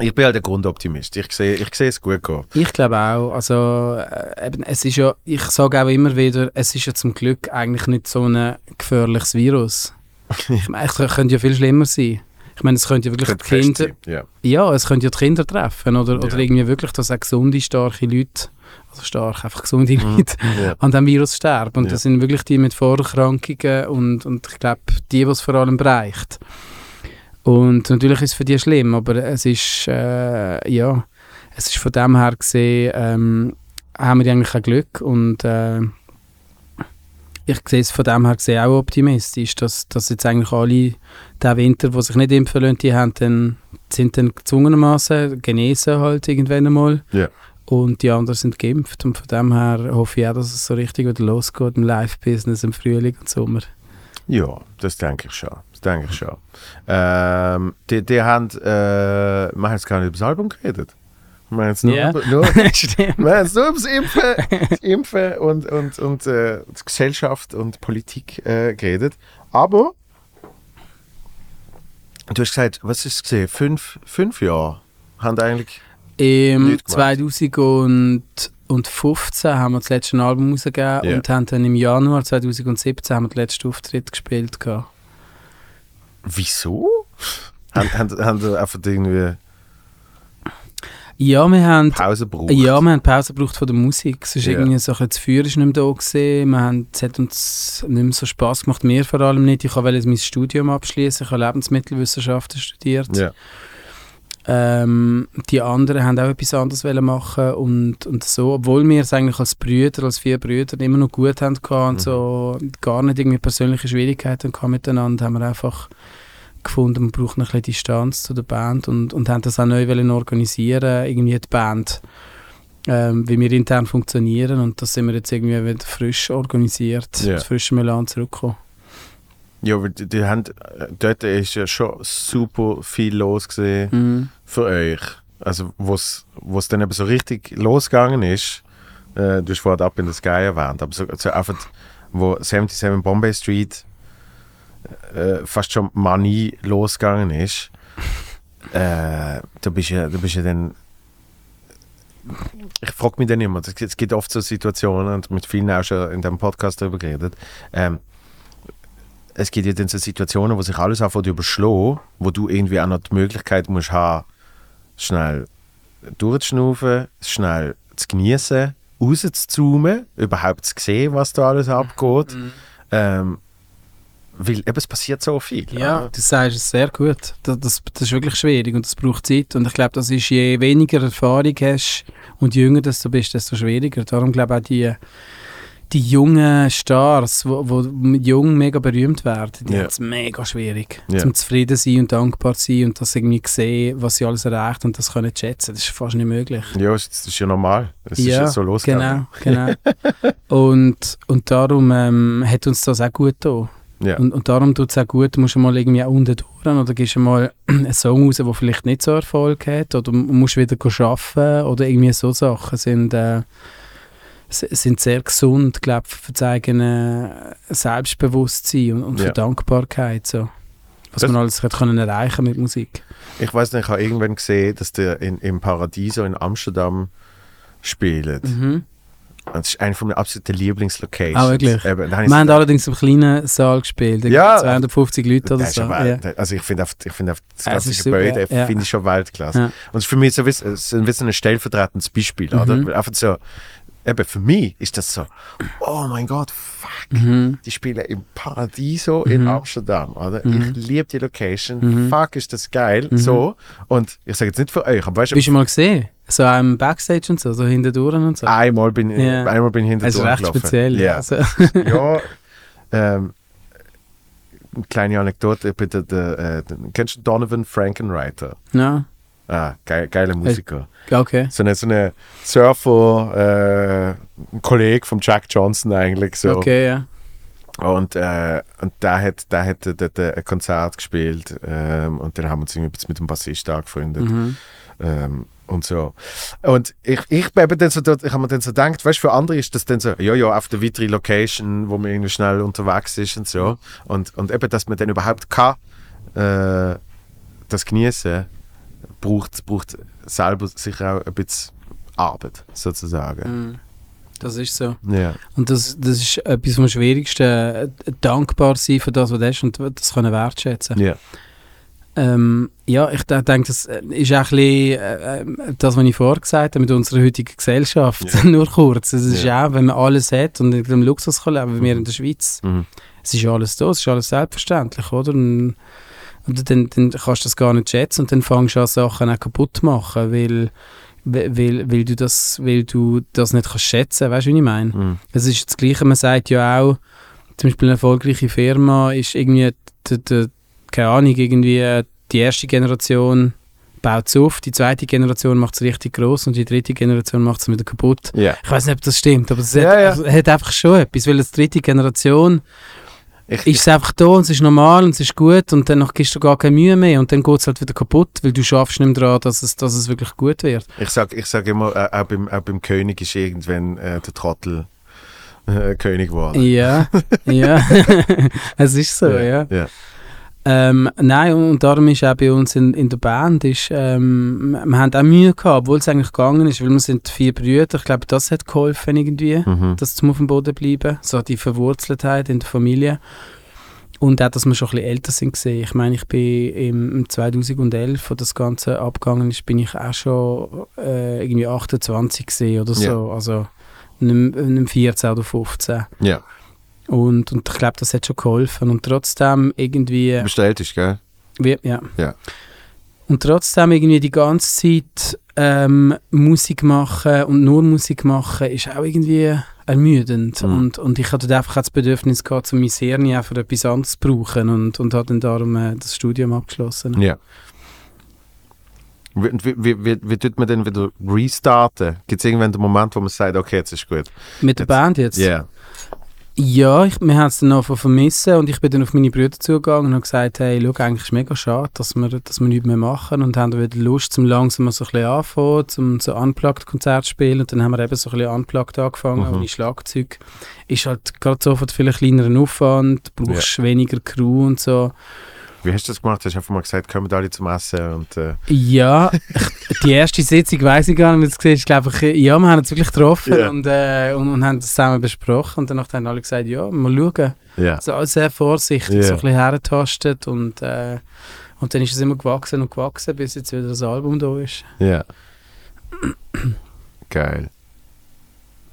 ich bin halt ein Grundoptimist. Ich sehe ich sehe es gut gehen. Ich glaube auch. Also, äh, eben, es ist ja, ich sage auch immer wieder, es ist ja zum Glück eigentlich nicht so ein gefährliches Virus. ich meine, es könnte ja viel schlimmer sein. Ich meine, es könnte ja wirklich Könnte die Kinder, sein, Ja. es könnte ja die Kinder treffen oder, oder Ja. irgendwie wirklich, dass auch gesunde, starke Leute, also stark, einfach gesunde Mhm. Leute Ja. an diesem Virus sterben. Und das sind wirklich die mit Vorerkrankungen und, und ich glaube, die, die es vor allem bereicht. Und natürlich ist es für die schlimm, aber es ist, äh, ja, es ist von dem her gesehen, ähm, haben wir eigentlich ein Glück und äh, ich sehe es von dem her gesehen auch optimistisch, dass, dass jetzt eigentlich alle der Winter, die sich nicht impfen lassen, die haben dann, sind dann gezwungenermaßen genesen halt irgendwann einmal. Ja. Und die anderen sind geimpft. Und von dem her hoffe ich auch, dass es so richtig wieder losgeht im Live-Business im Frühling und Sommer. Ja, das denke ich schon. Das denke ich schon. Ähm, die, die haben, äh, wir haben jetzt gar nicht über das Album geredet. Wir haben jetzt nur, Ja. über, nur, wir haben nur über das Impfen, das Impfen und, und, und äh, Gesellschaft und Politik äh, geredet. Aber du hast gesagt, was ist es gesehen? Fünf, fünf Jahre haben eigentlich. Im Nicht gemacht. 2015 haben wir das letzte Album rausgegeben Ja. und haben dann im Januar 2017 haben wir den letzten Auftritt gespielt. gehabt. Wieso? haben, haben, haben einfach irgendwie Ja, wir haben Pause gebraucht? Ja, wir haben Pause gebraucht von der Musik. Es ist Ja. irgendwie so ein bisschen, das Feuer ist nicht mehr da gewesen. Wir haben, es hat uns nicht mehr so Spass gemacht, mir vor allem nicht. Ich wollte mein Studium abschließen. Ich habe Lebensmittelwissenschaften studiert. Ja. Ähm, die anderen haben auch etwas anderes machen und, und so, obwohl wir es eigentlich als Brüder, als vier Brüder immer noch gut haben und Mhm. so gar nicht irgendwie persönliche Schwierigkeiten gehabt miteinander, haben wir einfach gefunden, man braucht noch ein bisschen Distanz zu der Band und, und haben das auch neu wollen organisieren, irgendwie die Band, ähm, wie wir intern funktionieren und das sind wir jetzt irgendwie wieder frisch organisiert, Ja. mit frischem Elan zurückgekommen. Ja, weil die, die haben, dort ist ja schon super viel los gesehen Mhm. für euch. Also, wo es dann eben so richtig losgegangen ist, äh, du hast vorhin ab in the Sky erwähnt, aber so, so einfach, wo 77 Bombay Street äh, fast schon Manie losgegangen ist, äh, da bist du ja, da bist ja dann ich frage mich dann immer, es gibt- oft so Situationen, und mit vielen auch schon in diesem Podcast darüber geredet, ähm, es gibt ja dann so Situationen, wo sich alles anfängt zu überschlagen, wo du irgendwie auch noch die Möglichkeit musst haben, schnell durchzuschnaufen, schnell zu genießen, rauszuzoomen, überhaupt zu sehen, was da alles abgeht. Ähm, weil eben, es passiert so viel. Ja, du sagst es sehr gut. Das, das, das ist wirklich schwierig und das braucht Zeit. Und ich glaube, das ist, je weniger Erfahrung hast und je jünger du bist, desto schwieriger. Darum glaube ich auch die, die jungen Stars, die wo, wo mit jung mega berühmt werden, die Ja. haben es mega schwierig. Ja. Zum zufrieden sein und dankbar sein und das irgendwie sehen, was sie alles erreicht und das können schätzen. Das ist fast nicht möglich. Ja, das ist ja normal. Es ist ja so losgegangen. Genau, genau. und, und darum ähm, hat uns das auch gut getan. Ja. Und, und darum tut es auch gut, du musst mal irgendwie auch unten durch oder gehst du mal einen Song raus, der vielleicht nicht so Erfolg hat oder mu- musst wieder arbeiten oder irgendwie so Sachen sind, äh, sind sehr gesund, glaube ich, für das eigene Selbstbewusstsein und, und Ja. für Dankbarkeit. So. Was Das- man alles hat können erreichen mit Musik. Ich weiß nicht, ich habe irgendwann gesehen, dass der in, im Paradiso in Amsterdam spielt. Mhm. Und Das ist eine von meinen absoluten Lieblingslocations. Ah, wirklich? Eben, Wir haben allerdings im kleinen Saal gespielt, Ja. gibt's 250 Leute oder Das so. ja Also ich finde ich finde auf das ganze super, Gebäude ja. finde ich schon Weltklasse. Ja. Und es ist für mich so ist ein bisschen ein stellvertretendes Beispiel, oder? Mhm. Weil einfach so, eben für mich ist das so, oh mein Gott, fuck, Mhm. die spielen im Paradiso in Mhm. Amsterdam, oder? Mhm. Ich liebe die Location, Mhm. fuck ist das geil, so. Und ich sage jetzt nicht für euch, aber weißt du, Bist du mal gesehen? So am Backstage und so, so hinter und so. einmal bin, ich Ja. einmal bin ich hinter das ist recht speziell. Ja. Also, ja, ähm, eine kleine Anekdote, bitte, der, äh, den- kennst du Donovan Frankenreiter? ja, Ah, geil, geiler Musiker. okay. So eine, so eine Surfer, äh, ein Kollege von Jack Johnson eigentlich so. Okay, ja. Und, äh, und der hat, der hat dort ein Konzert gespielt ähm, und dann haben wir uns irgendwie mit dem Bassist angefreundet. Mhm. Ähm, und so. Und ich, ich bin eben dann so ich habe mir dann so gedacht, weißt du, für andere ist das dann so, ja, ja, auf der weitere Location, wo man irgendwie schnell unterwegs ist und so. Und, und eben, dass man dann überhaupt kann, äh, das genießen, braucht, braucht selber sicher auch ein bisschen Arbeit, sozusagen. Mhm. Das ist so. Ja. Und das, das ist etwas vom Schwierigsten, dankbar sein für das, was du hast und das können wertschätzen. Ja. Ähm, ja, ich de- denke, das äh, ist auch ein bisschen äh, äh, das, was ich vorher gesagt habe mit unserer heutigen Gesellschaft. Ja. Nur kurz. Es ist Ja. auch, wenn man alles hat und in dem Luxus kann leben, wie wir in der Schweiz. Mhm. Es ist alles da, es ist alles selbstverständlich, oder? Und, und dann, dann kannst du das gar nicht schätzen und dann fängst du an, Sachen auch kaputt zu machen, weil, weil, weil, du, das, weil du das nicht kannst schätzen weißt du, wie ich meine? Mhm. Es ist das Gleiche, man sagt ja auch, zum Beispiel eine erfolgreiche Firma ist irgendwie, die, die, keine Ahnung, irgendwie äh, die erste Generation baut es auf, die zweite Generation macht es richtig groß und die dritte Generation macht es wieder kaputt. Ja. Ich weiß nicht, ob das stimmt, aber es Ja, hat, ja. also, hat einfach schon etwas, weil als dritte Generation Ich, ist es einfach da und es ist normal und es ist gut und dann gibst du gar keine Mühe mehr und dann geht es halt wieder kaputt, weil du schaffst nicht mehr daran, dass es, dass es wirklich gut wird. Ich sage ich sag immer, äh, auch, beim, auch beim König ist irgendwann äh, der Trottel äh, König geworden. Ja, ja, es ist so, ja. ja. Ähm, nein, und, darum ist auch bei uns in, in der Band, ist, ähm, wir haben auch Mühe gehabt, obwohl es eigentlich gegangen ist, weil wir sind vier Brüder, ich glaube, das hat geholfen irgendwie, Mhm. das zum auf dem Boden bleiben, so die Verwurzeltheit in der Familie. Und auch, dass wir schon ein bisschen älter sind gesehen. Ich meine, ich bin im, im 2011, wo das Ganze abgegangen ist, bin ich auch schon äh, irgendwie 28 gesehen oder so. Also nicht, nicht 14 oder 15. ja. Und, und ich glaube, das hat schon geholfen. Und trotzdem irgendwie... Bestellt ist, gell? Wie, ja. Ja. Und trotzdem irgendwie die ganze Zeit ähm, Musik machen und nur Musik machen ist auch irgendwie ermüdend. Mhm. Und, und ich hatte dort einfach das Bedürfnis gehabt, um mein Hirn auch für etwas anderes zu brauchen und, und habe dann darum äh, das Studium abgeschlossen. Ja. Wie, wie, wie, wie, tut man denn wieder restarten? Gibt es irgendwann den Moment, wo man sagt, okay, jetzt ist gut? Mit der Jetzt- Band jetzt? Ja. Ja, ich, wir haben es dann noch vermissen und ich bin dann auf meine Brüder zugegangen und habe gesagt, hey, schau, eigentlich ist es mega schade, dass wir, dass wir nichts mehr machen und haben wieder Lust, zum langsam mal so ein bisschen anfangen, zum so Unplugged-Konzert zu spielen und dann haben wir eben so ein bisschen Unplugged angefangen, Mhm. ohne Schlagzeug. Ist halt gerade so von viel kleineren Aufwand, brauchst weniger Crew und so. Wie hast du das gemacht? Hast du einfach mal gesagt, kommen alle zum Essen und... Äh, Ja, die erste Sitzung weiß ich gar nicht, wie es war. Ich glaube, ich, ja, wir haben uns wirklich getroffen Ja. und, äh, und, und haben das zusammen besprochen. Und danach haben alle gesagt, ja, mal schauen. ja. Also alles sehr vorsichtig, Ja. so ein bisschen hergetastet und, äh, und dann ist es immer gewachsen und gewachsen, bis jetzt wieder das Album da ist. Ja. Geil.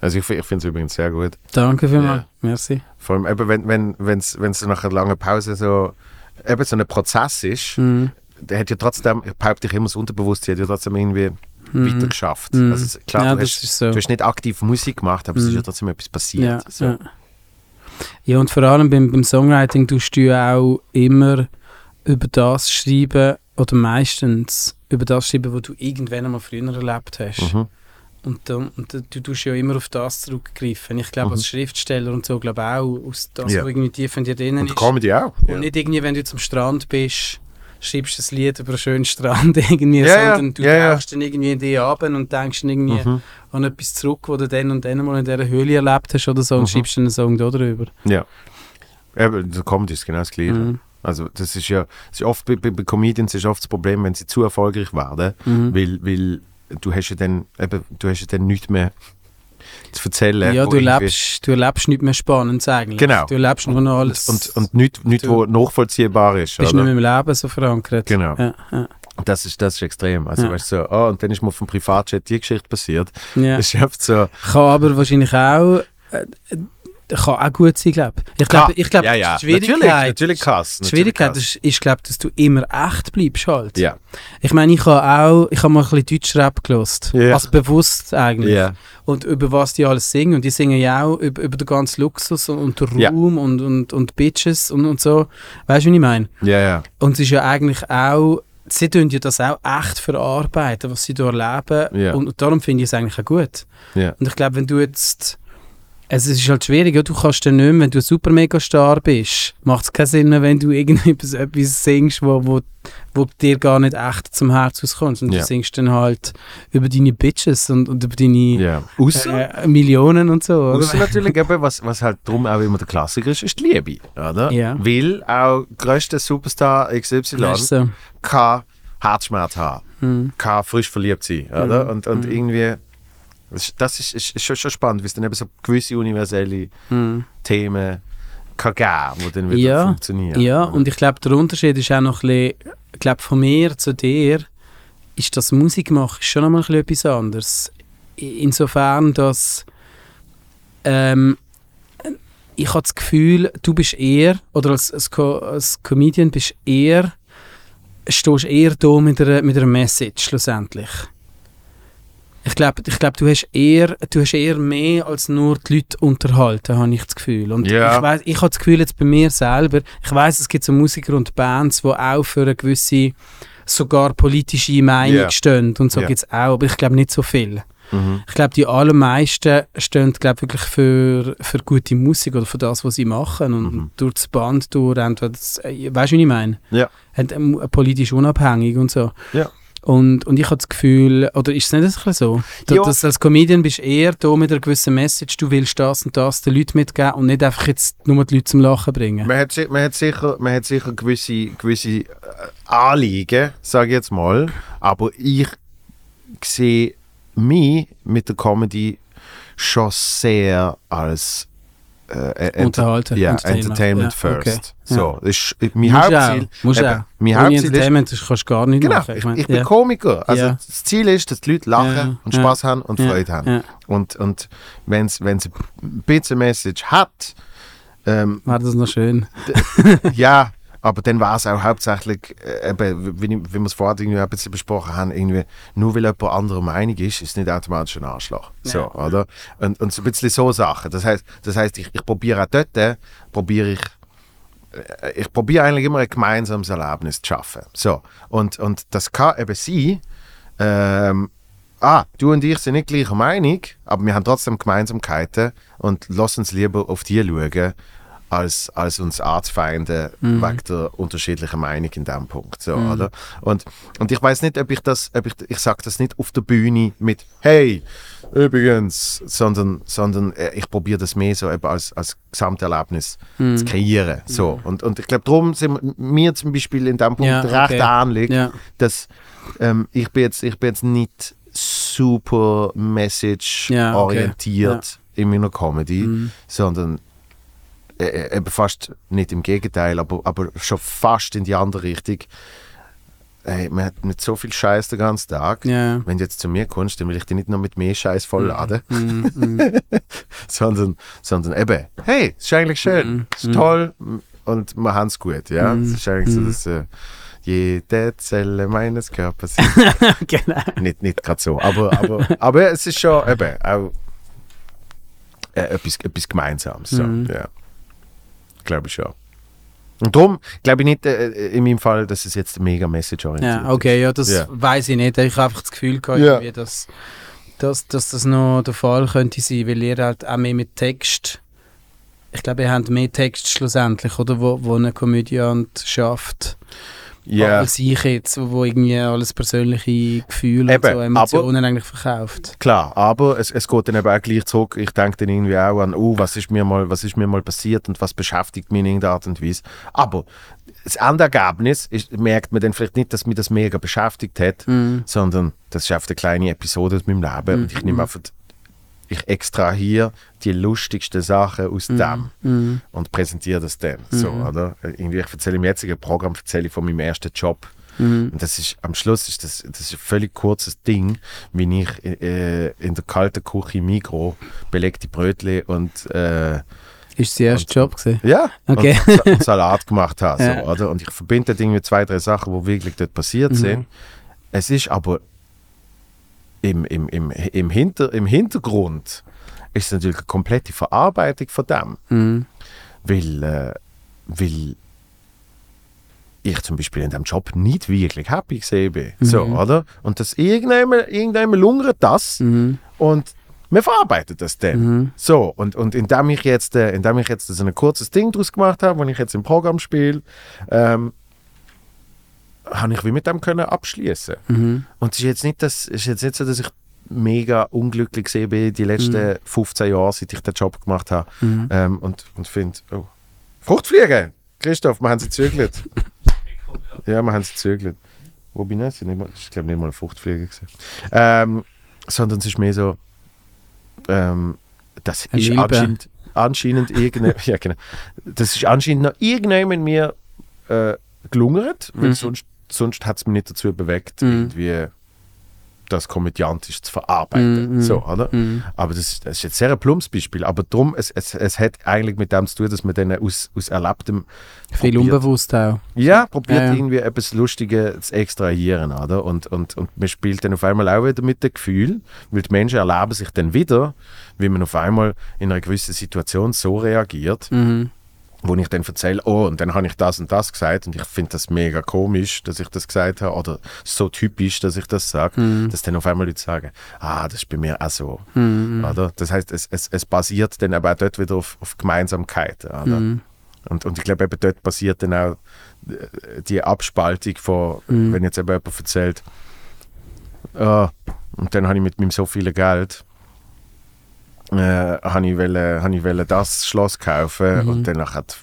Also ich, ich finde es übrigens sehr gut. Danke vielmals, Ja. merci. Vor allem eben, wenn wenn wenn's, wenn's nach einer langen Pause so eben so ein Prozess ist, Mhm. der hat ja trotzdem, behaupte ich immer das Unterbewusstsein, hat ja trotzdem irgendwie Mhm. weiter geschafft. Mhm. Also klar, ja, du, hast, so. du hast nicht aktiv Musik gemacht, aber es ist Mhm. ja trotzdem etwas passiert. Ja, so. ja. ja, und vor allem beim, beim Songwriting tust du ja auch immer über das schreiben, oder meistens über das schreiben, was du irgendwann einmal früher erlebt hast. Mhm. Und, und du tust ja immer auf das zurückgreifen. Ich glaube, Mhm. als Schriftsteller und so, glaube auch, aus das, Ja. was irgendwie tief in dir drinnen Und ist. Comedy auch. Und nicht irgendwie, wenn du zum Strand bist, schreibst du ein Lied über einen schönen Strand irgendwie, ja. sondern du ja. tauchst dann irgendwie in die ab und denkst dann irgendwie Mhm. an etwas zurück, was du dann und dann mal in dieser Höhle erlebt hast oder so und Mhm. schreibst dann einen Song da drüber. Ja. Eben, der Comedy ist genau das Gleiche. Mhm. Also das ist ja, das ist oft bei, bei, bei Comedians ist oft das Problem, wenn sie zu erfolgreich werden, Mhm. weil, weil du hast ja dann, eben, du hast ja dann nichts mehr zu erzählen. Ja, du erlebst, du erlebst nicht mehr Spannendes eigentlich. Genau. Du erlebst nur noch alles. und, und nichts, nichts Du- wo nachvollziehbar ist. bist oder? nicht mehr im Leben so verankert. Genau. Ja, ja. Das ist, das ist extrem. Also Ja. weißt du, so, oh, und dann ist mir auf dem Privatchat die Geschichte passiert. ja. Das ist so, Kann aber wahrscheinlich auch, äh, kann auch gut sein, glaube ich. Ich glaube, ich glaube, ja, ja. die Schwierigkeit, Natürlich, natürlich krass. die Schwierigkeit ist, ist glaube dass du immer echt bleibst halt. Ja. Ich meine, ich habe auch, ich habe mal ein bisschen Deutschrap gelost. Ja. Also bewusst eigentlich. Ja. Und über was die alles singen. Und die singen ja auch über, über den ganzen Luxus und, und den. Ruhm und, und, und Bitches und, und so. Weißt du, was ich meine? Ja, ja. Und es ist ja eigentlich auch, sie tun ja das auch echt verarbeiten, was sie da erleben. Ja. Und darum finde ich es eigentlich auch gut. Ja. Und ich glaube, wenn du jetzt. Es ist halt schwierig, ja, du kannst dann nicht mehr, wenn du super mega star bist, macht es keinen Sinn mehr, wenn du irgendetwas etwas singst, wo, wo, wo dir gar nicht echt zum Herz auskommt. Und Ja. du singst dann halt über deine Bitches und, und über deine ja. Ausser, äh, Millionen und so. Ausser natürlich eben, was, was halt drum auch immer der Klassiker ist, ist die Liebe. Oder? Ja. Weil auch grösster Superstar XY so. kann Herzschmerz haben, Hm. kann frisch verliebt sein. Oder? Mhm. Und, und Mhm. irgendwie, das, ist- ist, ist, schon, schon spannend, wie es dann eben so gewisse universelle Hm. Themen kann geben, die dann wieder Ja, funktionieren. Ja, und ich glaube, der Unterschied ist auch noch ein bisschen, ich glaube, von mir zu dir, ist das Musik machen schon noch mal ein bisschen etwas anderes. Insofern, dass ähm, ich habe das Gefühl, du bist eher, oder als, als, Co als Comedian bist eher, stehst eher da mit einer, mit einer Message schlussendlich. Ich glaube, ich glaub, du, hast eher, du hast eher mehr als nur die Leute unterhalten, habe ich das Gefühl. Und Ja. ich, weiss, ich habe das Gefühl jetzt bei mir selber, ich weiß, es gibt so Musiker und Bands, die auch für eine gewisse, sogar politische Meinung Ja. stehen. Und so Ja. gibt es auch, aber ich glaube nicht so viel. Mhm. Ich glaube, die allermeisten stehen glaub, wirklich für, für gute Musik oder für das, was sie machen. Und Mhm. durch das Band, durch entweder das, äh, weißt du, was ich meine? Ja. Und, ähm, politisch unabhängig und so. Ja. Und, und ich habe das Gefühl, oder ist es nicht ein bisschen so? Ja. dass du als Comedian bist eher da mit einer gewissen Message, du willst das und das den Leuten mitgeben und nicht einfach jetzt nur die Leute zum Lachen bringen. Man hat, man hat sicher, man hat sicher gewisse, gewisse äh, Anliegen, sage ich jetzt mal, aber ich sehe mich mit der Comedy schon sehr als äh, äh, Unterhalten. ja, Entertainment. Ja, first. okay. So, ist mein Musst Hauptziel. Musst eben. Mein Hauptziel ist, Entertainment das kannst du gar nicht genau, machen. ich, mein, ich bin ja. Komiker. Also Ja. das Ziel ist, dass die Leute lachen Ja, und ja. Spaß haben und Ja, Freude haben. Ja. Und, und wenn es ein bisschen Message hat, ähm, War das noch schön? ja, aber dann war es auch hauptsächlich, äh, eben, wie, wie wir es vorher irgendwie ein bisschen besprochen haben, irgendwie, nur weil jemand anderer Meinung ist, ist es nicht automatisch ein Arschloch. So, Ja. oder? Und, und so ein bisschen so Sachen. Das heißt, das heißt ich, ich probiere auch dort, äh, probiere ich, äh, ich probiere eigentlich immer ein gemeinsames Erlebnis zu schaffen. So, und, und das kann eben sein, ähm, ah, du und ich sind nicht gleicher Meinung, aber wir haben trotzdem Gemeinsamkeiten und lass uns lieber auf die schauen, als, als uns Artfeinde Mhm. wegen der unterschiedlichen Meinung in diesem Punkt. So, Mhm. oder? Und, und ich weiß nicht, ob ich das, ob ich, ich sage das nicht auf der Bühne mit Hey, übrigens, sondern, sondern äh, ich probiere das mehr so eben als, als Gesamterlebnis Mhm. zu kreieren. So. Und, und ich glaube, darum sind mir zum Beispiel in diesem Punkt Ja, recht okay. ähnlich, Ja. dass ähm, ich, bin jetzt, ich bin jetzt nicht super message-orientiert in meiner Comedy, Mhm. sondern äh, äh, eben fast nicht im Gegenteil, aber, aber schon fast in die andere Richtung. Ey, man hat mit so viel Scheiß den ganzen Tag. Ja. Wenn du jetzt zu mir kommst, dann will ich dich nicht noch mit mehr Scheiß vollladen, Mhm. Mhm. sondern, sondern eben, hey, es ist eigentlich schön, es ist toll und wir haben es gut. Ja? Es ist eigentlich so, dass äh, jede Zelle meines Körpers genau. nicht, nicht gerade so, aber, aber, aber es ist schon eben auch äh, etwas, etwas Gemeinsames. So. Ja. Glaube ich schon. Und darum glaube ich nicht äh, in meinem Fall, dass es jetzt mega Message-orientiert Ja, okay, ja, das Ja. weiß ich nicht. Ich habe einfach das Gefühl gehabt, Ja. irgendwie, dass, dass, dass das noch der Fall könnte sein, weil ihr halt auch mehr mit Text, ich glaube, ihr habt mehr Text schlussendlich, oder, wo, wo ein Komödiant schafft, Ja, als ich jetzt, wo irgendwie alles persönliche Gefühle Eben, und so Emotionen eigentlich verkauft. klar, aber es, es geht dann eben auch gleich zurück. Ich denke dann irgendwie auch an, oh, was ist mir mal, was ist mir mal passiert und was beschäftigt mich in irgendeiner Art und Weise. Aber das Endergebnis ist, merkt man dann vielleicht nicht, dass mich das mega beschäftigt hat, Mhm. sondern das ist einfach eine kleine Episode aus meinem Leben und ich nehme einfach, ich extrahiere die lustigsten Sachen aus dem Mhm. und präsentiere das dann. So, oder? Irgendwie, ich erzähle im jetzigen Programm erzähle ich von meinem ersten Job. Mhm. Und das ist, am Schluss ist das, das ist ein völlig kurzes Ding, wie ich äh, in der kalten Küche im Mikro belegte Brötchen und äh, Ist der erste Job gewesen? ja, Okay. und, und Salat gemacht habe. So, Ja. oder? Und ich verbinde das Ding mit zwei, drei Sachen, die wirklich dort passiert Mhm. sind. Es ist aber im, im, im, im, Hinter, im Hintergrund ist natürlich eine komplette Verarbeitung von dem. Mhm. Weil, äh, weil ich zum Beispiel in dem Job nicht wirklich happy gesehen bin. So, Mhm. oder? Und das irgendjemand, irgendjemand lungert das Mhm. und wir verarbeitet das dann. Mhm. So, und, und indem ich jetzt, äh, indem ich jetzt so ein kurzes Ding draus gemacht habe, wenn ich jetzt im Programm spiele, ähm, habe ich wie mit dem können abschließen. Mhm. Und es ist jetzt nicht, das, es ist jetzt nicht so, dass ich mega unglücklich gesehen bin die letzten 15 Jahre, seit ich den Job gemacht habe. Mhm. Ähm, und und finde, oh, Fruchtfliegen! Christoph, wir haben sie gezügelt. ja, wir haben sie gezügelt. Wo bin ich? Nicht mal- Ich glaube nicht mal eine Fruchtfliege. gewesen. Ähm, sondern es ist mehr so, ähm, das Eine ist Milbe. anscheinend, anscheinend irgende, ja, genau. Das ist anscheinend noch irgendjemand mir äh, gelungert, weil Mhm. sonst, sonst hat es mich nicht dazu bewegt, Mhm. irgendwie das komödiantisch zu verarbeiten. Mhm. So, oder? Mhm. Aber das, das ist jetzt sehr ein plumps Beispiel. Aber drum, es, es, es hat eigentlich mit dem zu tun, dass man dann aus, aus Erlebtem Viel probiert- unbewusst auch. ja, probiert Ja, ja. irgendwie etwas Lustiges zu extrahieren. Oder? Und, und, und man spielt dann auf einmal auch wieder mit dem Gefühl, weil die Menschen erleben sich dann wieder, wie man auf einmal in einer gewissen Situation so reagiert, Mhm. Wo ich dann erzähle, oh, und dann habe ich das und das gesagt und ich finde das mega komisch, dass ich das gesagt habe oder so typisch, dass ich das sage, Mhm. dass dann auf einmal Leute sagen, ah, das ist bei mir auch so. Mhm. Oder? Das heißt, es, es, es basiert dann aber auch dort wieder auf, auf Gemeinsamkeiten. Oder? Mhm. Und, und ich glaube, eben dort passiert dann auch äh, die Abspaltung von, Mhm. wenn jetzt eben jemand erzählt, ah, und dann habe ich mit meinem so viel Geld, äh, habe ich, wollen, habe ich wollen das Schloss kaufen Mhm. und dann hat,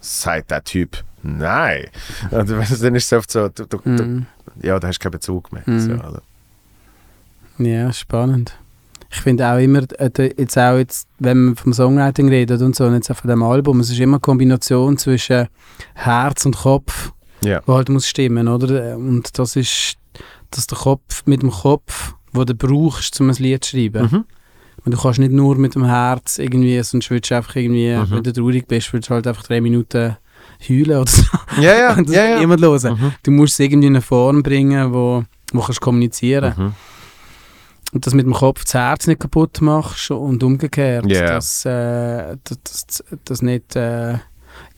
sagt der Typ, nein. Und dann ist es oft so, du, du, du, Mhm. ja, da hast du keinen Bezug mehr. Mhm. So, oder? Ja, spannend. Ich finde auch immer, äh, jetzt auch jetzt, wenn man vom Songwriting redet und so, und jetzt auch von dem Album, es ist immer eine Kombination zwischen Herz und Kopf, Ja. wo halt muss stimmen, oder? Und das ist, dass der Kopf mit dem Kopf, wo du brauchst, um ein Lied zu schreiben. Mhm. Und du kannst nicht nur mit dem Herz irgendwie, sonst würdest du einfach irgendwie, Mhm. wenn du traurig bist, würdest du halt einfach drei Minuten heulen oder so. Ja, ja, Und das ja, ja. niemand hören. Mhm. Du musst es irgendwie in eine Form bringen, wo, wo kannst kommunizieren Mhm. und das mit dem Kopf das Herz nicht kaputt machst und umgekehrt, Ja. dass äh, das, das, das nicht äh,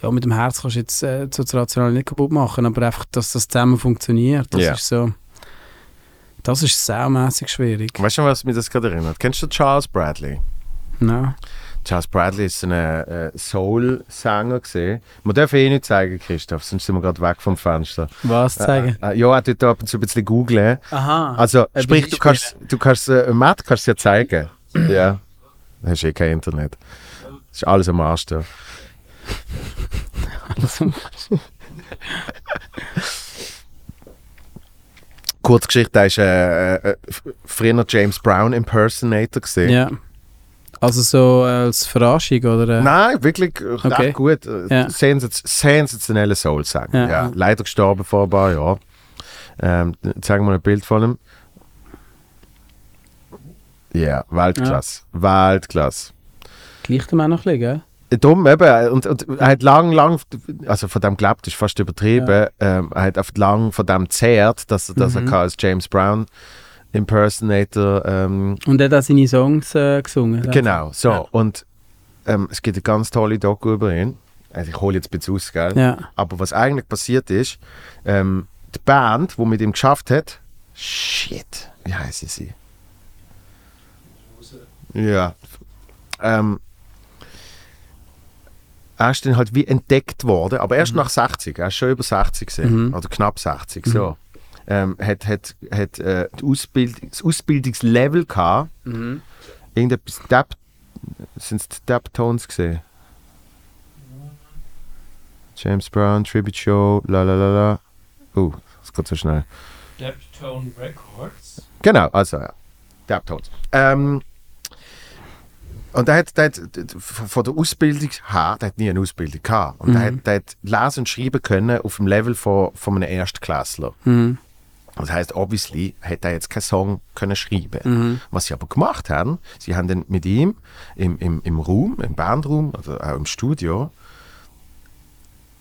ja mit dem Herz kannst du jetzt äh, so das Rational nicht kaputt machen, aber einfach, dass das zusammen funktioniert, das Ja. ist so das ist saumässig schwierig. Weißt du, was mich das gerade erinnert? Kennst du Charles Bradley? No. Charles Bradley ist ein äh, Soul-Sänger. Man darf eh nicht zeigen, Christoph, sonst sind wir gerade weg vom Fenster. Was zeigen? Äh, äh, ja, er tut ab und zu ein bisschen googlen. Aha. Also, sprich, du kannst, du kannst, äh, Matt kannst ja zeigen. ja. Du hast eh kein Internet. Das ist alles am Arsch da. Kurzgeschichte, ist äh, äh, früher James Brown Impersonator gesehen. ja. Also so als Verarschung oder? Nein, wirklich äh, Okay. gut. Äh, Ja. Sensaz sensationelle Soul-Sänger. Ja. Ja. Leider gestorben vor ein paar Jahren. Ähm, zeigen wir ein Bild von ihm. Ja, Weltklasse. Weltklasse. Gleicht ihm auch noch ein bisschen, gell? Dumm eben. Und, und er hat lang, lang, also von dem glaubt, ist fast übertrieben. Ähm, er hat einfach lang von dem zehrt, dass, dass er Mhm. kann als James Brown Impersonator ähm, Und er hat auch seine Songs äh, gesungen. oder? Genau, so. Ja. Und ähm, es gibt eine ganz tolle Doku über ihn. Also ich hole jetzt ein bisschen aus, gell? Ja. Aber was eigentlich passiert ist, ähm, die Band, die mit ihm geschafft hat, shit, wie heißen sie? Ja. Ähm, er ist dann halt wie entdeckt worden, aber erst nach 60, er ist schon über 60 gesehen, Mhm. oder knapp 60, so. Ähm, hat hat, hat äh, die Ausbild das Ausbildungslevel gehabt, Mhm. irgendetwas Dab, sind es Dab-Tones gesehen? James Brown, Tribute Show, la la la la. Oh, das geht so schnell. Deptone Records. Genau, also ja. Dab-Tones. Ähm, und er hat, der hat von der Ausbildung her, der hat nie eine Ausbildung gehabt. Und der, hat, der hat lesen und schreiben können auf dem Level von, von einem Erstklässler. Mhm. Das heißt, obviously hätte er jetzt keinen Song können schreiben. Mhm. Was sie aber gemacht haben, sie haben dann mit ihm im, im, im Raum, im Bandraum, also auch im Studio,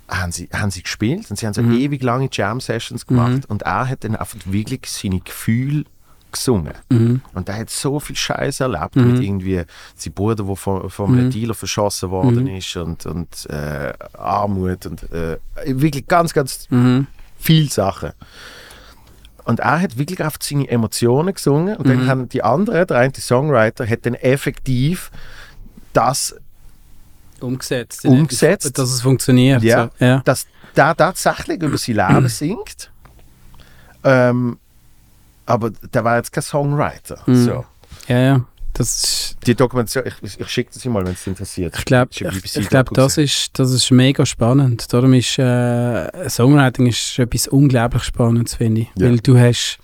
haben sie, haben sie gespielt und sie haben so ewig lange Jam-Sessions gemacht und er hat dann einfach wirklich seine Gefühle gesungen. Mhm. Und er hat so viel Scheiß erlebt mit irgendwie sein Bruder, der von, von einem Dealer verschossen worden ist und, und äh, Armut und äh, wirklich ganz, ganz Mhm. viele Sachen. Und er hat wirklich auf seine Emotionen gesungen und dann haben die anderen, der eine Songwriter, hat dann effektiv das, Umgesetzt. Umgesetzt. Dass es funktioniert. Ja. So. ja. dass der tatsächlich über sein Leben singt. Ähm, aber der war jetzt kein Songwriter. Mhm. So. ja, ja. Das Die Dokumentation, ich, ich schicke das mal, wenn es interessiert. ich glaube, ich, ich glaub, das, ist, das ist mega spannend. Darum ist äh, Songwriting ist etwas unglaublich Spannendes, finde ich. Ja. Weil du hast,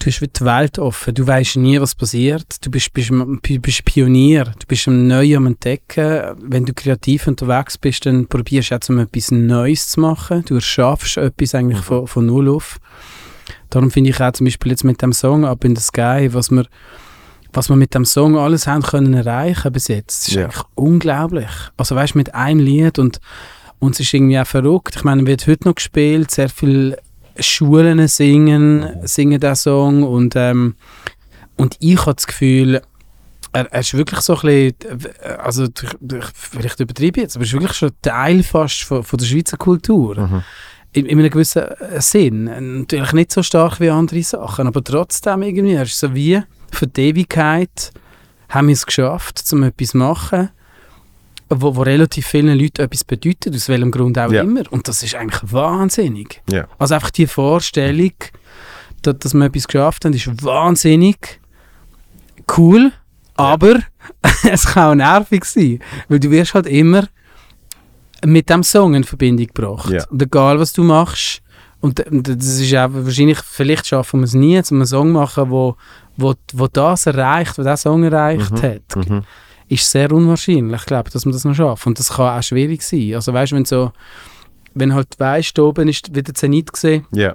du hast die Welt offen. Du weißt nie, was passiert. Du bist, bist, bist Pionier. Du bist am Neuen am Entdecken. Wenn du kreativ unterwegs bist, dann probierst du auch, um etwas Neues zu machen. Du erschaffst etwas Mhm. eigentlich von, von Null auf. Darum finde ich auch zum Beispiel jetzt mit dem Song Up in the Sky, was wir, was wir mit dem Song alles haben können erreichen bis jetzt, das ist Ja. eigentlich unglaublich. Also weißt du, mit einem Lied und, und es ist irgendwie auch verrückt. Ich meine, wird heute noch gespielt, sehr viele Schulen singen, singen den Song und, ähm, und ich habe das Gefühl, er, er ist wirklich so ein bisschen, also ich- ich- vielleicht übertreibe ich jetzt, aber er ist wirklich schon Teil fast von, von der Schweizer Kultur Mhm. In, in einem gewissen äh, Sinn. Natürlich nicht so stark wie andere Sachen, aber trotzdem irgendwie, es ist so wie für die Ewigkeit haben wir es geschafft, um etwas zu machen, wo, wo relativ vielen Leuten etwas bedeutet, aus welchem Grund auch Ja. immer. Und das ist eigentlich wahnsinnig. Ja. Also einfach die Vorstellung, dass, dass wir etwas geschafft haben, ist wahnsinnig cool, aber es kann auch nervig sein, weil du wirst halt immer mit dem Song in Verbindung gebracht. Ja. Und egal, was du machst, und das ist auch wahrscheinlich, vielleicht schaffen wir es nie, um einen Song machen, wo, wo, wo das erreicht, was der Song erreicht hat, Mhm. ist sehr unwahrscheinlich, glaube dass man das noch schafft. Und das kann auch schwierig sein. Also weißt du, wenn so, wenn halt weißt, oben ist wieder Zenit gesehen Ja.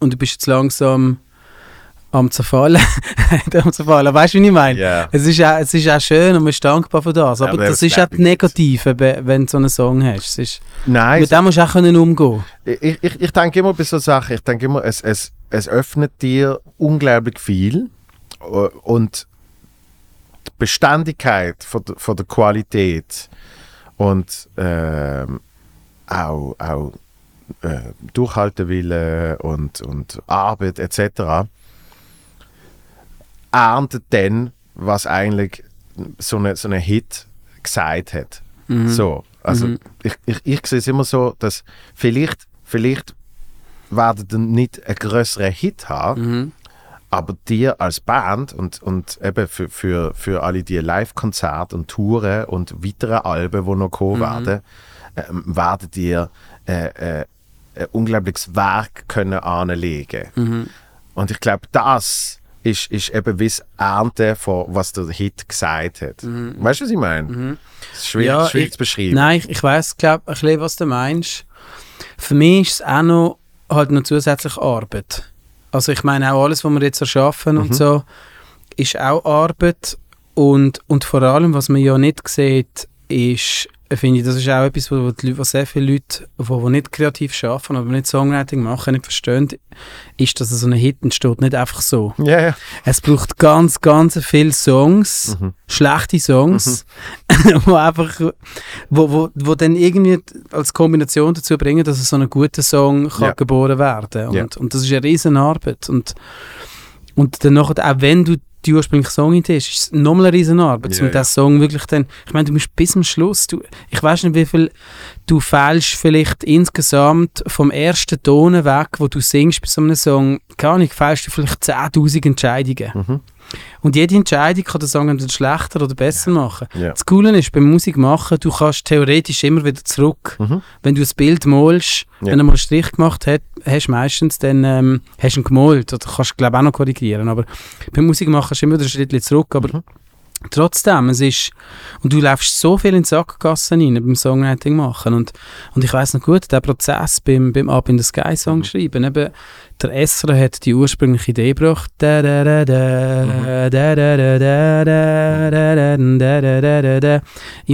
und du bist jetzt langsam am zerfallen, am zerfallen. Weißt du, wie ich meine? Ja. Es ist, auch, es ist auch schön und man ist dankbar für das. Aber, Aber das ist auch das. Negative, wenn du so einen Song hast. Es ist, Nein, mit dem musst du auch können umgehen ich, ich, ich denke immer bei so Sachen, ich denke immer, es, es, es öffnet dir unglaublich viel äh, und die Beständigkeit von der, von der Qualität und ähm, auch, auch äh, Durchhaltewille und, und Arbeit etc. erntet dann, was eigentlich so eine, so eine Hit gesagt hat. Mhm. So, also Mhm. ich, ich, ich sehe es immer so, dass vielleicht, vielleicht werden dann nicht einen größeren Hit haben, Mhm. aber dir als Band und, und eben für, für, für alle die Live-Konzerte und Touren und weitere Alben, die noch kommen werden, ähm, werden dir äh, äh, ein unglaubliches Werk können anlegen Mhm. Und ich glaube, das ist, ist eben wie das Ernte von was der Hit gesagt hat. Weißt du, was ich meine? Das ist schwierig, Mhm. Ja, schwierig ich- zu beschreiben. Nein, ich, ich weiß, glaube ein bisschen, was du meinst. Für mich ist es auch noch halt noch zusätzlich Arbeit. Also ich meine auch alles, was wir jetzt erschaffen Mhm. und so, ist auch Arbeit und, und vor allem, was man ja nicht sieht, ist, finde ich, das ist auch etwas, wo, die Leute, was sehr viele Leute, die, die nicht kreativ arbeiten oder nicht Songwriting machen, nicht verstehen, ist, dass so ein Hit entsteht nicht einfach so. Ja. Es braucht ganz, ganz viele Songs, Mhm. schlechte Songs, wo einfach, wo, wo, wo dann irgendwie als Kombination dazu bringen, dass so ein guter Song kann Ja. geboren werden. Und, Ja. und das ist eine riesen Arbeit. Und, und dann nachher, auch wenn du die ursprüngliche Songidee ist es nochmal eine riesen Arbeit, Ja, um den Song wirklich dann, ich meine, du musst bis zum Schluss, du, ich weiß nicht, wie viel du fällst vielleicht insgesamt vom ersten Ton weg, wo du singst bei so einem Song, keine Ahnung, fällst du vielleicht 10'000 Entscheidungen. Mhm. Und jede Entscheidung kann den Song entweder schlechter oder besser machen. Ja. Das Coole ist, beim Musik machen, du kannst theoretisch immer wieder zurück. Mhm. Wenn du ein Bild malst, Ja. wenn du mal einen Strich gemacht hast, hast meistens, dann ähm, hast du ihn gemalt. Oder kannst du, glaube ich, auch noch korrigieren. Aber beim Musik machen kannst du immer wieder ein Schritt zurück. Aber Mhm trotzdem, es ist, und du läufst so viel in die Sackgassen rein beim Songwriting machen und, und ich weiß noch gut, der Prozess beim, beim Up in the Sky Song mhm. schreiben, eben, der Esser hat die ursprüngliche Idee gebracht, ich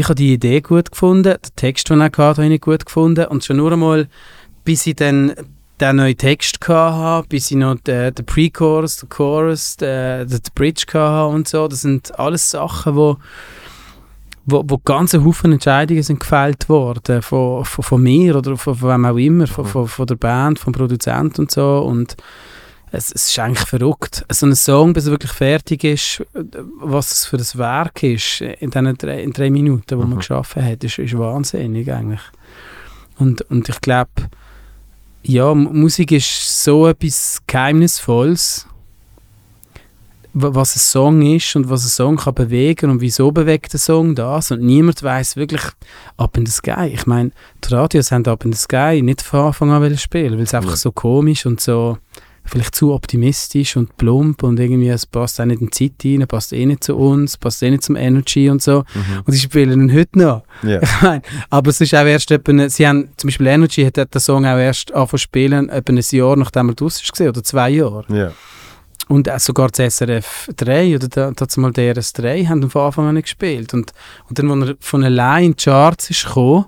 habe die Idee gut gefunden, den Text, den er hatte, habe ich gut gefunden und schon nur einmal, bis ich dann den neuen Text hatte, bis ich noch den, den Pre-Chorus, den Chorus, den, den Bridge hatte und so. Das sind alles Sachen, wo wo, wo ganze Haufen Entscheidungen sind gefällt worden von, von, von mir oder von, von wem auch immer, von, von, von der Band, vom Produzenten und so und es, es ist eigentlich verrückt. So ein Song, bis er wirklich fertig ist, was es für ein Werk ist, in diesen drei, in drei Minuten, man Mhm. geschaffen hat, ist, ist wahnsinnig eigentlich. Und, und ich glaube, ja, Musik ist so etwas Geheimnisvolles, wa- was ein Song ist und was ein Song kann bewegen und wieso bewegt der Song das und niemand weiß wirklich Up in the Sky. Ich meine, die Radios haben Up in the Sky nicht von Anfang an spielen, weil es einfach Ja. so komisch und so vielleicht zu optimistisch und plump und irgendwie es passt auch nicht in die Zeit rein, passt eh nicht zu uns, passt eh nicht zum Energy und so. Mhm. Und sie spielen ihn heute noch. Ja. Ich aber es ist auch erst etwa, sie haben, zum Beispiel Energy hat den Song auch erst angefangen zu spielen, etwa ein Jahr nachdem er draussen war, oder zwei Jahre. Ja. Und auch sogar das SRF 3 oder da, dazu mal DRS 3 haben von Anfang an nicht gespielt. Und, und dann, als er von allein in die Charts ist gekommen,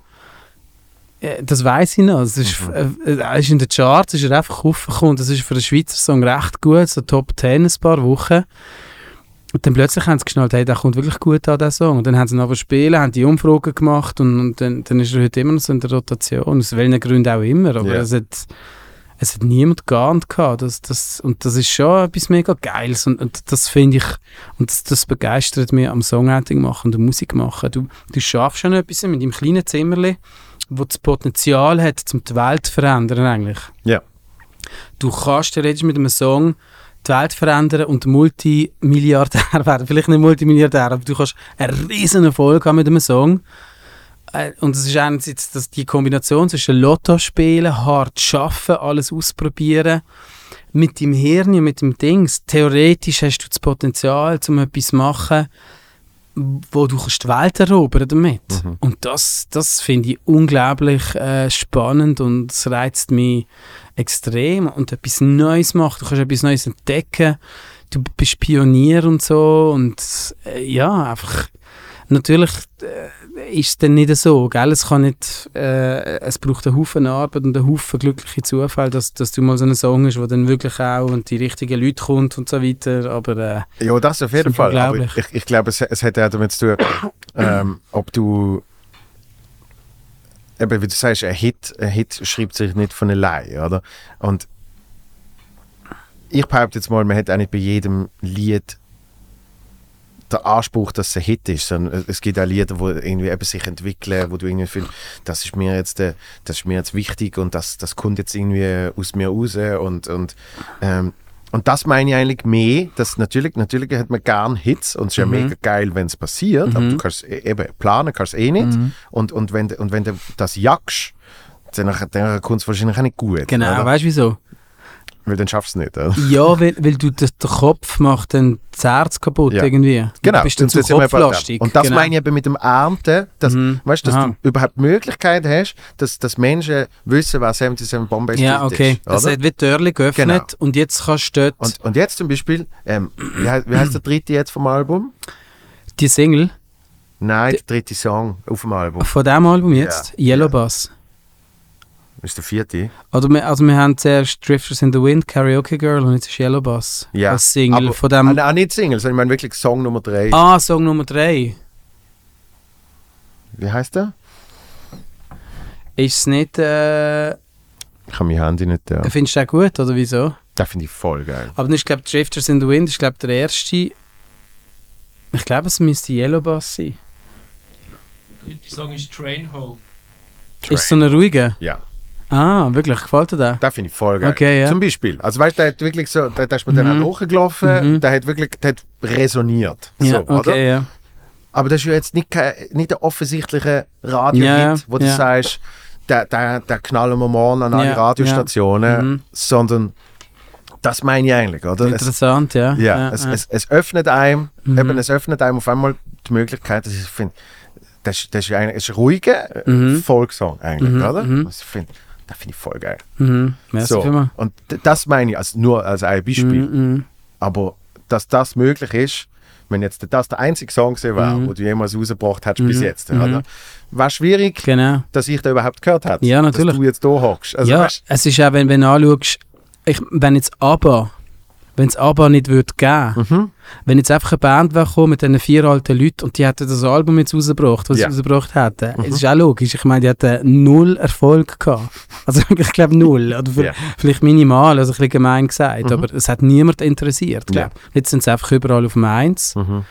das weiß ich noch. Es ist, Mhm. äh, er ist in den Charts ist er einfach aufgekommen. Das ist für einen Schweizer Song recht gut, so Top 10 ein paar Wochen. Und dann plötzlich haben sie geschnallt, hey, der kommt wirklich gut an, der Song. Und dann haben sie ihn aber spielen, haben die Umfragen gemacht und, und dann, dann ist er heute immer noch so in der Rotation. Aus welchen Gründen auch immer. Aber Ja. es hat es hat niemand geahnt gehabt. Das, das, und das ist schon etwas mega Geiles. Und, und das finde ich, und das, das begeistert mich am Songwriting machen und am Musik machen. Du, du schaffst schon etwas mit deinem kleinen Zimmerli, wo das Potenzial hat, zum die Welt zu verändern eigentlich. Ja. Du kannst theoretisch mit einem Song die Welt verändern und Multimilliardär werden. Vielleicht nicht Multimilliardär, aber du kannst einen riesen Erfolg haben mit einem Song. Äh, Und es ist einerseits dass die Kombination zwischen Lotto spielen, hart arbeiten, alles ausprobieren, mit dem Hirn und mit dem Dings. Theoretisch hast du das Potenzial, um etwas zu machen, wo du kannst die Welt erobern damit. Mhm. Und das, das finde ich unglaublich äh, spannend und es reizt mich extrem und etwas Neues macht. Du kannst etwas Neues entdecken. Du bist Pionier und so und äh, ja, einfach natürlich äh, ist es dann nicht so, gell? Es kann nicht, äh, es braucht einen Haufen Arbeit und einen Haufen glückliche Zufall, dass, dass du mal so einen Song hast, wo dann wirklich auch und die richtigen Leute kommt und so weiter, aber äh, Ja, das auf jeden Fall. Aber ich, ich glaube, es, es hat auch damit zu tun, ähm, ob du eben, wie du sagst, ein Hit, ein Hit schreibt sich nicht von allein, oder? Und ich behaupte jetzt mal, man hat eigentlich bei jedem Lied der Anspruch, dass es ein Hit ist. Sondern es gibt auch Lieder, wo irgendwie eben sich entwickeln, wo du irgendwie findest, das ist mir jetzt, äh, das ist mir jetzt wichtig und das, das kommt jetzt irgendwie aus mir raus und, und ähm, und das meine ich eigentlich mehr, dass natürlich, natürlich hat man gern Hits und es ist ja Mhm. mega geil, wenn es passiert, aber du kannst e- eben planen, kannst eh nicht. Mhm. Und, und, wenn, du- und wenn du das jagst, dann, dann kommt es wahrscheinlich auch nicht gut. Genau, oder? weißt du wieso? Weil dann schaffst du es nicht. Oder? Ja, weil, weil du, der, der Kopf macht dann das Herz kaputt Ja. irgendwie. Genau, Du bist dann und zu das dem. kopflastig. Und das genau. meine ich eben mit dem Ernten, dass, Mhm. weißt, dass Aha. du überhaupt die Möglichkeit hast, dass, dass Menschen wissen, was 77 Bombay Street Ja, okay. ist. Das oder? hat wie die Türen geöffnet Genau. und jetzt kannst du dort Und, und jetzt zum Beispiel, ähm, wie, heißt, wie heißt der dritte jetzt vom Album? die Single Nein, der dritte Song auf dem Album. von diesem Album jetzt, Yellow Bus. Das ist der vierte. Oder wir, also wir haben zuerst Drifters in the Wind, Karaoke Girl und jetzt ist Yellow Bus. Ja, Als Single aber- von dem... Ah, nein, nicht Single, sondern ich meine wirklich Song Nummer drei. Ah, Song Nummer 3. Wie heißt der? Ist es nicht... Äh, Ich habe mein Handy nicht da. Findest du den gut oder wieso? Den finde ich voll geil. Aber ist glaube Drifters in the Wind, ist glaube der erste... Ich glaube es müsste Yellow Bus sein. Der Song ist Train Home. Ist so eine ruhige? Ja, Ah, wirklich? Gefällt dir der? den finde ich voll geil. Okay, ja. Zum Beispiel. Also weißt du, der hat wirklich so, der, der ist mir dann Mhm. auch hochgelaufen, Mhm. der hat wirklich, der hat resoniert. Ja, so, okay, oder? ja. Aber das ist ja jetzt nicht, kein, nicht der offensichtliche Radio-Hit, Ja, wo du ja. sagst, der, der, der knallen wir morgen an alle Ja, Radiostationen. Mhm. sondern das meine ich eigentlich, oder? Es, Interessant, ja. ja, es, Es, es öffnet einem, Mhm. eben, es öffnet einem auf einmal die Möglichkeit, dass ich finde, das, ist- das ist eigentlich ist ein ruhiger Mhm. Volkssong eigentlich, Mhm, oder? mhm. Also ich finde, das finde ich voll geil. Mhm. So, und das meine ich als, nur als ein Beispiel. Mhm, mhm. Aber dass das möglich ist, wenn jetzt das der einzige Song wäre, Mhm. wo du jemals rausgebracht hast bis Mhm. jetzt, Mhm. War schwierig, Genau. dass ich da überhaupt gehört hätte. Ja, natürlich. Dass du jetzt da hockst. Also, ja, weißt, es ist auch, wenn, wenn du anschaust, ich, wenn jetzt aber, wenn es aber nicht würde geben, mhm. wenn jetzt einfach eine Band wäre mit diesen vier alten Leuten und die hätten das Album jetzt rausgebracht, was Ja. sie rausgebracht hätten, Mhm. es ist auch logisch, ich meine, die hätten null Erfolg gehabt. Also ich glaube null, oder für, Ja. vielleicht minimal, also ein bisschen gemein gesagt, Mhm. aber es hat niemand interessiert, Ja. Jetzt sind sie einfach überall auf dem Eins, Mhm.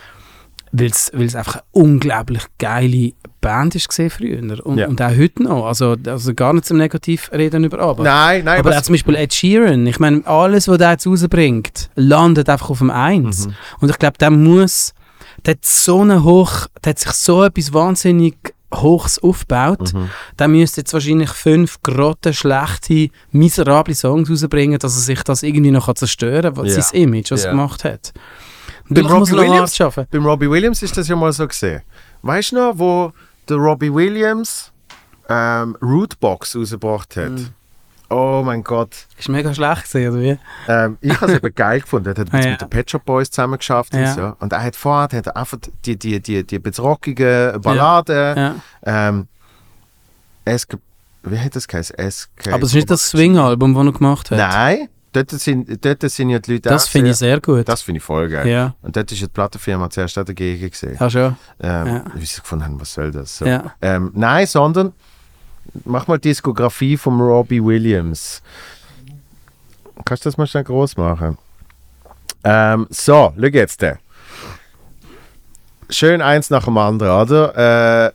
Weil es einfach eine unglaublich geile Band ist gesehen früher und, Ja. und auch heute noch, also, also gar nicht zum Negativ reden über aber. Nein, nein, Aber was, auch zum Beispiel Ed Sheeran, ich meine, alles, was der jetzt rausbringt, landet einfach auf dem Eins. Mhm. Und ich glaube, der muss, der hat so eine hoch, der hat sich so etwas wahnsinnig Hochs aufgebaut, Mhm. der müsste jetzt wahrscheinlich fünf grotte, schlechte, miserable Songs rausbringen, dass er sich das irgendwie noch zerstören kann, Ja. sein Image, was er gemacht hat. Beim Robbie Williams? Beim Robbie Williams ist das ja mal so gesehen. Weißt du noch, wo der Robbie Williams ähm, Rootbox rausgebracht hat? Mhm. Oh mein Gott. Ist mega schlecht gesehen, oder wie? Ähm, ich habe es eben geil gefunden. Er hat Ah, ja. mit den Pet Shop Boys zusammen geschafft Ja. und so. Und er hat vorher hat einfach die, die, die, die bisschen rockigen Balladen. Ja. Ähm, wie hat das geheißen? Aber es ist nicht das Swing-Album, das er gemacht hat. Nein, dort sind, dort sind ja die Leute Das finde ich sehr- gut. Das finde ich voll geil. ja, Und dort ist ja die Plattenfirma zuerst auch dagegen gesehen. ja schon. Ähm, Ja. Wie sie gefunden haben, was soll das? So. Ja. Ähm, nein, sondern mach mal Diskografie von Robbie Williams. Kannst du das mal schnell groß machen? Ähm, so, schau jetzt. da. Schön eins nach dem anderen, oder? Äh,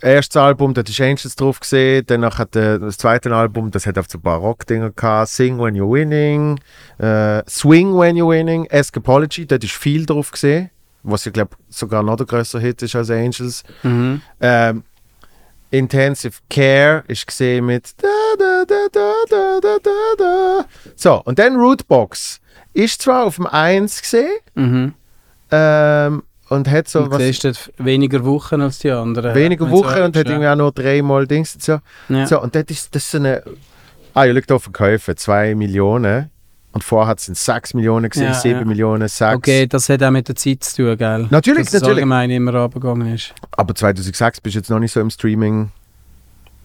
erstes Album, da ist Angels drauf gesehen, danach hat das zweite Album, das hat auf so Barock-Dinger gehabt, Sing When You're Winning, äh, Swing When You're Winning, Escapology, da ist viel drauf gesehen, was ich glaube sogar noch der größere Hit ist als Angels. Mhm. Ähm, Intensive Care ist gesehen mit da, da, da, da, da, da, da, da. So, und dann Rootbox ist zwar auf dem 1 gesehen Mhm. ähm, und hat so was siehst dort weniger Wochen als die anderen. weniger Wochen und hat ja. irgendwie auch nur dreimal Dings so. Ja. So, und das ist, das so eine. Ah, ihr liegt auf Verkäufe, 2 Millionen. Und vorher sind es 6 Millionen gesehen, Ja, 7 ja. Millionen, 6. Okay, das hat auch mit der Zeit zu tun, gell? Natürlich, Dass es natürlich. allgemein immer runtergegangen ist. Aber 2006 bist du jetzt noch nicht so im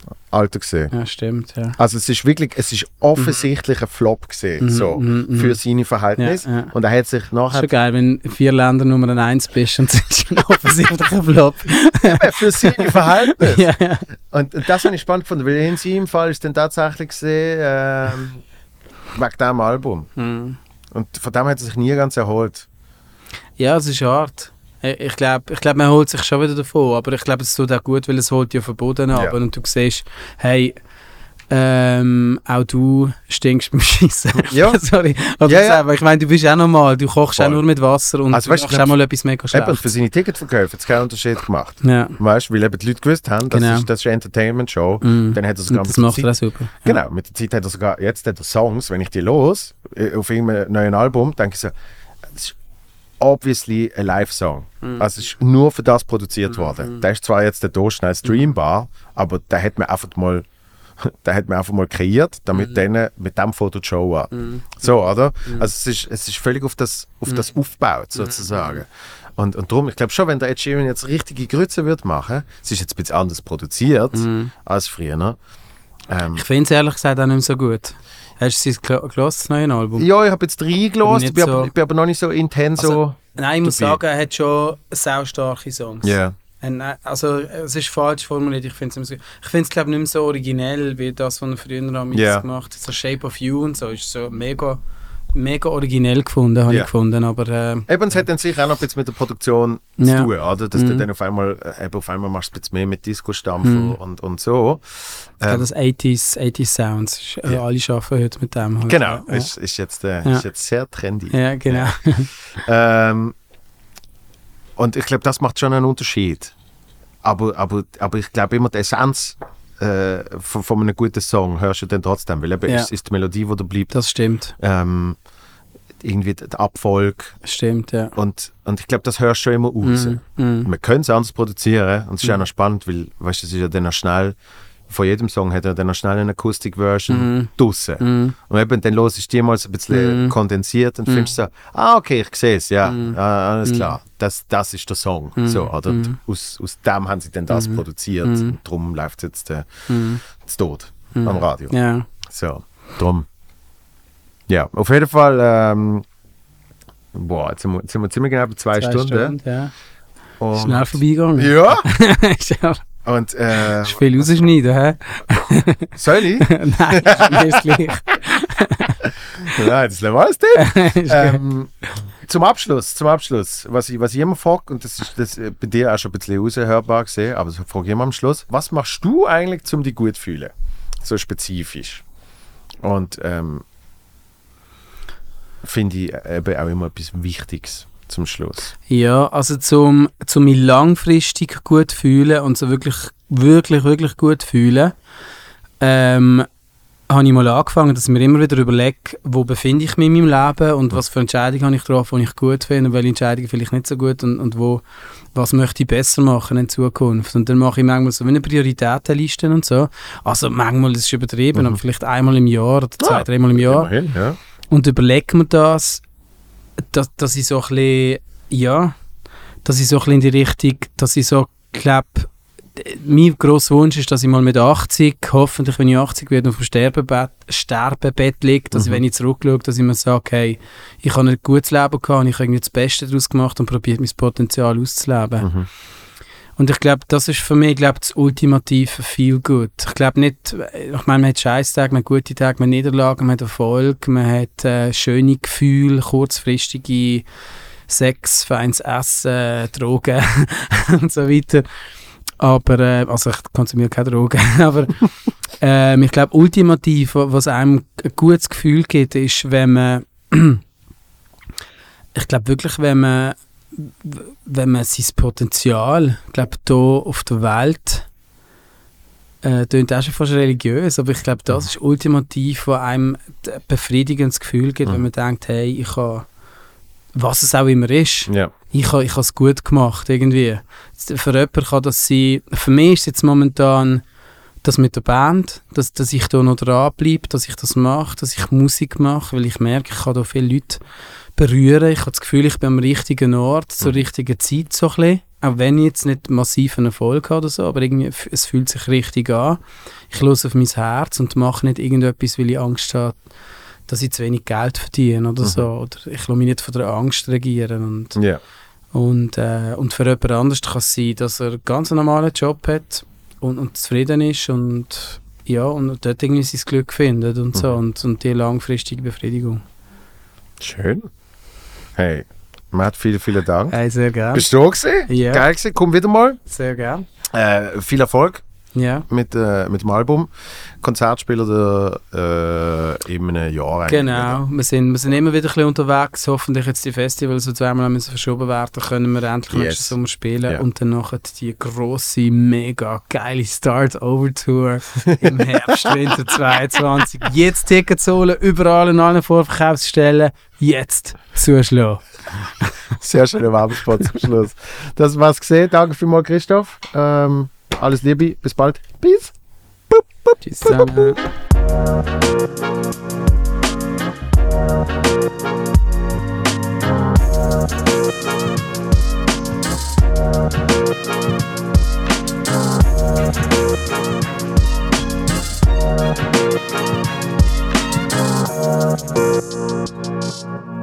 Streaming-Alter gesehen. Ja, stimmt, ja. Also es ist wirklich, es ist offensichtlich ein Flop gesehen, Mhm, so, mhm, mhm. für seine Verhältnisse. Ja, ja. Und er hat sich Ist nachher schon geil, wenn in vier Länder Nummer eins bist und es ist ein offensichtlicher Flop. für seine Verhältnisse. ja, ja. Und, und das habe ich spannend gefunden, weil in seinem Fall ist dann tatsächlich gesehen, ähm, wegen diesem Album. Mhm. Und von dem hat er sich nie ganz erholt. Ja, es ist hart. Ich- glaube, ich glaub, man holt sich schon wieder davon, aber ich glaube, es tut auch gut, weil es holt ja verboten ab Ja. und du siehst, hey, ähm, auch du stinkst beim Schießen. Ja. Sorry. Oder Ja, ja. Aber ich meine, du bist auch normal, du kochst auch Voll. nur mit Wasser und Also, weißt du, machst auch mal etwas mega Eben, für seine Ticketverkäufe hat es keinen Unterschied gemacht. Ja. Weißt weil eben die Leute gewusst haben, das, Genau. ist, das ist eine Entertainment-Show. Mhm. Dann hat er sogar Und das macht er auch Zeit, super. Ja. Genau, mit der Zeit hat er sogar, jetzt hat er Songs, wenn ich die los, äh, auf irgendeinem neuen Album, denke ich so, das obviously ein Live-Song. Mhm. Also es ist nur für das produziert worden. Der ist zwar jetzt der da schnell streambar, aber der hat mir einfach mal der hat mir einfach mal kreiert, Mhm. damit denen mit dem Foto die Show an. So, oder? Also es ist, es ist völlig auf das, auf das Mhm. aufgebaut, sozusagen. Und, und darum, ich glaube schon, wenn der Ed Sheeran jetzt richtige Grütze wird machen, es ist jetzt ein bisschen anders produziert Mhm. als früher. ne? Ähm, Ich finde es ehrlich gesagt auch nicht mehr so gut. Hast du das neue Album? ja, ich habe jetzt reingelassen, Nicht ich bin, aber, so- ich bin aber noch nicht so intens Also, Nein, ich muss dabei. sagen, er hat schon sehr starke Songs. so. Ja. Und, äh, Also, es ist falsch formuliert. Ich finde es, ich glaube nicht mehr so originell wie das, was er früher Ja. gemacht hat. So Shape of You und so ist so mega, mega originell gefunden, habe Ja. ich gefunden. Aber äh, Eben, es hat dann sicher auch noch ein bisschen mit der Produktion zu Ja. tun, oder? Dass du Mhm. dann auf einmal, äh, eben auf einmal machst du ein bisschen mehr mit Disco-Stampfer Mhm. und, und so. Ähm, das 80s, 80s Sounds, ist, äh, Ja. alle arbeiten heute mit dem. Halt. genau, Ja, ist, ist, jetzt, äh, ist jetzt sehr trendy. ja genau. Ähm, und ich glaube, das macht schon einen Unterschied. Aber, aber, aber ich glaube immer, die Essenz äh, von, von einem guten Song hörst du dann trotzdem, weil eben Ja. ist, ist die Melodie, die da bleibt, Das stimmt. ähm, irgendwie der Abfolg Stimmt, ja. und, und ich glaube, das hörst du schon immer raus. Mhm. Mhm. Wir können es anders produzieren und es ist auch noch spannend, weil, weißt du, es ist ja dann noch schnell, von jedem Song hat er dann noch schnell eine Akustik-Version Mhm. draussen. Mhm. Und eben, dann los ist die mal so ein bisschen Mhm. kondensiert und Mhm. findest so, ah, okay, ich sehe es, ja, Mhm. ah, alles Mhm. klar, das, das ist der Song. Mhm. So, oder Mhm. aus, aus dem haben sie dann das produziert und darum läuft es jetzt äh, zu tot Mhm. am Radio. Ja. So, drum. Ja, auf jeden Fall, ähm, boah, jetzt sind wir, jetzt sind wir ziemlich genau bei zwei, Stunden. ja. Und, Schnell vorbeigegangen. Ja, ist ja und äh, ist viel rausschneiden, hä? soll ich? Nein, ist gleich. Nein, das lassen wir alles drin. Ähm, zum Abschluss, zum Abschluss, was ich, was ich immer frage, und das ist das äh, bei dir auch schon ein bisschen raushörbar gesehen, aber das frage ich immer am Schluss, was machst du eigentlich, um dich gut zu fühlen? So spezifisch. Und ähm, finde ich eben auch immer etwas Wichtiges zum Schluss. Ja, also zum, zum mich langfristig gut fühlen und so wirklich, wirklich, wirklich gut fühlen, ähm, habe ich mal angefangen, dass ich mir immer wieder überlege, wo befinde ich mich in meinem Leben und was für Entscheidungen habe ich getroffen, die ich gut finde und welche Entscheidungen vielleicht nicht so gut und, und wo, was möchte ich besser machen in Zukunft. Und dann mache ich manchmal so wie eine Prioritätenliste und so. Also manchmal ist es übertrieben, Mhm. aber vielleicht einmal im Jahr oder zwei, Ah, dreimal im Jahr Immerhin, ja. und überlege mir das, dass, dass ich so ein bisschen, ja, dass ich so ein bisschen in die Richtung, dass ich so, glaube mein grosser Wunsch ist, dass ich mal mit 80, hoffentlich wenn ich 80 werde, auf dem Sterbebett, Sterbebett liege, dass ich, Mhm. wenn ich zurückschaue, dass ich mir sage, hey, ich habe ein gutes Leben gehabt und ich habe irgendwie das Beste daraus gemacht und probiert, mein Potenzial auszuleben. Mhm. Und ich glaube, das ist für mich glaub, das ultimative Feel Good. Ich glaube nicht, ich meine, man hat Scheißtage, man hat gute Tage, man hat Niederlagen, man hat Erfolg, man hat äh, schöne Gefühle, kurzfristige Sex, feines Essen, Drogen und so weiter. Aber, äh, also ich konsumiere keine Drogen, aber ähm, ich glaube, ultimativ, wa- was einem ein gutes Gefühl gibt, ist, wenn man, ich glaube wirklich, wenn man wenn man sein Potenzial, ich glaube, hier auf der Welt, äh, klingt auch schon fast religiös, aber ich glaube, das ist ultimativ, was einem ein befriedigendes Gefühl gibt, wenn Mhm. man denkt, hey, ich habe, was es auch immer ist, Ja. ich habe ich es gut gemacht, irgendwie. Für jemanden kann das sein, für mich ist es jetzt momentan das mit der Band, dass, dass ich da noch dranbleibe, dass ich das mache, dass ich Musik mache, weil ich merke, ich kann da viele Leute berühren. Ich habe das Gefühl, ich bin am richtigen Ort, zur Mhm. richtigen Zeit so ein bisschen. Auch wenn ich jetzt nicht massiven Erfolg habe oder so, aber irgendwie, es fühlt sich richtig an. Ich höre auf mein Herz und mache nicht irgendetwas, weil ich Angst habe, dass ich zu wenig Geld verdiene oder Mhm. so. Oder ich lasse mich nicht von der Angst regieren. Und, Ja. und, äh, und für jemand anderes kann es sein, dass er einen ganz normalen Job hat und, und zufrieden ist und ja, und dort irgendwie sein Glück findet und so Mhm. und, und die langfristige Befriedigung. Schön. Hey, Matt, vielen, vielen Dank. Hey, sehr gerne. Bist du da gewesen? Ja. Geil gewesen. Komm wieder mal. Sehr gerne. Äh, viel Erfolg Ja. mit, äh, mit dem Album. Konzertspieler der, äh, in einem Jahr. eigentlich Genau, wir sind, wir sind immer wieder ein bisschen unterwegs. Hoffentlich jetzt die Festivals, die zweimal müssen verschoben werden, können wir endlich Yes. nächsten Sommer spielen. Ja. Und dann nachher die grosse, mega geile Start-Over-Tour im Herbst, Winter 22. Jetzt Tickets holen, überall in allen Vorverkaufsstellen. Jetzt zuschlagen. Sehr schöner Werbespot zum Schluss. Das war's gesehen. Danke vielmals, Christoph. Ähm, alles Liebe. Bis bald. Peace. Tschüss zusammen. Thank